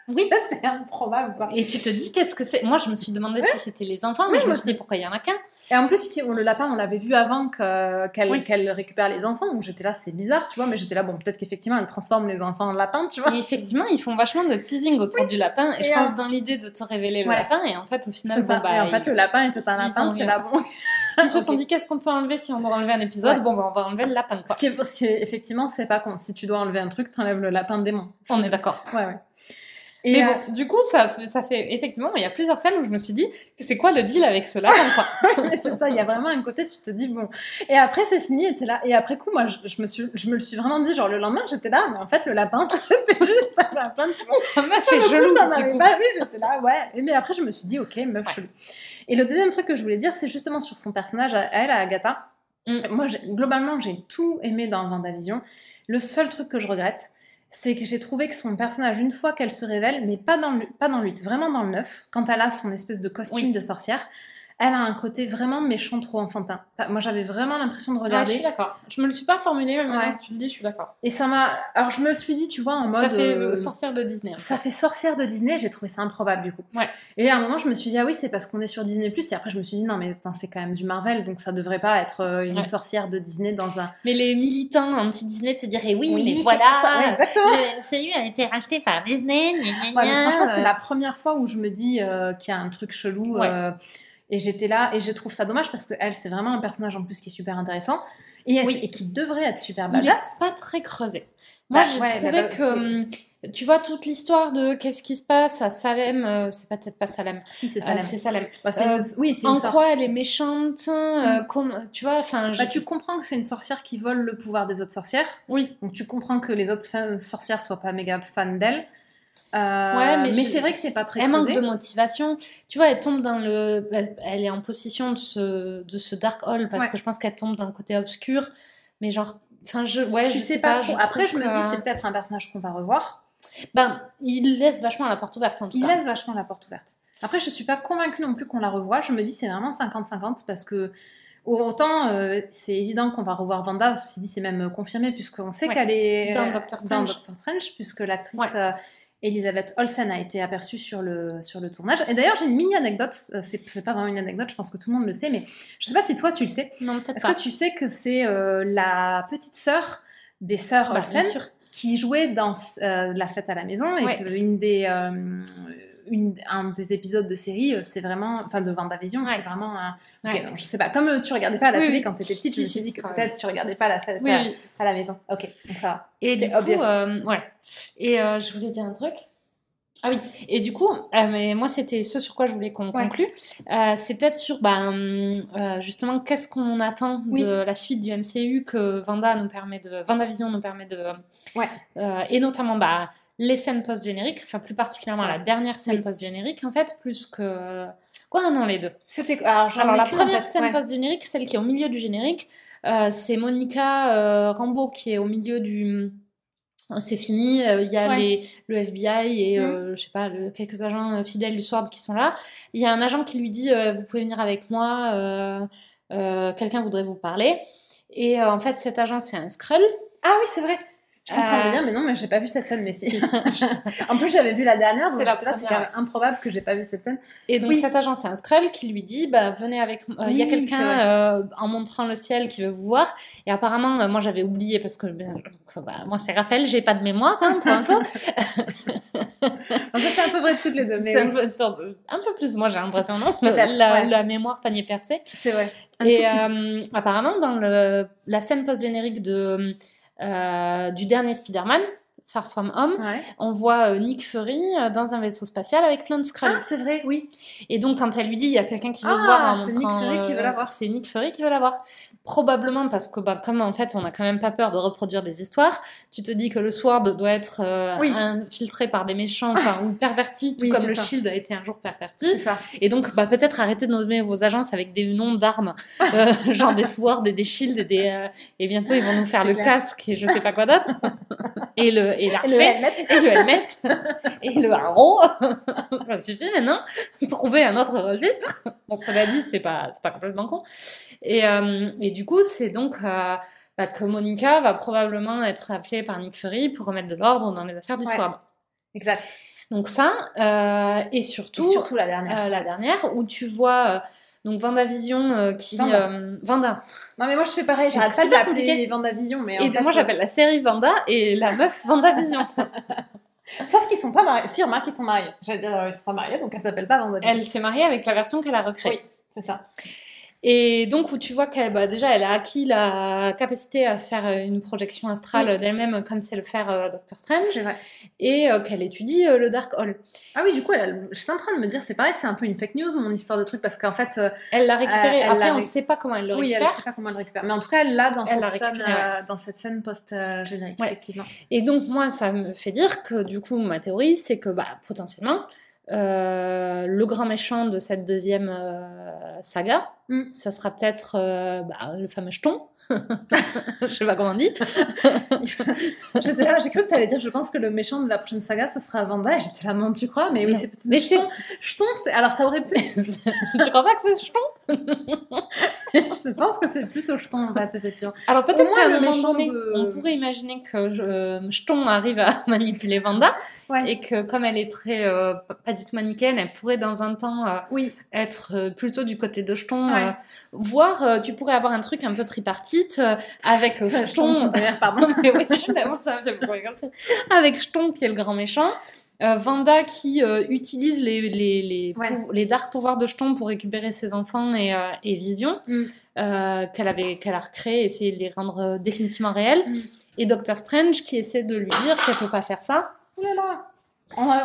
S2: Oui. C'était improbable, quoi.
S1: Et tu te dis, qu'est-ce que c'est? Moi, je me suis demandé si c'était les enfants, mais je me suis dit, pourquoi il y en a qu'un?
S2: Et en plus, le lapin, on l'avait vu avant qu'elle récupère les enfants, donc j'étais là, c'est bizarre, tu vois, mais j'étais là, bon, peut-être qu'effectivement, elle transforme les enfants en lapin, tu vois.
S1: Et effectivement, ils font vachement de teasing autour du lapin, et, je pense dans l'idée de te révéler le lapin, et en fait, au final,
S2: bon, bah, et en fait, le lapin était un lapin, c'est là, bon.
S1: Ils se sont dit qu'est-ce qu'on peut enlever si on doit enlever un épisode? Bon, bah, on va enlever le lapin. Quoi.
S2: Ce qui est, parce qu'effectivement, c'est pas con. Si tu dois enlever un truc, t'enlèves le lapin démon.
S1: On est d'accord.
S2: Ouais, ouais.
S1: Et mais bon, euh, du coup, ça, ça fait effectivement, il y a plusieurs scènes où je me suis dit, c'est quoi le deal avec ce lapin quoi
S2: C'est ça, il y a vraiment un côté, tu te dis bon. Et après, c'est fini, et là. Et après coup, moi, je, me suis, je me le suis vraiment dit, genre le lendemain, j'étais là, mais en fait, le lapin, c'était juste un lapin, tu vois.
S1: Ça m'a fait jaloux.
S2: ça m'avait pas, oui, j'étais là, ouais. Mais après, je me suis dit, ok, meuf chelou. Et le deuxième truc que je voulais dire, c'est justement sur son personnage, à elle, à Agatha. Mm. Moi, globalement, j'ai tout aimé dans Vendavision. Le seul truc que je regrette, c'est que j'ai trouvé que son personnage, une fois qu'elle se révèle, mais pas dans le, pas dans le 8, vraiment dans le 9, quand elle a son espèce de costume de sorcière, elle a un côté vraiment méchant, trop enfantin. Moi, j'avais vraiment l'impression de regarder.
S1: je suis d'accord. Je me le suis pas formulé, mais maintenant tu le dis, je suis d'accord.
S2: Et ça m'a. Alors, je me suis dit, tu vois, en mode.
S1: Ça fait euh, sorcière de Disney.
S2: Ça fait sorcière de Disney, j'ai trouvé ça improbable, du coup.
S1: Ouais.
S2: Et à un moment, je me suis dit, ah oui, c'est parce qu'on est sur Disney. Et après, je me suis dit, non, mais c'est quand même du Marvel, donc ça devrait pas être euh, une sorcière de Disney dans un.
S1: Mais les militants anti-Disney te diraient, oui, mais voilà. exactement. Le CU a été racheté par Disney.
S2: franchement, c'est la première fois où je me dis euh, qu'il y a un truc chelou. Et j'étais là, et je trouve ça dommage parce que elle, c'est vraiment un personnage en plus qui est super intéressant et, et qui devrait être super badass.
S1: Il est pas très creusé. Moi, bah, j'ai trouvé bah, que hum, tu vois toute l'histoire de qu'est-ce qui se passe à Salem, euh, c'est peut-être pas Salem.
S2: Si c'est Salem.
S1: Euh, c'est Salem.
S2: Bah, euh, oui, c'est
S1: En quoi elle est méchante mm. comme, Tu vois, enfin.
S2: Bah, tu comprends que c'est une sorcière qui vole le pouvoir des autres sorcières.
S1: Oui.
S2: Donc tu comprends que les autres sorcières soient pas méga fans d'elle. Euh, ouais, mais, c'est vrai que c'est pas très.
S1: Elle manque de motivation. Tu vois, elle tombe dans le. Elle est en possession de ce, de ce Dark Hall parce que je pense qu'elle tombe dans le côté obscur. Mais genre. Enfin, je. Ouais, je, sais, pas.
S2: Après, je me dis, c'est peut-être un personnage qu'on va revoir.
S1: Ben, il laisse vachement la porte ouverte en tout
S2: il cas. Il laisse vachement la porte ouverte. Après, je suis pas convaincue non plus qu'on la revoie. Je me dis, c'est vraiment 50-50 parce que. Autant, euh, c'est évident qu'on va revoir Vanda, ceci dit, c'est même confirmé, puisqu'on sait qu'elle est
S1: dans Doctor Strange,
S2: Strange puisque l'actrice euh, Elisabeth Olsen a été aperçue sur le, sur le tournage. Et d'ailleurs, j'ai une mini anecdote. Euh, c'est pas vraiment une anecdote, je pense que tout le monde le sait, mais je sais pas si toi tu le sais.
S1: Non, peut-être
S2: Est-ce que tu sais que c'est euh, la petite sœur des sœurs bah, Olsen qui jouait dans euh, La fête à la maison et une des. Une, un des épisodes de série, c'est vraiment, enfin de Vendavision, c'est vraiment un. je sais pas. Comme tu regardais pas la télé quand tu étais petite, je me suis dit que peut-être tu regardais pas la fête à, la maison. Ok, donc ça va.
S1: Et du coup, ouais. Et euh, je voulais dire un truc. Ah oui, et du coup, euh, mais moi c'était ce sur quoi je voulais qu'on conclue. Euh, c'est peut-être sur ben, justement qu'est-ce qu'on attend de la suite du MCU que Vanda nous permet de, Vanda Vision nous permet de,
S2: ouais.
S1: et notamment bah, les scènes post-génériques, enfin plus particulièrement la dernière scène post-générique en fait, plus que quoi non les deux.
S2: C'était
S1: alors, la première scène post-générique, celle qui est au milieu du générique, c'est Monica Rambeau qui est au milieu du c'est fini, euh, il y a les, le FBI et, mmh. euh, je sais pas, quelques agents euh, fidèles du SWORD qui sont là. Il y a un agent qui lui dit, vous pouvez venir avec moi, quelqu'un voudrait vous parler. Et en fait, cet agent, c'est un Skrull.
S2: Ah oui, c'est vrai. Je suis en train de me dire, mais non, mais j'ai pas vu cette scène, mais si. en plus, j'avais vu la dernière, donc c'est quand même improbable que j'ai pas vu cette scène.
S1: Et donc, cet agent, c'est un Skrull qui lui dit, bah, venez avec moi. Il y a quelqu'un euh, en montrant le ciel qui veut vous voir. Et apparemment, euh, moi, j'avais oublié parce que ben, bah, moi, c'est Raphaël, j'ai pas de mémoire, hein, pour info. en
S2: fait, c'est un peu vrai de toutes les deux. Mais
S1: un, peu, un, peu, plus, moi, j'ai l'impression, non? La, la, mémoire panier percé.
S2: C'est vrai.
S1: et euh, apparemment, dans le, la scène post-générique de euh, du dernier Spider-Man, Far From Home, on voit euh, Nick Fury euh, dans un vaisseau spatial avec plein de Skrulls.
S2: Ah, c'est vrai, oui.
S1: Et donc, quand elle lui dit, il y a quelqu'un qui veut ah, voir en
S2: C'est Nick Fury qui veut la voir.
S1: C'est Nick Fury qui veut la voir. Probablement parce que, bah, comme en fait, on a quand même pas peur de reproduire des histoires, tu te dis que le Sword doit être infiltré par des méchants, ou perverti, tout comme le Shield a été un jour perverti. Et donc, bah, peut-être arrêter de nommer vos agences avec des noms d'armes, genre des Swords et des Shields et des. et bientôt, ils vont nous faire le casque et je sais pas quoi d'autre. et le et l'archet, et le helmet, et le harrow. Ça suffit maintenant. Trouver un autre registre. Bon, cela dit, c'est pas, c'est pas complètement con. Et, euh, et du coup, c'est donc euh, bah, que Monica va probablement être appelée par Nick Fury pour remettre de l'ordre dans les affaires du ouais.
S2: Exact.
S1: Donc ça, euh, et surtout,
S2: surtout la dernière.
S1: la dernière, où tu vois donc Vendavision qui... Vanda. Vanda.
S2: Non mais moi je fais pareil, j'arrête pas de l'appeler Vendavision. Mais
S1: et moi j'appelle la série Vanda et la meuf Vendavision.
S2: Sauf qu'ils sont pas mariés. Si, remarque, ils sont mariés. J'allais dire, ils sont pas mariés, donc elle s'appelle pas Vendavision.
S1: Elle s'est mariée avec la version qu'elle a recréée.
S2: Oui, c'est ça.
S1: Et donc, où tu vois qu'elle, bah, déjà, elle a acquis la capacité à faire euh, une projection astrale d'elle-même, comme c'est le faire euh, Doctor Strange.
S2: Vrai.
S1: Et euh, qu'elle étudie le Dark Hall.
S2: Ah oui, du coup, elle, je suis en train de me dire, c'est pareil, c'est un peu une fake news, mon histoire de truc, parce qu'en fait.
S1: elle l'a récupéré. Après, on ne sait pas comment elle le récupère.
S2: Oui, elle ne sait pas comment elle le récupère. Mais en tout cas, elle l'a dans, cette scène, dans cette scène post-générique, effectivement.
S1: Et donc, moi, ça me fait dire que, du coup, ma théorie, c'est que, bah, potentiellement, euh, le grand méchant de cette deuxième euh, saga, mm. ça sera peut-être euh, bah, le fameux jeton. je sais pas comment on dit.
S2: j'étais là, j'ai cru que tu allais dire, je pense que le méchant de la prochaine saga, ça sera Vanda. J'étais là, non, tu crois Mais oui, c'est peut-être jeton. Jeton, alors ça aurait pu.
S1: tu crois pas que c'est jeton?
S2: Je pense que c'est plutôt jeton en fait, effectivement.
S1: Alors peut-être qu'à un moment donné, on pourrait imaginer que jeton arrive à manipuler Vanda. Et que comme elle est très euh, pas du tout manichéenne, elle pourrait dans un temps euh,
S2: oui.
S1: être euh, plutôt du côté de jeton. voire tu pourrais avoir un truc un peu tripartite avec jeton. pardon, mais oui, ça fait Avec jeton qui est le grand méchant. Vanda qui utilise les, les, les, les, dark pouvoirs de jeton pour récupérer ses enfants et, et Vision, mm. qu'elle avait qu'elle a recréé, essayer de les rendre définitivement réels. Mm. Et Doctor Strange qui essaie de lui dire qu'elle peut pas faire ça
S2: là là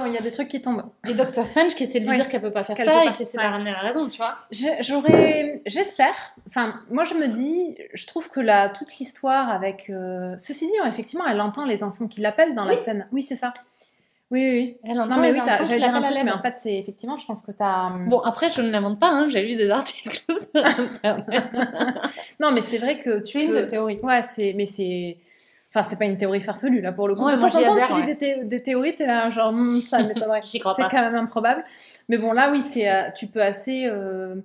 S2: il y a des trucs qui tombent.
S1: Et Doctor Strange qui essaie de lui dire qu'elle peut pas faire ça et qui essaie de la ramener à la raison, tu vois.
S2: J'aurais, j'espère. Enfin, moi je me dis, je trouve que là toute l'histoire avec. Euh, ceci dit, effectivement, elle entend les enfants qui l'appellent dans la scène. Oui, c'est ça. Oui, oui, oui.
S1: Elle entend non, mais oui,
S2: j'allais dire un truc, mais en fait, c'est effectivement, je pense que tu as.
S1: Bon, après, je ne l'invente pas, hein, j'ai lu des articles sur Internet.
S2: non, mais c'est vrai que tu.
S1: C'est une théorie.
S2: Ouais, c'est, mais c'est Enfin, c'est pas une théorie farfelue, là, pour le coup. de temps en temps, tu dis des, des, théories, t'es là, genre, hmm, ça m'étonnerait.
S1: J'y crois
S2: pas. C'est quand même improbable. Mais bon, là, oui, c'est, euh, tu peux assez euh,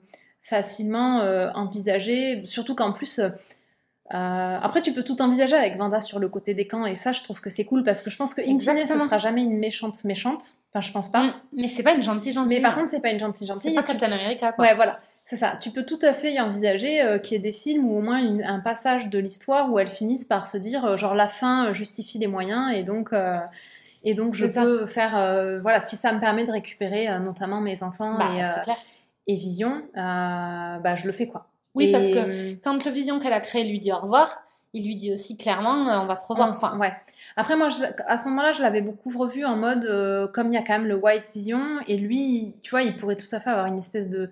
S2: facilement euh, envisager, surtout qu'en plus, après, tu peux tout envisager avec Vanda sur le côté des camps, et ça, je trouve que c'est cool, parce que je pense que, in fine, ça sera jamais une méchante méchante. Enfin, je pense pas. Mm,
S1: mais c'est pas une gentille gentille.
S2: Mais par contre, c'est pas une gentille gentille.
S1: C'est pas Captain America, quoi.
S2: Ouais, voilà. C'est ça. Tu peux tout à fait y envisager euh, qu'il y ait des films ou au moins un passage de l'histoire où elles finissent par se dire, euh, genre, la fin euh, justifie les moyens et donc, et donc je peux faire. voilà, si ça me permet de récupérer notamment mes enfants
S1: bah,
S2: et, et, Vision, bah, je le fais quoi.
S1: Oui, parce que quand le Vision qu'elle a créé lui dit au revoir, il lui dit aussi clairement, on va se revoir.
S2: Ouais. Après, moi, à ce moment-là, je l'avais beaucoup revu en mode, comme il y a quand même le White Vision, et lui, tu vois, il pourrait tout à fait avoir une espèce de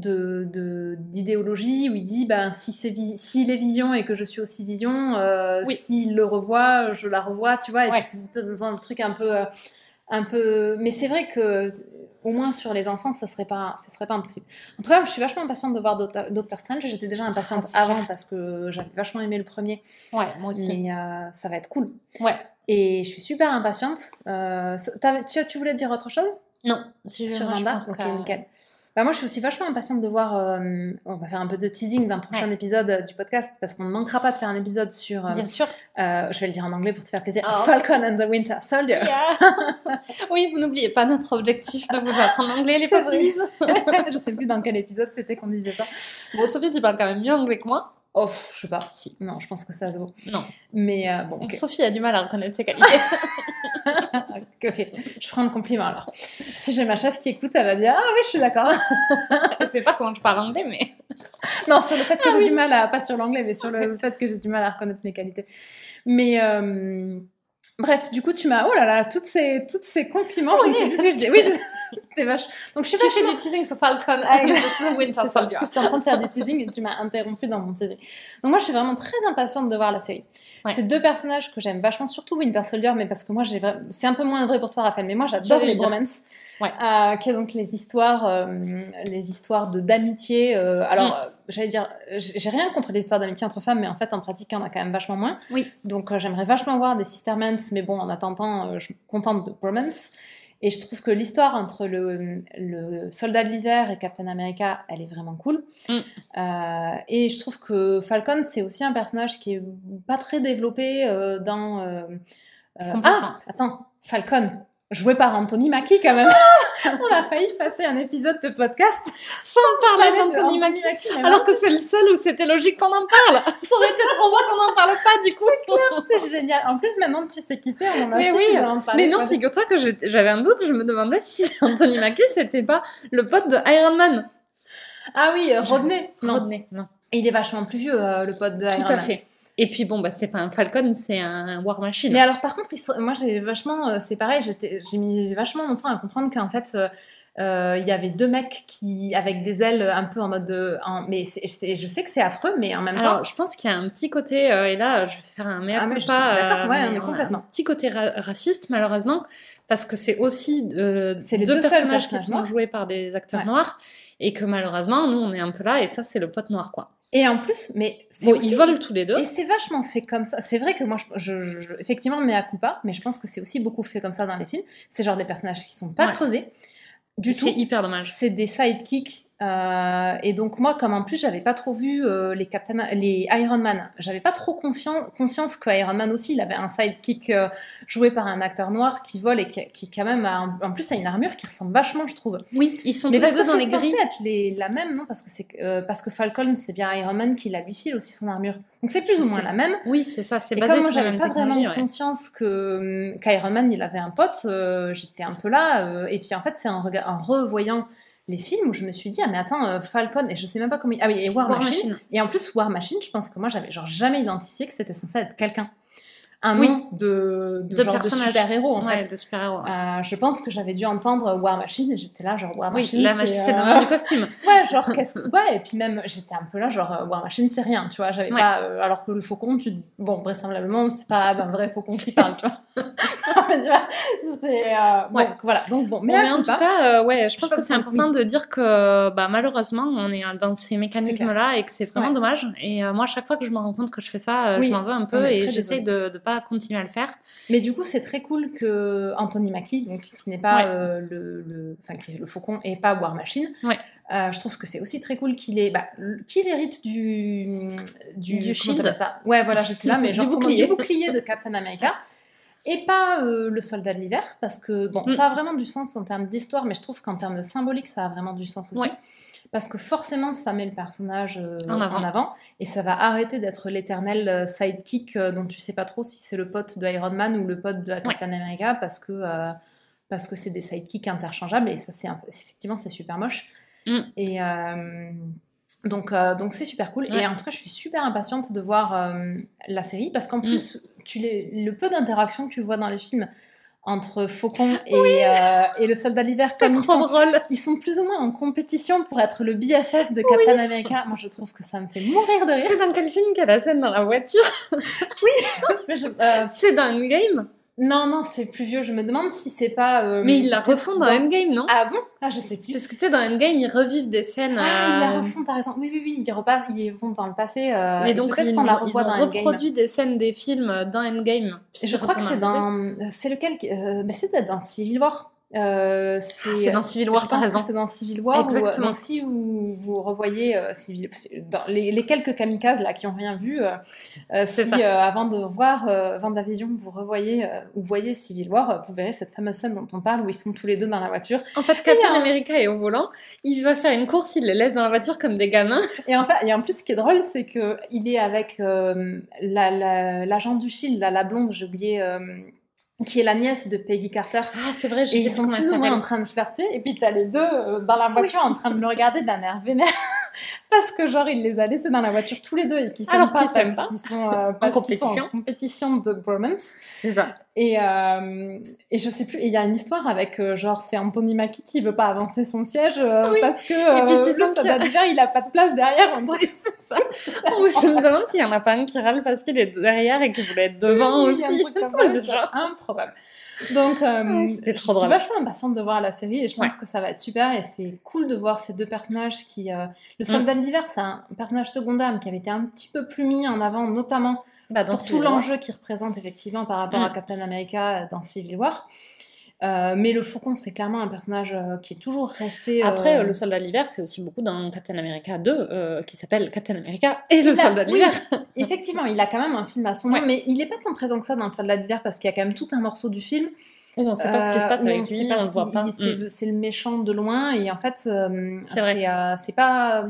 S2: de d'idéologie où il dit ben si c'est s'il est vision et que je suis aussi vision euh, s'il le revoit je la revois tu vois et dans un truc un peu euh, un peu mais c'est vrai que au moins sur les enfants ça serait pas ça serait pas impossible. En tout cas je suis vachement impatiente de voir Doctor, Strange. J'étais déjà impatiente ah, avant parce que j'avais vachement aimé le premier.
S1: Ouais moi aussi.
S2: Mais euh, ça va être cool.
S1: Ouais.
S2: Et je suis super impatiente. Tu, tu voulais dire autre chose?
S1: Non
S2: sur Randa ok nickel bah, moi, je suis aussi vachement impatiente de voir. Euh, on va faire un peu de teasing d'un prochain épisode euh, du podcast parce qu'on ne manquera pas de faire un épisode sur.
S1: Euh, Bien sûr.
S2: je vais le dire en anglais pour te faire plaisir. Oh, Falcon and the Winter Soldier.
S1: oui, vous n'oubliez pas notre objectif de vous apprendre l'anglais, les papis.
S2: je sais plus dans quel épisode c'était qu'on disait ça.
S1: Bon, Sophie, tu parles quand même mieux anglais que moi.
S2: Oh, je sais pas. Si. Non, je pense que ça se vaut.
S1: Non.
S2: Mais bon.
S1: Sophie a du mal à reconnaître ses qualités.
S2: ok, je prends le compliment alors. Si j'ai ma chef qui écoute, elle va dire Ah oui, je suis d'accord.
S1: je sais pas comment je parle anglais, mais.
S2: non, sur le fait que ah j'ai du mal à. Pas sur l'anglais, mais sur le fait que j'ai du mal à reconnaître mes qualités. Mais. Euh, bref, du coup, tu m'as. Oh là là, toutes ces, toutes ces compliments. Oui, je ce que je dis. Oui, je... T'es vache.
S1: Donc je suis tu fais du teasing sur Falcon
S2: ah, Winter Soldier. Parce que j'étais en train de faire du teasing et tu m'as interrompu dans mon teasing. Donc moi je suis vraiment très impatiente de voir la série. C'est deux personnages que j'aime vachement, surtout Winter Soldier, mais parce que moi j'ai c'est un peu moins vrai pour toi Raphaël, mais moi j'adore les romance. Ouais. Euh, qui est donc les histoires, euh, les histoires de d'amitié. Euh, alors, mm. j'allais dire, j'ai rien contre les histoires d'amitié entre femmes, mais en fait, en pratique, il y en a quand même vachement moins.
S1: Oui.
S2: Donc, j'aimerais vachement voir des sistermans, mais bon, en attendant, je suis contente de romance. Et je trouve que l'histoire entre le, le, soldat de l'hiver et Captain America, elle est vraiment cool. Mm. Euh, et je trouve que Falcon, c'est aussi un personnage qui est pas très développé euh, dans. Euh, ah, attends, Falcon. Joué par Anthony Mackie quand même. on a failli passer un épisode de podcast
S1: sans, parler d'Anthony Mackie. alors que c'est le seul où c'était logique qu'on en parle. Ça aurait été trop bon qu'on n'en parle pas du coup.
S2: C'est génial. En plus maintenant tu sais qui c'est, on
S1: a Mais oui. Mais non, figure-toi que j'avais un doute. Je me demandais si Anthony Mackie c'était pas le pote de Iron Man.
S2: Ah oui, Rodney.
S1: Rodney, non.
S2: Il est vachement plus vieux, euh, le pote de Iron Man. Tout à fait.
S1: Et puis bon, bah, c'est pas un Falcon, c'est un War Machine.
S2: Mais alors par contre, moi j'ai vachement, euh, c'est pareil, j'ai mis vachement longtemps à comprendre qu'en fait, euh, il y avait deux mecs qui avec des ailes un peu en mode, mais je sais que c'est affreux, mais en même
S1: alors, je pense qu'il y a un petit côté, et là je vais faire un mea ah, culpa,
S2: d'accord, ouais, mais complètement.
S1: Un petit côté raciste malheureusement, parce que c'est aussi deux, deux personnages qui sont joués par des acteurs noirs et que malheureusement nous on est un peu là et ça c'est le pote noir quoi.
S2: Et en plus, mais
S1: ils volent tous les deux.
S2: Et c'est vachement fait comme ça. C'est vrai que moi, je, je, effectivement, mais à coup pas, mais je pense que c'est aussi beaucoup fait comme ça dans les films. C'est genre des personnages qui sont pas creusés du tout.
S1: C'est hyper dommage.
S2: C'est des sidekicks euh, et donc moi, comme en plus j'avais pas trop vu euh, les Captain, les Iron Man, j'avais pas trop conscience que Iron Man aussi, il avait un sidekick euh, joué par un acteur noir qui vole et qui, qui quand même a en plus a une armure qui ressemble vachement, je trouve.
S1: Oui, ils sont Mais parce que dans les grilles.
S2: être les, la même, non? Parce que c'est parce que Falcon, c'est bien Iron Man qui la lui file aussi son armure. Donc c'est plus ou moins la même.
S1: Oui, c'est ça. C'est
S2: basé comme moi j'avais pas vraiment conscience que qu'Iron Man il avait un pote, j'étais un peu là. et puis en fait c'est en, en revoyant les films où je me suis dit ah mais attends euh, Falcon et je sais même pas comment ah oui et War, Machine. et en plus War Machine je pense que moi j'avais genre jamais identifié que c'était censé être quelqu'un un nom de, de, genre de super-héros en fait.
S1: super -héros,
S2: euh, je pense que j'avais dû entendre War Machine et j'étais là genre War Machine.
S1: Oui, la machine c'est le nom du costume.
S2: ouais, genre qu'est-ce que. Ouais, et puis même j'étais un peu là genre euh, War Machine c'est rien, tu vois. J'avais pas. Euh, alors que le faucon, tu dis. Bon, vraisemblablement, c'est pas un vrai faucon qui parle, tu vois. tu vois, c'est. Bon, voilà. Donc bon,
S1: mais, en tout cas, ouais, je pense que c'est important de dire que bah, malheureusement, on est dans ces mécanismes-là et que c'est vraiment dommage. Et moi, à chaque fois que je me rends compte que je fais ça, je m'en veux un peu et j'essaye de continuer à le faire.
S2: Mais du coup, c'est très cool que Anthony Mackie, donc qui n'est pas euh, le, enfin qui est le faucon et pas War Machine.
S1: Ouais.
S2: Euh, je trouve que c'est aussi très cool qu'il est, bah, qu'il hérite du
S1: du, du shield.
S2: Ça? Ouais, voilà, j'étais là, mais genre du bouclier. du bouclier de Captain America. Et pas euh, le soldat de l'hiver, parce que bon, mm. ça a vraiment du sens en termes d'histoire, mais je trouve qu'en termes de symbolique, ça a vraiment du sens aussi parce que forcément ça met le personnage euh, en, avant. et ça va arrêter d'être l'éternel euh, sidekick euh, dont tu sais pas trop si c'est le pote de Iron Man ou le pote de Captain America parce que parce que c'est des sidekicks interchangeables. Et ça c'est effectivement c'est super moche. Mm. et donc donc c'est super cool. Et en tout cas je suis super impatiente de voir la série. Parce qu'en mm. plus tu les, le peu d'interactions que tu vois dans les films entre Faucon et, euh, et le soldat d'hiver.
S1: C'est trop drôle.
S2: Ils sont plus ou moins en compétition pour être le BFF de Captain America. Moi, je trouve que ça me fait mourir de rire.
S1: C'est dans quel film qu'elle a la scène dans la voiture?
S2: Oui.
S1: Euh, c'est dans Endgame
S2: non, non, c'est plus vieux. Je me demande si c'est pas. Euh,
S1: mais ils la refont dans Endgame, non?
S2: Ah bon? Ah, je sais plus.
S1: Parce que tu sais, dans Endgame, ils revivent des scènes.
S2: Ah, ils la euh, refont, t'as raison. Oui, oui, oui, ils, repartent, ils vont dans le passé. Euh,
S1: mais donc, ils, la ils ont reproduit des scènes des films dans Endgame.
S2: Je crois que c'est dans. C'est lequel Mais c'est dans Civil War.
S1: Euh, c'est dans Civil War,
S2: t'as
S1: raison.
S2: C'est dans Civil War.
S1: Exactement.
S2: donc, si vous, vous revoyez euh, Civil, dans les, les, quelques kamikazes là qui ont rien vu, euh, si avant de voir Vendavision, vous revoyez ou voyez Civil War, vous verrez cette fameuse scène dont on parle où ils sont tous les deux dans la voiture.
S1: En fait, Captain America est au volant, il va faire une course, il les laisse dans la voiture comme des gamins.
S2: Et en fait, et en plus, ce qui est drôle, c'est que il est avec l'agent la, du Shield, la blonde, j'ai oublié qui est la nièce de Peggy Carter.
S1: Ah, c'est vrai, je
S2: et ils sont plus ou moins en train de flirter. Et puis t'as les deux euh, dans la voiture en train de le regarder d'un air vénère. parce que genre, il les a laissés dans la voiture tous les deux et qui s'aiment pas parce qu'ils sont, euh, compétition. Sont en compétition de bromance.
S1: C'est ça.
S2: Et, euh, et je sais plus, il y a une histoire avec, euh, genre, c'est Anthony Mackie qui veut pas avancer son siège euh, parce que et puis, tu le soldat d'hiver, il a pas de place derrière. On dirait
S1: ça. je me demande s'il y en a pas un qui râle parce qu'il est derrière et qu'il voulait être devant aussi.
S2: Un truc comme ça, genre. improbable. Donc, euh,
S1: c'était trop
S2: je
S1: suis
S2: vachement impatiente de voir la série et je pense que ça va être super. Et c'est cool de voir ces deux personnages qui. Le soldat d'hiver, c'est un personnage secondaire mais qui avait été un petit peu plus mis en avant, notamment bah, dans tout l'enjeu qu'il représente effectivement par rapport à mm. Captain America dans Civil War. Euh, mais le Faucon, c'est clairement un personnage euh, qui est toujours resté.
S1: Euh, Après, le Soldat de l'hiver, c'est aussi beaucoup dans Captain America 2, qui s'appelle Captain America et le Soldat de l'hiver.
S2: Effectivement, il a quand même un film à son nom, mais il n'est pas tant présent que ça dans le Soldat de l'hiver parce qu'il y a quand même tout un morceau du film
S1: on ne sait pas ce qui se passe avec lui, on ne voit pas.
S2: Mm. C'est le méchant de loin et en fait, c'est pas.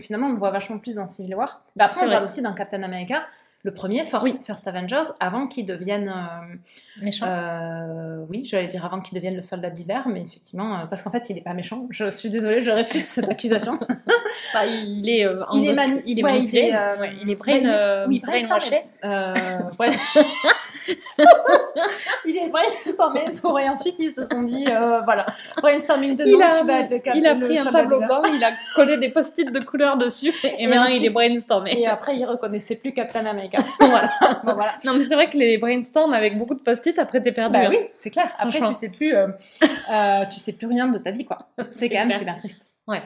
S2: finalement, on le voit vachement plus dans Civil War. Bah, après, on le voit aussi dans Captain America le premier, First, Avengers, avant qu'il devienne. Euh,
S1: méchant
S2: euh, Oui, j'allais dire avant qu'il devienne le soldat d'hiver, mais effectivement, euh, parce qu'en fait, il n'est pas méchant. Je suis désolée, je réfute cette accusation.
S1: bah, il est en il, est il est manipulé, il est, brain, bah, oui, brainwashé.
S2: il est brainstormé pour et ensuite ils se sont dit voilà brainstorming de
S1: il a, tu vas être le Il a pris un tableau blanc, il a collé des post-it de couleur dessus et, maintenant il est brainstormé.
S2: Et après il reconnaissait plus Captain America.
S1: voilà. voilà. Non, mais c'est vrai que les brainstorms avec beaucoup de post-it, après t'es perdu.
S2: Bah hein. oui, c'est clair. Après, tu sais plus, euh, euh, tu sais plus rien de ta vie, quoi. C'est quand même super triste.
S1: Ouais.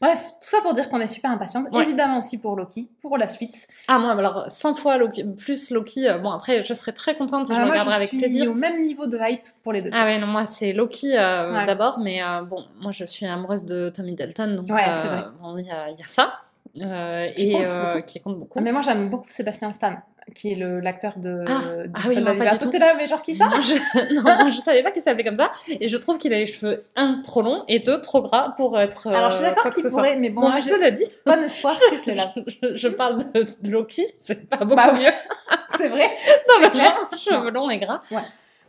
S2: Bref, tout ça pour dire qu'on est super impatiente. Évidemment aussi pour Loki, pour la suite.
S1: Ah moi, alors 100 fois Loki, plus Loki. Euh, bon après, je serais très contente si je ah, regarderai avec plaisir.
S2: au même niveau de hype pour les deux.
S1: Ah ouais, non moi c'est Loki d'abord, mais bon, moi je suis amoureuse de Tommy Dalton, donc
S2: ouais, c'est vrai.
S1: il y, a ça. Euh, et euh, qui compte beaucoup.
S2: Ah, mais moi j'aime beaucoup Sébastien Stan, qui est l'acteur de
S1: ah,
S2: du
S1: ah oui, non, pas
S2: T'es là, mais genre qui ça
S1: non, je... non, je savais pas qu'il s'appelait comme ça. Et je trouve qu'il a les cheveux un trop longs et deux trop gras pour être.
S2: Alors je suis d'accord qu'il pourrait, mais bon,
S1: moi, je l'ai dit.
S2: Bon espoir qu'il là.
S1: Je, je, parle de Loki, c'est pas beaucoup bah, mieux.
S2: c'est vrai.
S1: Non, mais cheveux longs et gras.
S2: Ouais.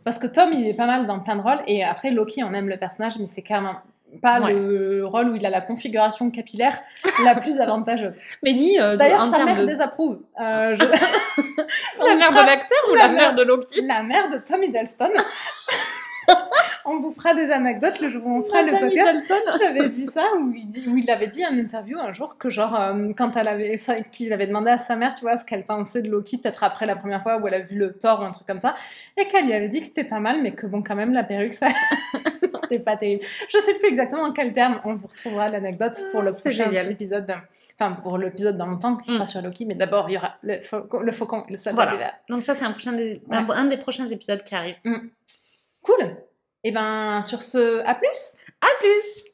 S2: Parce que Tom, il est pas mal dans plein de rôles. Et après, Loki, on aime le personnage, mais c'est carrément pas le rôle où il a la configuration capillaire la plus avantageuse.
S1: Mais ni
S2: euh, d'ailleurs sa mère désapprouve. Euh,
S1: la mère de l'acteur ou la, mère de Loki
S2: La mère de Tom Hiddleston. on vous fera des anecdotes le jour où on fera le podcast. J'avais vu ça où il, dit, où il avait dit en interview un jour que genre euh, quand elle avait qu'il avait demandé à sa mère, tu vois, ce qu'elle pensait de Loki peut-être après la première fois où elle a vu le Thor ou un truc comme ça, et qu'elle lui avait dit que c'était pas mal, mais que bon quand même la perruque ça c'était pas terrible. Je sais plus exactement en quel terme. On vous retrouvera l'anecdote pour le prochain épisode. Enfin, pour l'épisode dans longtemps qui sera mm. sur Loki, mais d'abord il y aura le, faucon, le faucon, le soldat voilà.
S1: Donc ça c'est un, prochain un, des prochains épisodes qui arrive.
S2: Mm. Cool. Et eh ben sur ce, à plus
S1: À plus